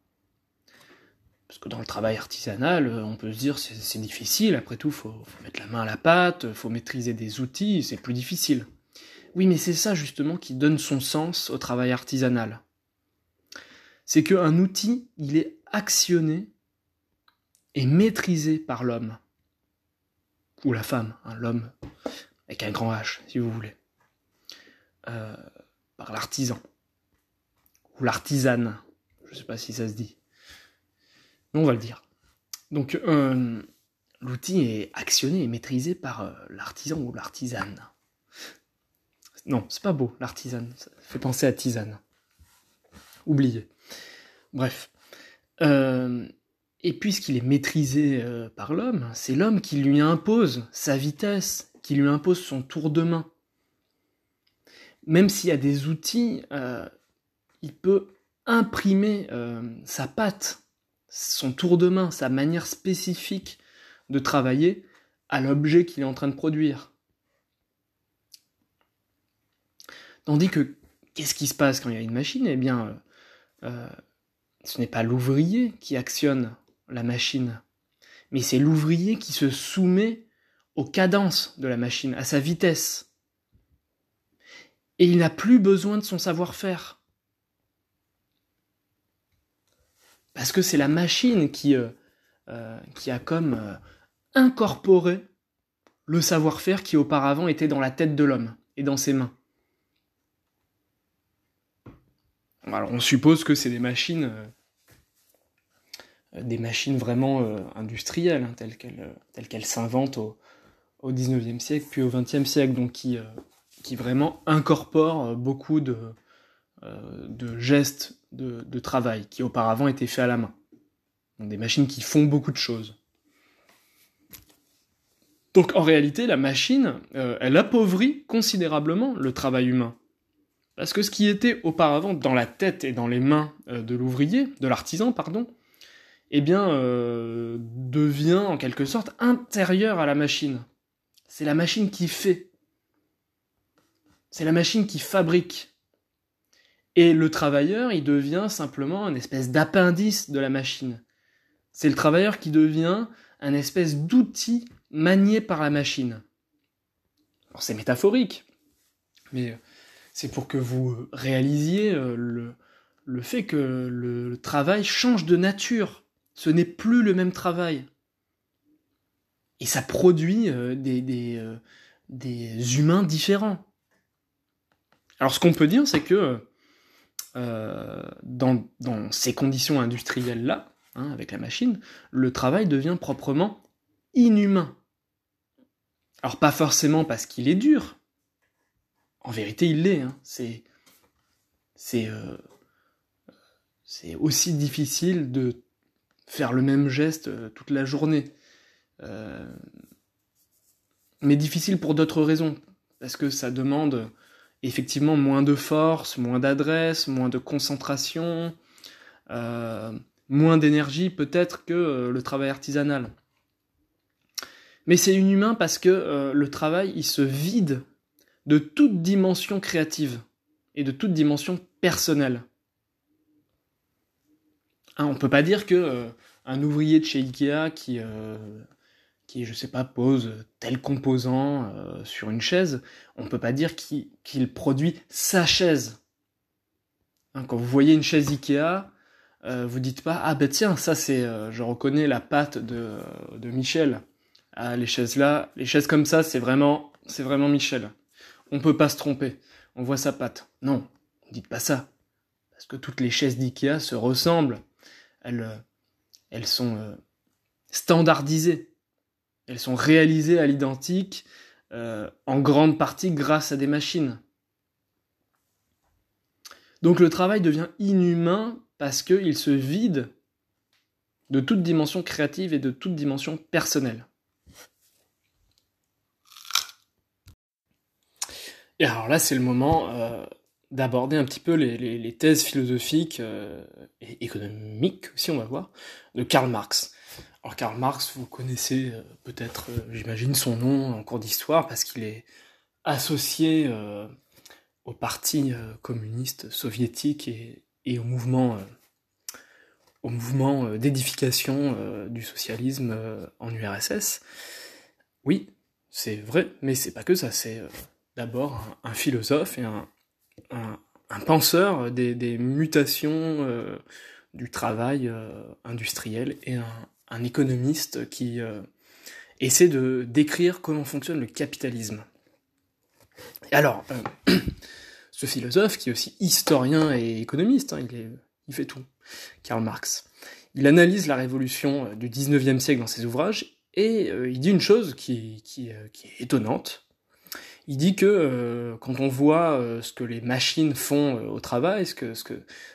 Parce que dans le travail artisanal, euh, on peut se dire c'est c'est difficile, après tout, faut, faut mettre la main à la pâte, faut maîtriser des outils, c'est plus difficile. Oui, mais c'est ça justement qui donne son sens au travail artisanal. C'est qu'un outil, il est actionné et maîtrisé par l'homme. Ou la femme, hein, l'homme avec un grand H, si vous voulez. Euh, par l'artisan. Ou l'artisane. Je sais pas si ça se dit. On va le dire. Donc, euh, l'outil est actionné et maîtrisé par euh, l'artisan ou l'artisane. Non, c'est pas beau, l'artisane. Ça fait penser à tisane. Oublié. Bref. Euh, et puisqu'il est maîtrisé par l'homme, c'est l'homme qui lui impose sa vitesse, qui lui impose son tour de main. Même s'il y a des outils, il peut imprimer sa patte, son tour de main, sa manière spécifique de travailler à l'objet qu'il est en train de produire. Tandis que, qu'est-ce qui se passe quand il y a une machine? Eh bien, euh, euh, ce n'est pas l'ouvrier qui actionne la machine, mais c'est l'ouvrier qui se soumet aux cadences de la machine, à sa vitesse. Et il n'a plus besoin de son savoir-faire. Parce que c'est la machine qui, euh, euh, qui a comme euh, incorporé le savoir-faire qui auparavant était dans la tête de l'homme et dans ses mains. Alors on suppose que c'est des machines, des machines vraiment industrielles, hein, telles qu'elles s'inventent au, au 19e siècle puis au 20e siècle, donc qui, qui vraiment incorporent beaucoup de, de gestes de, travail qui auparavant étaient faits à la main. Des machines qui font beaucoup de choses. Donc en réalité, la machine, euh, elle appauvrit considérablement le travail humain. Parce que ce qui était auparavant dans la tête et dans les mains euh, de l'ouvrier, de l'artisan, pardon, eh bien, euh, devient en quelque sorte intérieur à la machine. C'est la machine qui fait. C'est la machine qui fabrique. Et le travailleur, il devient simplement une espèce d'appendice de la machine. C'est le travailleur qui devient un espèce d'outil manié par la machine. C'est métaphorique, mais c'est pour que vous réalisiez euh, le, fait que le, travail change de nature. Ce n'est plus le même travail. Et ça produit euh, euh, des humains différents. Alors ce qu'on peut dire, c'est que euh, dans, ces conditions industrielles-là, hein, avec la machine, le travail devient proprement inhumain. Alors pas forcément parce qu'il est dur. En vérité, il l'est. Hein. Euh, c'est aussi difficile de faire le même geste euh, toute la journée. Mais difficile pour d'autres raisons, parce que ça demande effectivement moins de force, moins d'adresse, moins de concentration, euh, moins d'énergie peut-être que euh, le travail artisanal. Mais c'est inhumain parce que euh, le travail, il se vide de toute dimension créative et de toute dimension personnelle. Hein, on peut pas dire que un ouvrier de chez Ikea qui, qui je sais pas, pose tel composant euh, sur une chaise, on peut pas dire qu'il produit sa chaise. Hein, quand vous voyez une chaise Ikea, euh, vous dites pas ah ben tiens ça c'est, euh, je reconnais la patte de, de Michel. Ah, les chaises là, les chaises comme ça, c'est vraiment, c'est vraiment Michel. On peut pas se tromper. On voit sa patte. Non, dites pas ça. Parce que toutes les chaises d'IKEA se ressemblent. Elles, elles sont standardisées. Elles sont réalisées à l'identique, euh, en grande partie grâce à des machines. Donc le travail devient inhumain parce qu'il se vide de toute dimension créative et de toute dimension personnelle. Et alors là, c'est le moment euh, d'aborder un petit peu les, thèses philosophiques euh, et économiques aussi, on va voir, de Karl Marx. Alors Karl Marx, vous connaissez euh, peut-être, j'imagine, son nom en cours d'histoire parce qu'il est associé au parti communiste soviétique et, au mouvement, d'édification du socialisme en URSS. Oui, c'est vrai, mais c'est pas que ça, c'est d'abord un, philosophe et un, penseur des, mutations euh, du travail euh, industriel et un, économiste qui euh, essaie de décrire comment fonctionne le capitalisme. alors, ce philosophe, qui est aussi historien et économiste, hein, il, fait tout, Karl Marx, il analyse la révolution du 19e siècle dans ses ouvrages et il dit une chose qui, est étonnante, il dit que euh, quand on voit euh, ce que les machines font euh, au travail, ce que,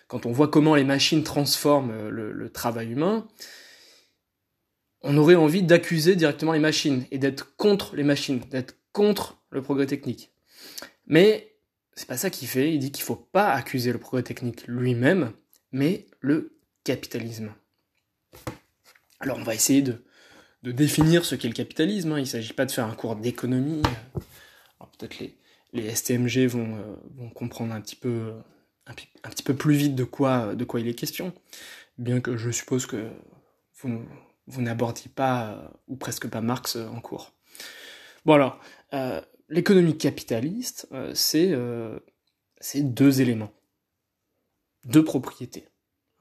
quand on voit comment les machines transforment le, travail humain, on aurait envie d'accuser directement les machines et d'être contre les machines, d'être contre le progrès technique. Mais c'est pas ça qu'il fait. Il dit qu'il faut pas accuser le progrès technique lui-même, mais le capitalisme. Alors on va essayer de, définir ce qu'est le capitalisme. Hein. Il ne s'agit pas de faire un cours d'économie peut-être les, STMG vont, euh, vont, comprendre un petit peu un, petit peu plus vite de quoi, de quoi il est question, bien que je suppose que vous, vous n'abordiez pas, euh, ou presque pas Marx euh, en cours. Bon alors, l'économie capitaliste, c'est deux éléments, deux propriétés.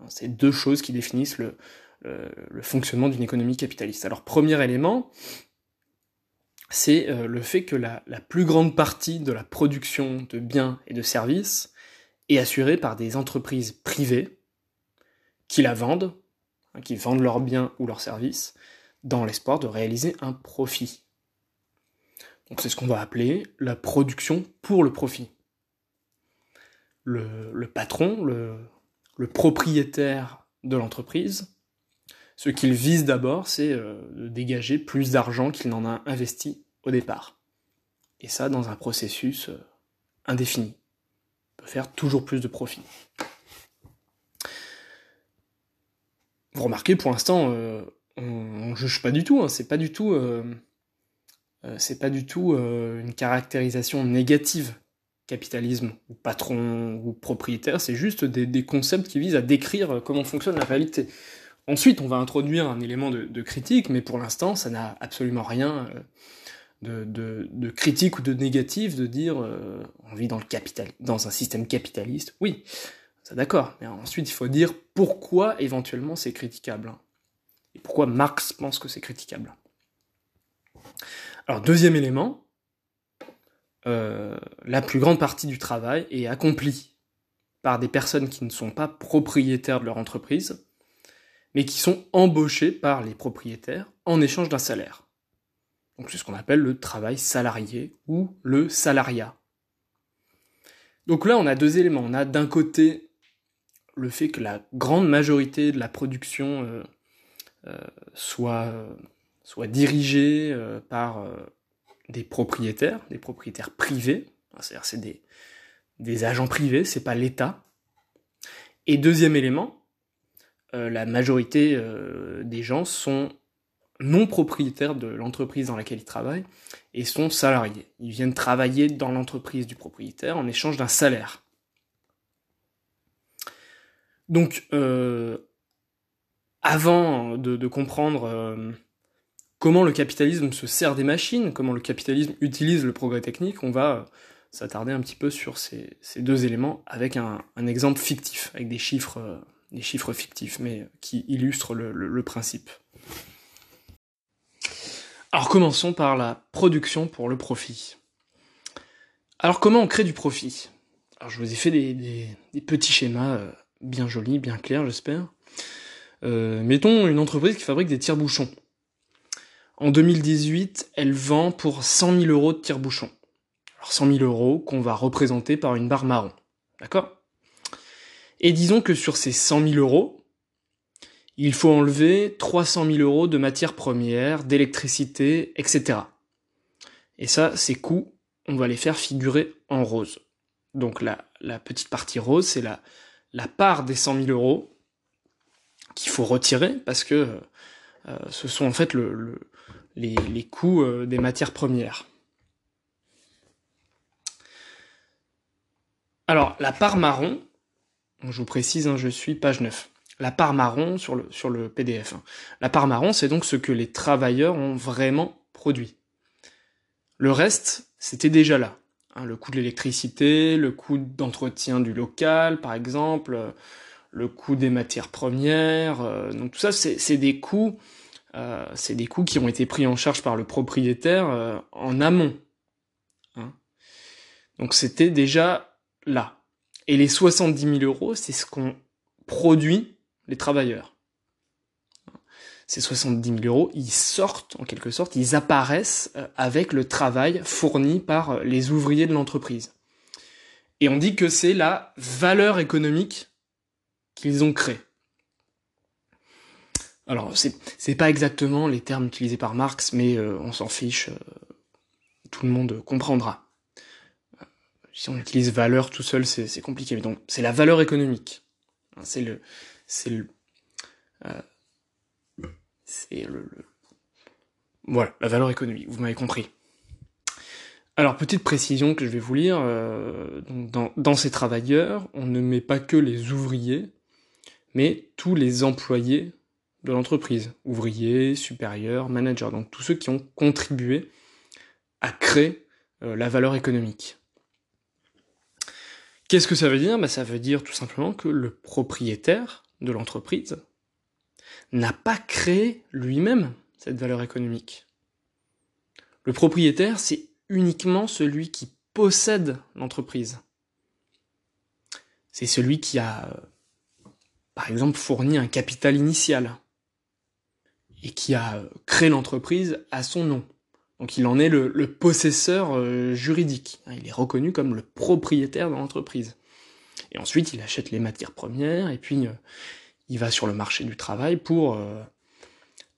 C'est deux choses qui définissent le, le fonctionnement d'une économie capitaliste. Alors, premier élément, c'est euh, le fait que la, plus grande partie de la production de biens et de services est assurée par des entreprises privées qui la vendent, hein, qui vendent leurs biens ou leurs services, dans l'espoir de réaliser un profit. Donc c'est ce qu'on va appeler la production pour le profit. Le, patron, le, le, propriétaire de l'entreprise, ce qu'il vise d'abord, c'est euh, de dégager plus d'argent qu'il n'en a investi au départ. Et ça dans un processus euh, indéfini. On peut faire toujours plus de profit. Vous remarquez, pour l'instant, euh, on, ne juge pas du tout. Hein. c'est pas du tout, c'est pas du tout une caractérisation négative capitalisme ou patron ou propriétaire. C'est juste des concepts qui visent à décrire comment fonctionne la réalité. Ensuite, on va introduire un élément de, critique, mais pour l'instant, ça n'a absolument rien euh, de, critique ou de négatif de dire euh, on vit dans, le capital, dans un système capitaliste. Oui, d'accord, mais ensuite il faut dire pourquoi éventuellement c'est critiquable. Hein. et pourquoi Marx pense que c'est critiquable. Alors, deuxième élément, euh, la plus grande partie du travail est accomplie par des personnes qui ne sont pas propriétaires de leur entreprise, mais qui sont embauchés par les propriétaires en échange d'un salaire. Donc c'est ce qu'on appelle le travail salarié ou le salariat. Donc là, on a deux éléments. On a d'un côté le fait que la grande majorité de la production euh, euh, soit, soit dirigée euh, par des propriétaires, des propriétaires privés. C'est-à-dire c'est des, agents privés, c'est pas l'État. Et deuxième élément, euh, la majorité euh, des gens sont non propriétaires de l'entreprise dans laquelle ils travaillent et sont salariés. Ils viennent travailler dans l'entreprise du propriétaire en échange d'un salaire. Donc, euh, avant de, comprendre comment le capitalisme se sert des machines, comment le capitalisme utilise le progrès technique, on va s'attarder un petit peu sur ces, deux éléments avec un, exemple fictif, avec des chiffres des chiffres fictifs, mais qui illustrent le, principe. Alors commençons par la production pour le profit. Alors comment on crée du profit? Alors je vous ai fait des, petits schémas euh, bien jolis, bien clairs j'espère. Euh, mettons une entreprise qui fabrique des tire-bouchons. En 2018, elle vend pour 100 000 euros de tire-bouchon. Alors 100 000 euros qu'on va représenter par une barre marron. D'accord? Et disons que sur ces 100 000 euros, il faut enlever 300 000 euros de matières premières, d'électricité, etc. Et ça, ces coûts, on va les faire figurer en rose. Donc la petite partie rose, c'est la, la part des 100 000 euros qu'il faut retirer parce que euh, ce sont en fait le, le, les, coûts euh, des matières premières. Alors, la part marron, je vous précise, hein, je suis page 9. La part marron sur le, sur le PDF. Hein. La part marron, c'est donc ce que les travailleurs ont vraiment produit. Le reste, c'était déjà là. Hein, le coût de l'électricité, le coût d'entretien du local, par exemple, le coût des matières premières. Euh, donc tout ça, c'est des coûts, euh, c'est des coûts qui ont été pris en charge par le propriétaire euh, en amont. Hein. Donc c'était déjà là. Et les 70 000 euros, c'est ce qu'on produit les travailleurs. Ces 70 000 euros, ils sortent en quelque sorte, ils apparaissent avec le travail fourni par les ouvriers de l'entreprise. Et on dit que c'est la valeur économique qu'ils ont créé. Alors, c'est, pas exactement les termes utilisés par Marx, mais euh, on s'en fiche, euh, tout le monde comprendra. Euh, si on utilise valeur tout seul, c'est, compliqué. Mais donc, c'est la valeur économique. Hein, c'est le, c'est euh, c'est le, voilà, la valeur économique. Vous m'avez compris. Alors, petite précision que je vais vous lire. Euh, dans, ces travailleurs, on ne met pas que les ouvriers, mais tous les employés de l'entreprise, ouvriers, supérieurs, managers, donc tous ceux qui ont contribué à créer euh, la valeur économique. Qu'est-ce que ça veut dire? Ben, Ça veut dire tout simplement que le propriétaire de l'entreprise n'a pas créé lui-même cette valeur économique. Le propriétaire, c'est uniquement celui qui possède l'entreprise. C'est celui qui a par exemple, fourni un capital initial et qui a créé l'entreprise à son nom. Donc il en est le, possesseur euh, juridique. Il est reconnu comme le propriétaire de l'entreprise. Et ensuite, il achète les matières premières et puis euh, il va sur le marché du travail pour euh,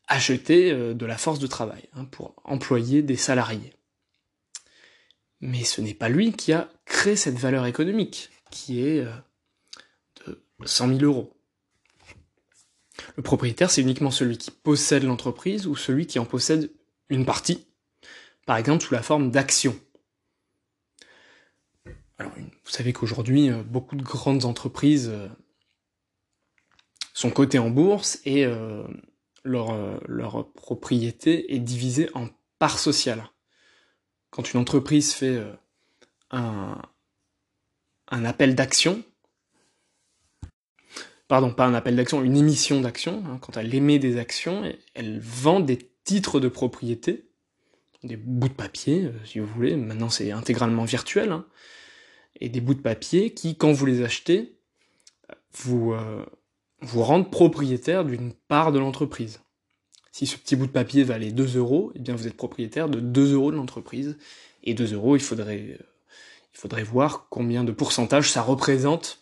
acheter euh, de la force de travail, hein, pour employer des salariés. Mais ce n'est pas lui qui a créé cette valeur économique, qui est euh, de 100 000 euros. Le propriétaire, c'est uniquement celui qui possède l'entreprise ou celui qui en possède une partie, par exemple sous la forme d'actions. Alors, vous savez qu'aujourd'hui, beaucoup de grandes entreprises sont cotées en bourse et euh, leur, leur propriété est divisée en parts sociales. Quand une entreprise fait un, un appel d'action, pardon, pas un appel d'action, une émission d'action, hein, quand elle émet des actions, elle vend des titres de propriété, des bouts de papier, euh, si vous voulez, maintenant c'est intégralement virtuel, hein, et des bouts de papier qui, quand vous les achetez, vous, euh, vous rendent propriétaire d'une part de l'entreprise. Si ce petit bout de papier valait 2 euros, eh bien vous êtes propriétaire de 2 euros de l'entreprise, et 2 euros, il faudrait, euh, il faudrait voir combien de pourcentage ça représente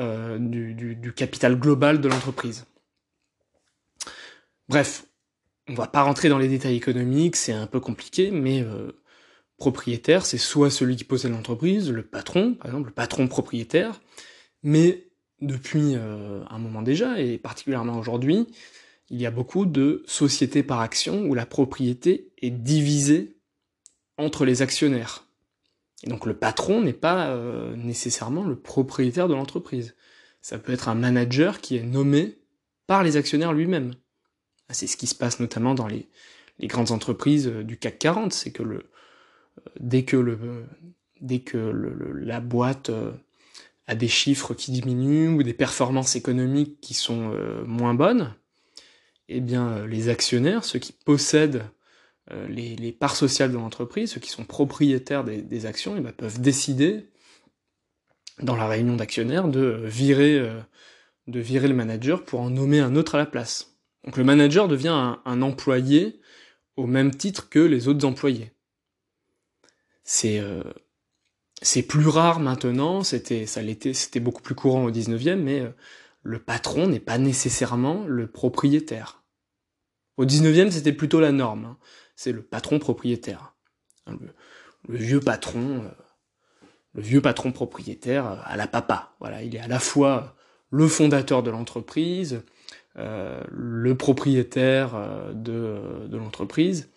euh, du, capital global de l'entreprise. Bref, on va pas rentrer dans les détails économiques, c'est un peu compliqué, mais euh, propriétaire, c'est soit celui qui possède l'entreprise, le patron, par exemple, le patron propriétaire, mais depuis euh, un moment déjà, et particulièrement aujourd'hui, il y a beaucoup de sociétés par action où la propriété est divisée entre les actionnaires. Et donc le patron n'est pas euh, nécessairement le propriétaire de l'entreprise. Ça peut être un manager qui est nommé par les actionnaires lui-même. C'est ce qui se passe notamment dans les, les grandes entreprises euh, du CAC 40, c'est que le, euh, dès que, le, dès que le, la boîte euh, a des chiffres qui diminuent ou des performances économiques qui sont moins bonnes, eh bien les actionnaires, ceux qui possèdent euh, les, parts sociales de l'entreprise, ceux qui sont propriétaires des, actions, eh ben, peuvent décider dans la réunion d'actionnaires de virer, euh, de virer le manager pour en nommer un autre à la place. Donc le manager devient un, un employé au même titre que les autres employés. C'est euh, c'est plus rare maintenant, c'était ça l'était, c'était beaucoup plus courant au 19e, mais euh, le patron n'est pas nécessairement le propriétaire. Au 19e, c'était plutôt la norme. hein. C'est le patron propriétaire. Hein, Le, vieux patron, euh, le vieux patron propriétaire euh, à la papa. Voilà, il est à la fois le fondateur de l'entreprise, euh, le propriétaire euh, de l'entreprise,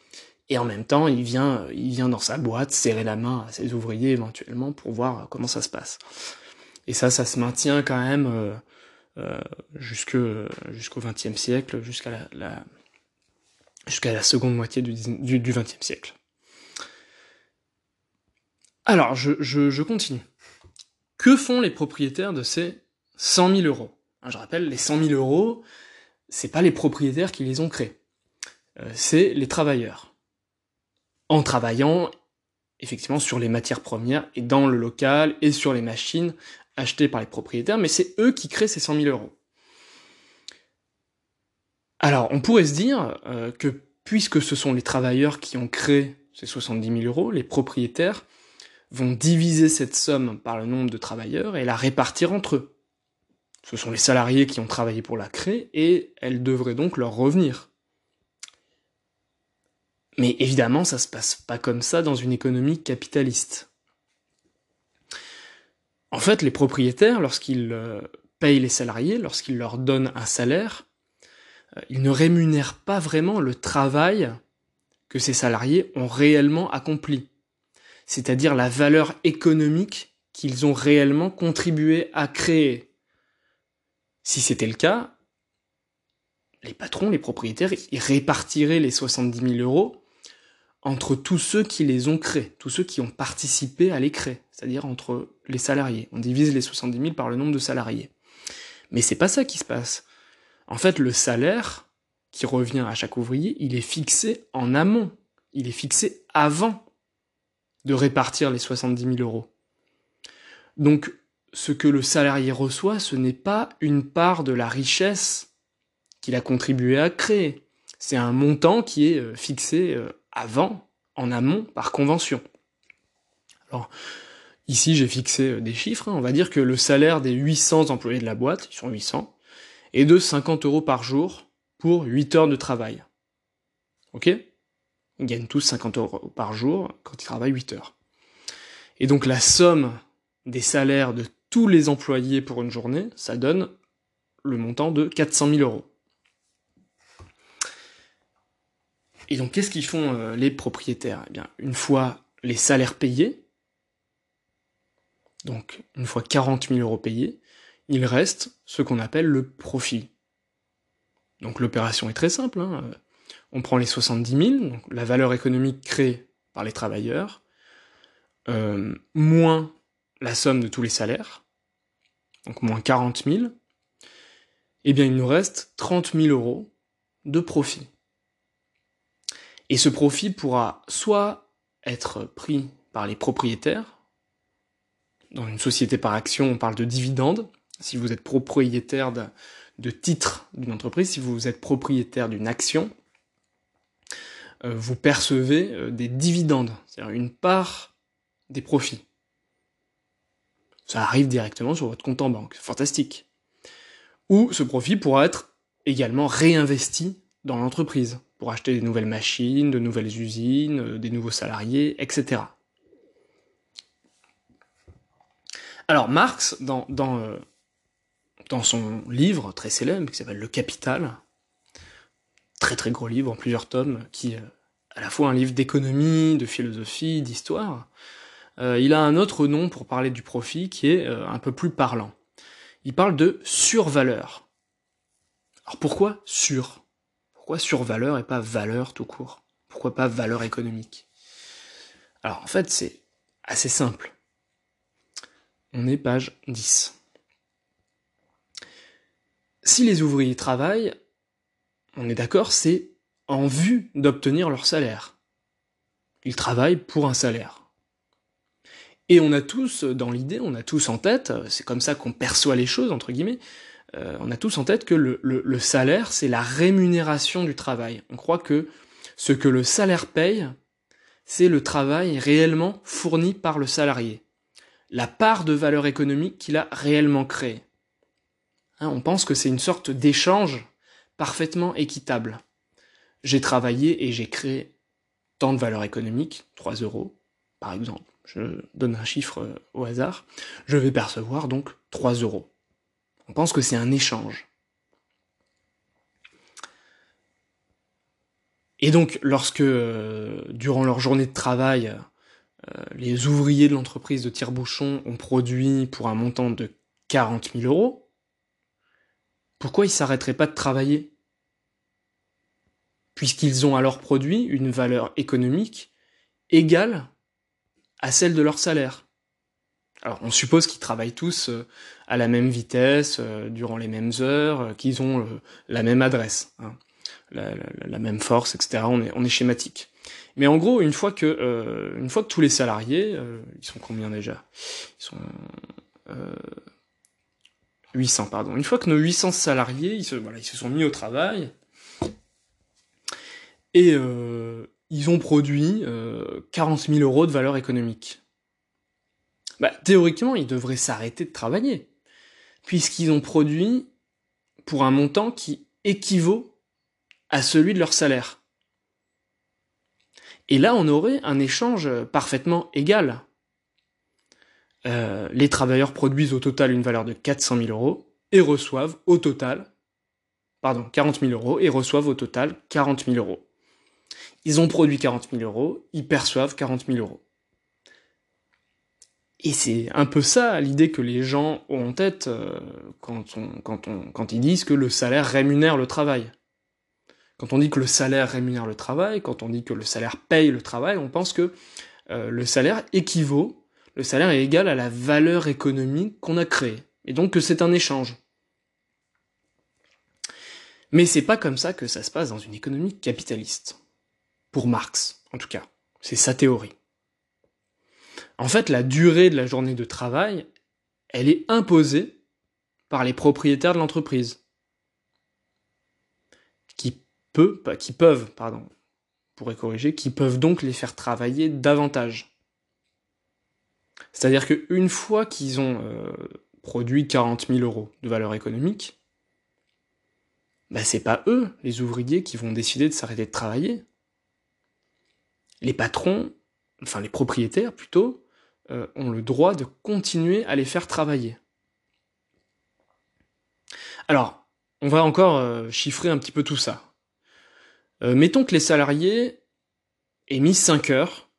et en même temps, il vient, il vient dans sa boîte serrer la main à ses ouvriers éventuellement pour voir comment ça se passe. Et ça, ça se maintient quand même euh, euh, jusqu'au XXe siècle, jusqu'à la, seconde moitié du, XXe siècle. Alors, je, continue. Que font les propriétaires de ces 100 000 euros? Je rappelle, les 100 000 euros, c'est pas les propriétaires qui les ont créés, Euh, c'est les travailleurs. En travaillant effectivement sur les matières premières et dans le local et sur les machines achetées par les propriétaires, mais c'est eux qui créent ces 100 000 euros. Alors, on pourrait se dire euh, que puisque ce sont les travailleurs qui ont créé ces 70 000 euros, les propriétaires vont diviser cette somme par le nombre de travailleurs et la répartir entre eux. Ce sont les salariés qui ont travaillé pour la créer et elle devrait donc leur revenir. Mais évidemment, ça se passe pas comme ça dans une économie capitaliste. En fait, les propriétaires, lorsqu'ils euh, payent les salariés, lorsqu'ils leur donnent un salaire, euh, ils ne rémunèrent pas vraiment le travail que ces salariés ont réellement accompli, c'est-à-dire la valeur économique qu'ils ont réellement contribué à créer. Si c'était le cas, les patrons, les propriétaires, ils répartiraient les 70 000 euros entre tous ceux qui les ont créés, tous ceux qui ont participé à les créer, c'est-à-dire entre les salariés. On divise les 70 000 par le nombre de salariés. Mais c'est pas ça qui se passe. En fait, le salaire qui revient à chaque ouvrier, il est fixé en amont. Il est fixé avant de répartir les 70 000 euros. Donc, ce que le salarié reçoit, ce n'est pas une part de la richesse qu'il a contribué à créer. C'est un montant qui est euh, fixé euh, avant, en amont, par convention. Alors, ici, j'ai fixé euh, des chiffres. hein. On va dire que le salaire des 800 employés de la boîte, ils sont 800, est de 50 euros par jour pour 8 heures de travail. Ok? Ils gagnent tous 50 euros par jour quand ils travaillent 8 heures. Et donc la somme des salaires de tous les employés pour une journée, ça donne le montant de 400 000 euros. Et donc qu'est-ce qu'ils font euh, les propriétaires? Eh bien, une fois les salaires payés, donc une fois 40 000 euros payés, il reste ce qu'on appelle le profit. Donc l'opération est très simple. hein. Euh, On prend les 70 000, donc la valeur économique créée par les travailleurs, euh, moins la somme de tous les salaires, donc moins 40 000, eh bien il nous reste 30 000 euros de profit. Et ce profit pourra soit être pris par les propriétaires, dans une société par action, on parle de dividendes, si vous êtes propriétaire de, titres d'une entreprise, si vous êtes propriétaire d'une action, euh, vous percevez euh, des dividendes, c'est-à-dire une part des profits. Ça arrive directement sur votre compte en banque, fantastique. Ou ce profit pourra être également réinvesti dans l'entreprise pour acheter des nouvelles machines, de nouvelles usines, euh, des nouveaux salariés, etc. Alors Marx, euh, dans son livre très célèbre qui s'appelle Le Capital, très très gros livre en plusieurs tomes, qui est à la fois un livre d'économie, de philosophie, d'histoire, euh, il a un autre nom pour parler du profit qui est euh, un peu plus parlant. Il parle de survaleur. Alors pourquoi sur? Pourquoi survaleur et pas valeur tout court? Pourquoi pas valeur économique? Alors en fait c'est assez simple. On est page 10. Si les ouvriers travaillent, on est d'accord, c'est en vue d'obtenir leur salaire. Ils travaillent pour un salaire. Et on a tous dans l'idée, on a tous en tête, c'est comme ça qu'on perçoit les choses, entre guillemets, euh, on a tous en tête que le, salaire, c'est la rémunération du travail. On croit que Ce que le salaire paye, c'est le travail réellement fourni par le salarié, la part de valeur économique qu'il a réellement créée. Hein, on pense que c'est une sorte d'échange parfaitement équitable. J'ai travaillé et j'ai créé tant de valeur économique, 3 euros par exemple, je donne un chiffre euh, au hasard, je vais percevoir donc 3 euros. On pense que c'est un échange. Et donc, lorsque, euh, durant leur journée de travail, euh, les ouvriers de l'entreprise de tire-bouchon ont produit pour un montant de 40 000 euros, pourquoi ils s'arrêteraient pas de travailler? Puisqu'ils ont alors produit une valeur économique égale à celle de leur salaire. Alors on suppose qu'ils travaillent tous euh, à la même vitesse, euh, durant les mêmes heures, euh, qu'ils ont la même adresse, hein, la, même force, etc. On est, schématique. Mais en gros, une fois que, une fois que tous les salariés, ils sont combien déjà? Ils sont 800, pardon. Une fois que nos 800 salariés, ils se, ils se sont mis au travail, et ils ont produit 40 000 euros de valeur économique. Bah, théoriquement, ils devraient s'arrêter de travailler, puisqu'ils ont produit pour un montant qui équivaut à celui de leur salaire. Et là, on aurait un échange parfaitement égal. Euh, les travailleurs produisent au total une valeur de 400 000 euros et reçoivent au total, pardon, 40 000 euros et reçoivent au total 40 000 euros. Ils ont produit 40 000 euros, ils perçoivent 40 000 euros. Et c'est un peu ça l'idée que les gens ont en tête euh, quand, ils disent que le salaire rémunère le travail. Quand on dit que le salaire rémunère le travail, quand on dit que le salaire paye le travail, on pense que euh, le salaire équivaut, le salaire est égal à la valeur économique qu'on a créée. Et donc que c'est un échange. Mais c'est pas comme ça que ça se passe dans une économie capitaliste pour Marx, en tout cas. C'est sa théorie. En fait, la durée de la journée de travail, elle est imposée par les propriétaires de l'entreprise. Qui, qui peuvent, pardon, pourrait corriger, qui peuvent donc les faire travailler davantage. C'est-à-dire qu'une fois qu'ils ont euh, produit 40 000 euros de valeur économique, bah c'est pas eux, les ouvriers, qui vont décider de s'arrêter de travailler les patrons, enfin les propriétaires plutôt, euh, ont le droit de continuer à les faire travailler. Alors, on va encore euh, chiffrer un petit peu tout ça. Euh, mettons que les salariés aient mis 5 heures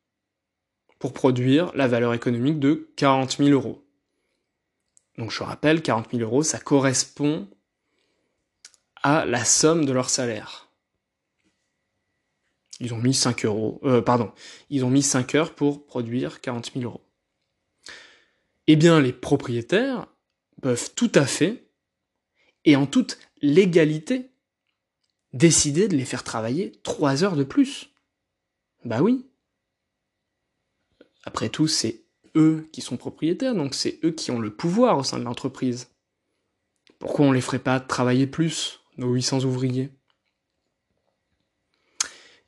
pour produire la valeur économique de 40 000 euros. Donc je rappelle, 40 000 euros, ça correspond à la somme de leur salaire. Ils ont mis 5 euros, euh, pardon, ils ont mis 5 heures pour produire 40 000 euros. Eh bien, les propriétaires peuvent tout à fait, et en toute légalité, décider de les faire travailler 3 heures de plus. Bah oui. Après tout, c'est eux qui sont propriétaires, donc c'est eux qui ont le pouvoir au sein de l'entreprise. Pourquoi on les ferait pas travailler plus, nos 800 ouvriers?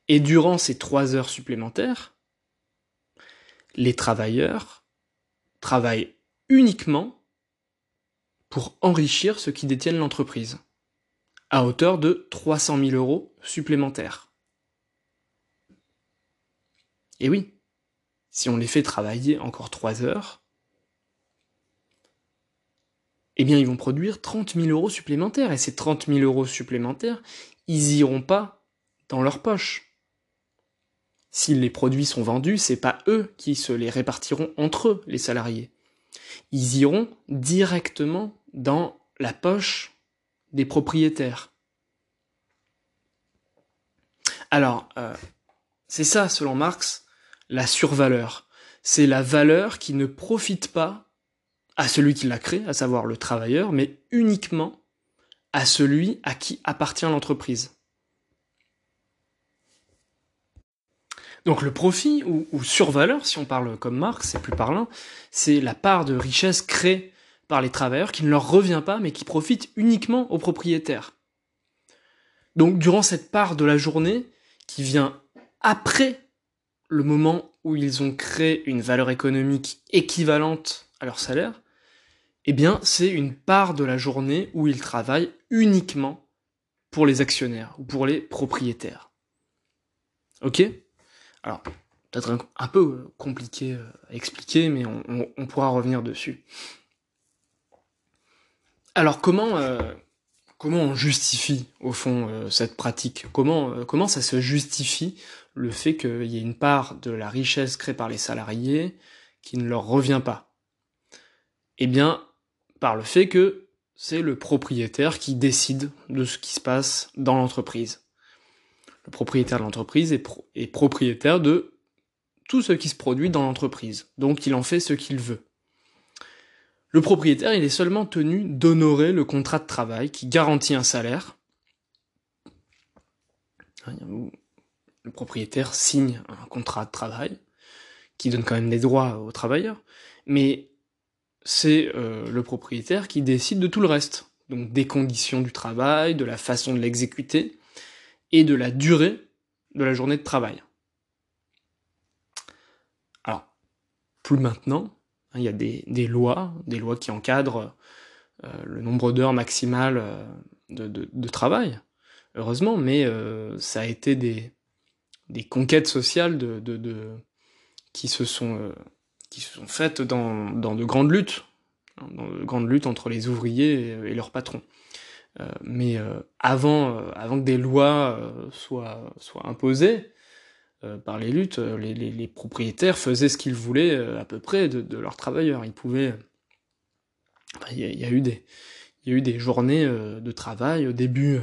Et durant ces trois heures supplémentaires, les travailleurs travaillent uniquement pour enrichir ceux qui détiennent l'entreprise, à hauteur de 300 000 euros supplémentaires. Et oui, si on les fait travailler encore trois heures, eh bien ils vont produire 30 000 euros supplémentaires, et ces 30 000 euros supplémentaires, ils iront pas dans leur poche si les produits sont vendus, c'est pas eux qui se les répartiront entre eux, les salariés. Ils iront directement dans la poche des propriétaires. Alors, euh, c'est ça, selon Marx, la survaleur. C'est la valeur qui ne profite pas à celui qui l'a créée, à savoir le travailleur, mais uniquement à celui à qui appartient l'entreprise. Donc le profit ou, survaleur, si on parle comme Marx, c'est plus parlant, c'est la part de richesse créée par les travailleurs qui ne leur revient pas mais qui profite uniquement aux propriétaires. Donc durant cette part de la journée, qui vient après le moment où ils ont créé une valeur économique équivalente à leur salaire, eh bien, c'est une part de la journée où ils travaillent uniquement pour les actionnaires ou pour les propriétaires. Ok? Alors, peut-être un, peu compliqué à expliquer, mais on, pourra revenir dessus. Alors, comment, euh, comment on justifie, au fond, euh, cette pratique? Comment, euh, comment ça se justifie le fait qu'il y ait une part de la richesse créée par les salariés qui ne leur revient pas? Eh bien, par le fait que c'est le propriétaire qui décide de ce qui se passe dans l'entreprise. Le propriétaire de l'entreprise est, propriétaire de tout ce qui se produit dans l'entreprise, donc il en fait ce qu'il veut. Le propriétaire, il est seulement tenu d'honorer le contrat de travail qui garantit un salaire. Le propriétaire signe un contrat de travail qui donne quand même des droits aux travailleurs, mais c'est euh, le propriétaire qui décide de tout le reste. Donc des conditions du travail, de la façon de l'exécuter et de la durée de la journée de travail. Alors, plus maintenant, hein, il y a des, lois, des lois qui encadrent euh, le nombre d'heures maximales euh, de, travail, heureusement, mais ça a été des, conquêtes sociales de, qui se sont qui se sont faites dans, de grandes luttes, hein, dans de grandes luttes entre les ouvriers et, leurs patrons. Euh, mais euh, avant, euh, avant que des lois soient, soient imposées par les luttes, les, propriétaires faisaient ce qu'ils voulaient à peu près de, leurs travailleurs. Ils pouvaient. Il y, a eu des, il y a eu des journées de travail au début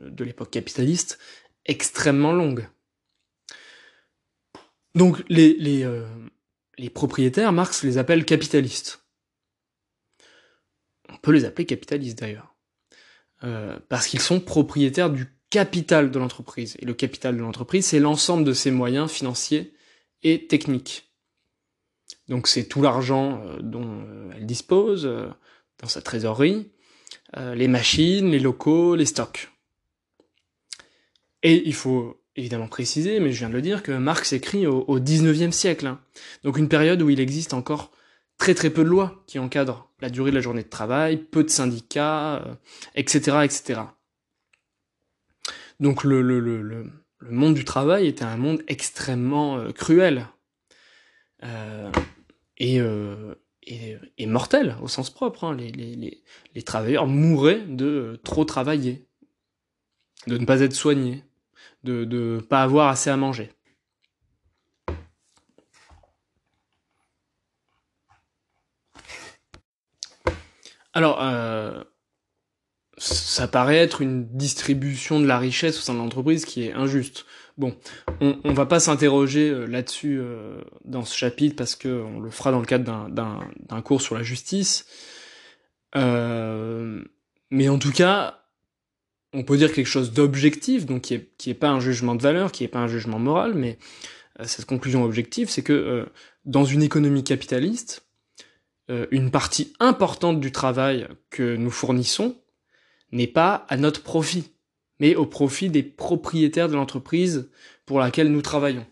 de, l'époque capitaliste extrêmement longues. Donc les, les, les propriétaires, Marx les appelle capitalistes. On peut les appeler capitalistes d'ailleurs. Euh, parce qu'ils sont propriétaires du capital de l'entreprise. Et le capital de l'entreprise, c'est l'ensemble de ses moyens financiers et techniques. Donc c'est tout l'argent euh, dont euh, elle dispose dans sa trésorerie, les machines, les locaux, les stocks. Et il faut évidemment précisé, mais je viens de le dire, que Marx écrit au, au 19e siècle. Hein. Donc une période où il existe encore très très peu de lois qui encadrent la durée de la journée de travail, peu de syndicats, etc., euh, etc. Donc le, monde du travail était un monde extrêmement euh, cruel euh, et, et, mortel au sens propre. Hein. Les, les, les travailleurs mouraient de trop travailler, de ne pas être soignés, de ne pas avoir assez à manger. Alors, euh, ça paraît être une distribution de la richesse au sein de l'entreprise qui est injuste. Bon, on, on va pas s'interroger euh, là-dessus euh, dans ce chapitre parce que on le fera dans le cadre d'un cours sur la justice. mais en tout cas, on peut dire quelque chose d'objectif, donc qui est, qui est pas un jugement de valeur, qui est pas un jugement moral, mais cette conclusion objective, c'est que dans une économie capitaliste, une partie importante du travail que nous fournissons n'est pas à notre profit, mais au profit des propriétaires de l'entreprise pour laquelle nous travaillons.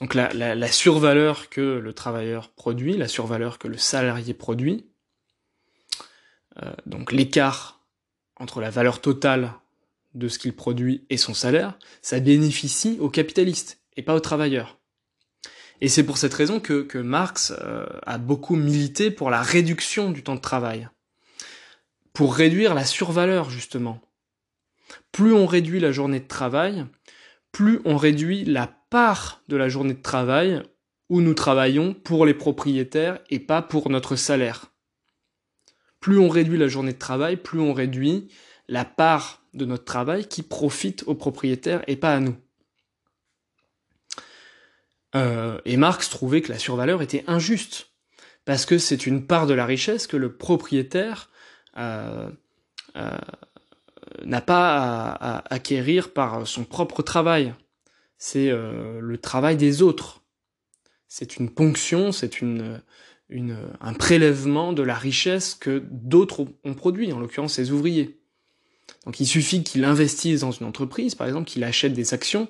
Donc la, la, la, survaleur que le travailleur produit, la survaleur que le salarié produit, donc l'écart entre la valeur totale de ce qu'il produit et son salaire, ça bénéficie aux capitalistes et pas aux travailleurs. Et c'est pour cette raison que, Marx euh, a beaucoup milité pour la réduction du temps de travail, pour réduire la survaleur justement. Plus on réduit la journée de travail, plus on réduit la part de la journée de travail où nous travaillons pour les propriétaires et pas pour notre salaire. Plus on réduit la journée de travail, plus on réduit la part de notre travail qui profite aux propriétaires et pas à nous. Euh, et Marx trouvait que la survaleur était injuste, parce que c'est une part de la richesse que le propriétaire euh, euh, n'a pas à, acquérir par son propre travail. C'est le travail des autres. C'est une ponction, c'est un prélèvement de la richesse que d'autres ont produit, en l'occurrence les ouvriers. Donc il suffit qu'il investisse dans une entreprise, par exemple, qu'il achète des actions,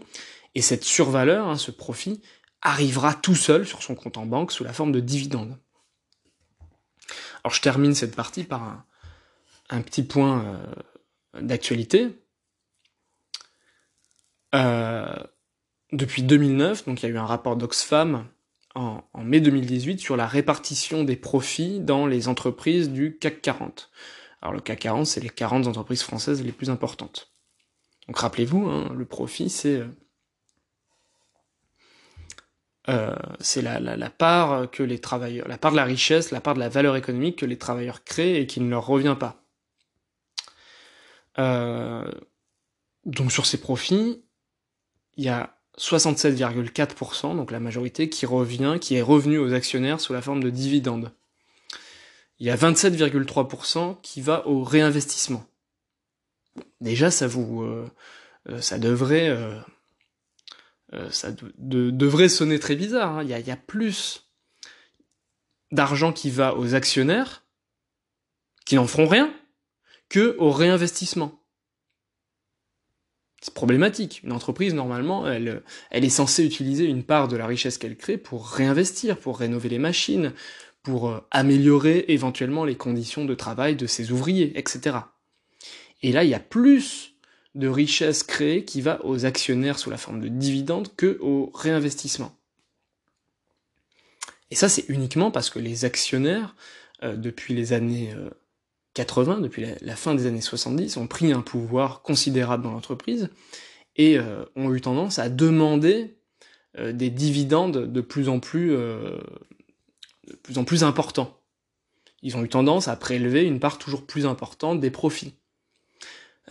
et cette survaleur, hein, ce profit, arrivera tout seul sur son compte en banque sous la forme de dividendes. Alors je termine cette partie par un, petit point euh, d'actualité. Euh, depuis 2009, donc il y a eu un rapport d'Oxfam en, mai 2018 sur la répartition des profits dans les entreprises du CAC 40. Alors le CAC 40, c'est les 40 entreprises françaises les plus importantes. Donc rappelez-vous, hein, le profit, c'est euh, c'est la, la, part que les travailleurs, la part de la richesse, la part de la valeur économique que les travailleurs créent et qui ne leur revient pas. Euh, donc sur ces profits, il y a 67,4%, donc la majorité, qui revient, qui est revenu aux actionnaires sous la forme de dividendes. Il y a 27,3% qui va au réinvestissement. Déjà, ça vous, euh, ça devrait, euh, ça de, de, devrait sonner très bizarre. Hein. Il, y a, plus d'argent qui va aux actionnaires, qui n'en feront rien, que au réinvestissement. C'est problématique. Une entreprise, normalement, elle, elle est censée utiliser une part de la richesse qu'elle crée pour réinvestir, pour rénover les machines, pour améliorer éventuellement les conditions de travail de ses ouvriers, etc. Et là, il y a plus de richesse créée qui va aux actionnaires sous la forme de dividendes que au réinvestissement. Et ça, c'est uniquement parce que les actionnaires, euh, depuis les années euh, 80, depuis la, fin des années 70, ont pris un pouvoir considérable dans l'entreprise et euh, ont eu tendance à demander euh, des dividendes de plus en euh, de plus en plus importants. Ils ont eu tendance à prélever une part toujours plus importante des profits.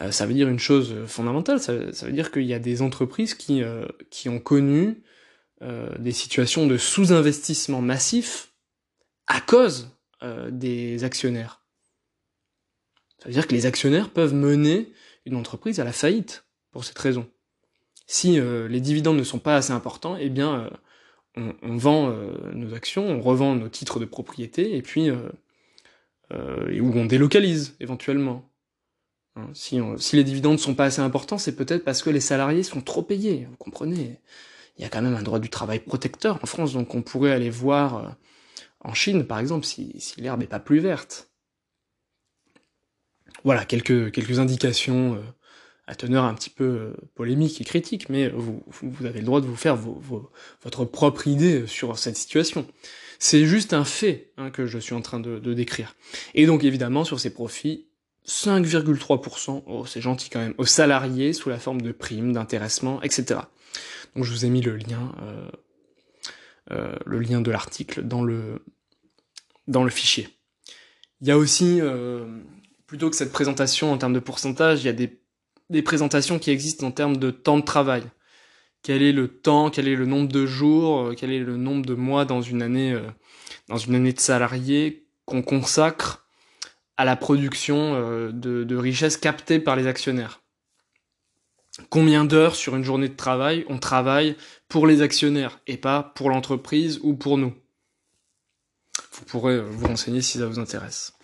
Euh, ça veut dire une chose fondamentale, ça, veut dire qu'il y a des entreprises qui, euh, qui ont connu des situations de sous-investissement massif à cause des actionnaires. Ça veut dire que les actionnaires peuvent mener une entreprise à la faillite pour cette raison. Si euh, les dividendes ne sont pas assez importants, eh bien, euh, on, vend euh, nos actions, on revend nos titres de propriété, et puis euh, ou on délocalise éventuellement. Hein, si, les dividendes sont pas assez importants, c'est peut-être parce que les salariés sont trop payés. Vous comprenez Il y a quand même un droit du travail protecteur en France, donc on pourrait aller voir en Chine, par exemple, si, si l'herbe n'est pas plus verte voilà, quelques, quelques indications euh, à teneur un petit peu euh, polémique et critique, mais vous, avez le droit de vous faire votre propre idée sur cette situation. C'est juste un fait hein, que je suis en train de, décrire. Et donc évidemment, sur ces profits, 5,3%, oh, c'est gentil quand même, aux salariés sous la forme de primes, d'intéressement, etc. Donc je vous ai mis le lien, euh, euh, le lien de l'article dans le, dans le fichier. Il y a aussi euh, plutôt que cette présentation en termes de pourcentage, il y a des, présentations qui existent en termes de temps de travail. Quel est le temps, quel est le nombre de jours, quel est le nombre de mois dans une année, dans une année de salarié qu'on consacre à la production euh, de, de richesses captées par les actionnaires. Combien d'heures sur une journée de travail on travaille pour les actionnaires et pas pour l'entreprise ou pour nous? Vous pourrez vous renseigner si ça vous intéresse.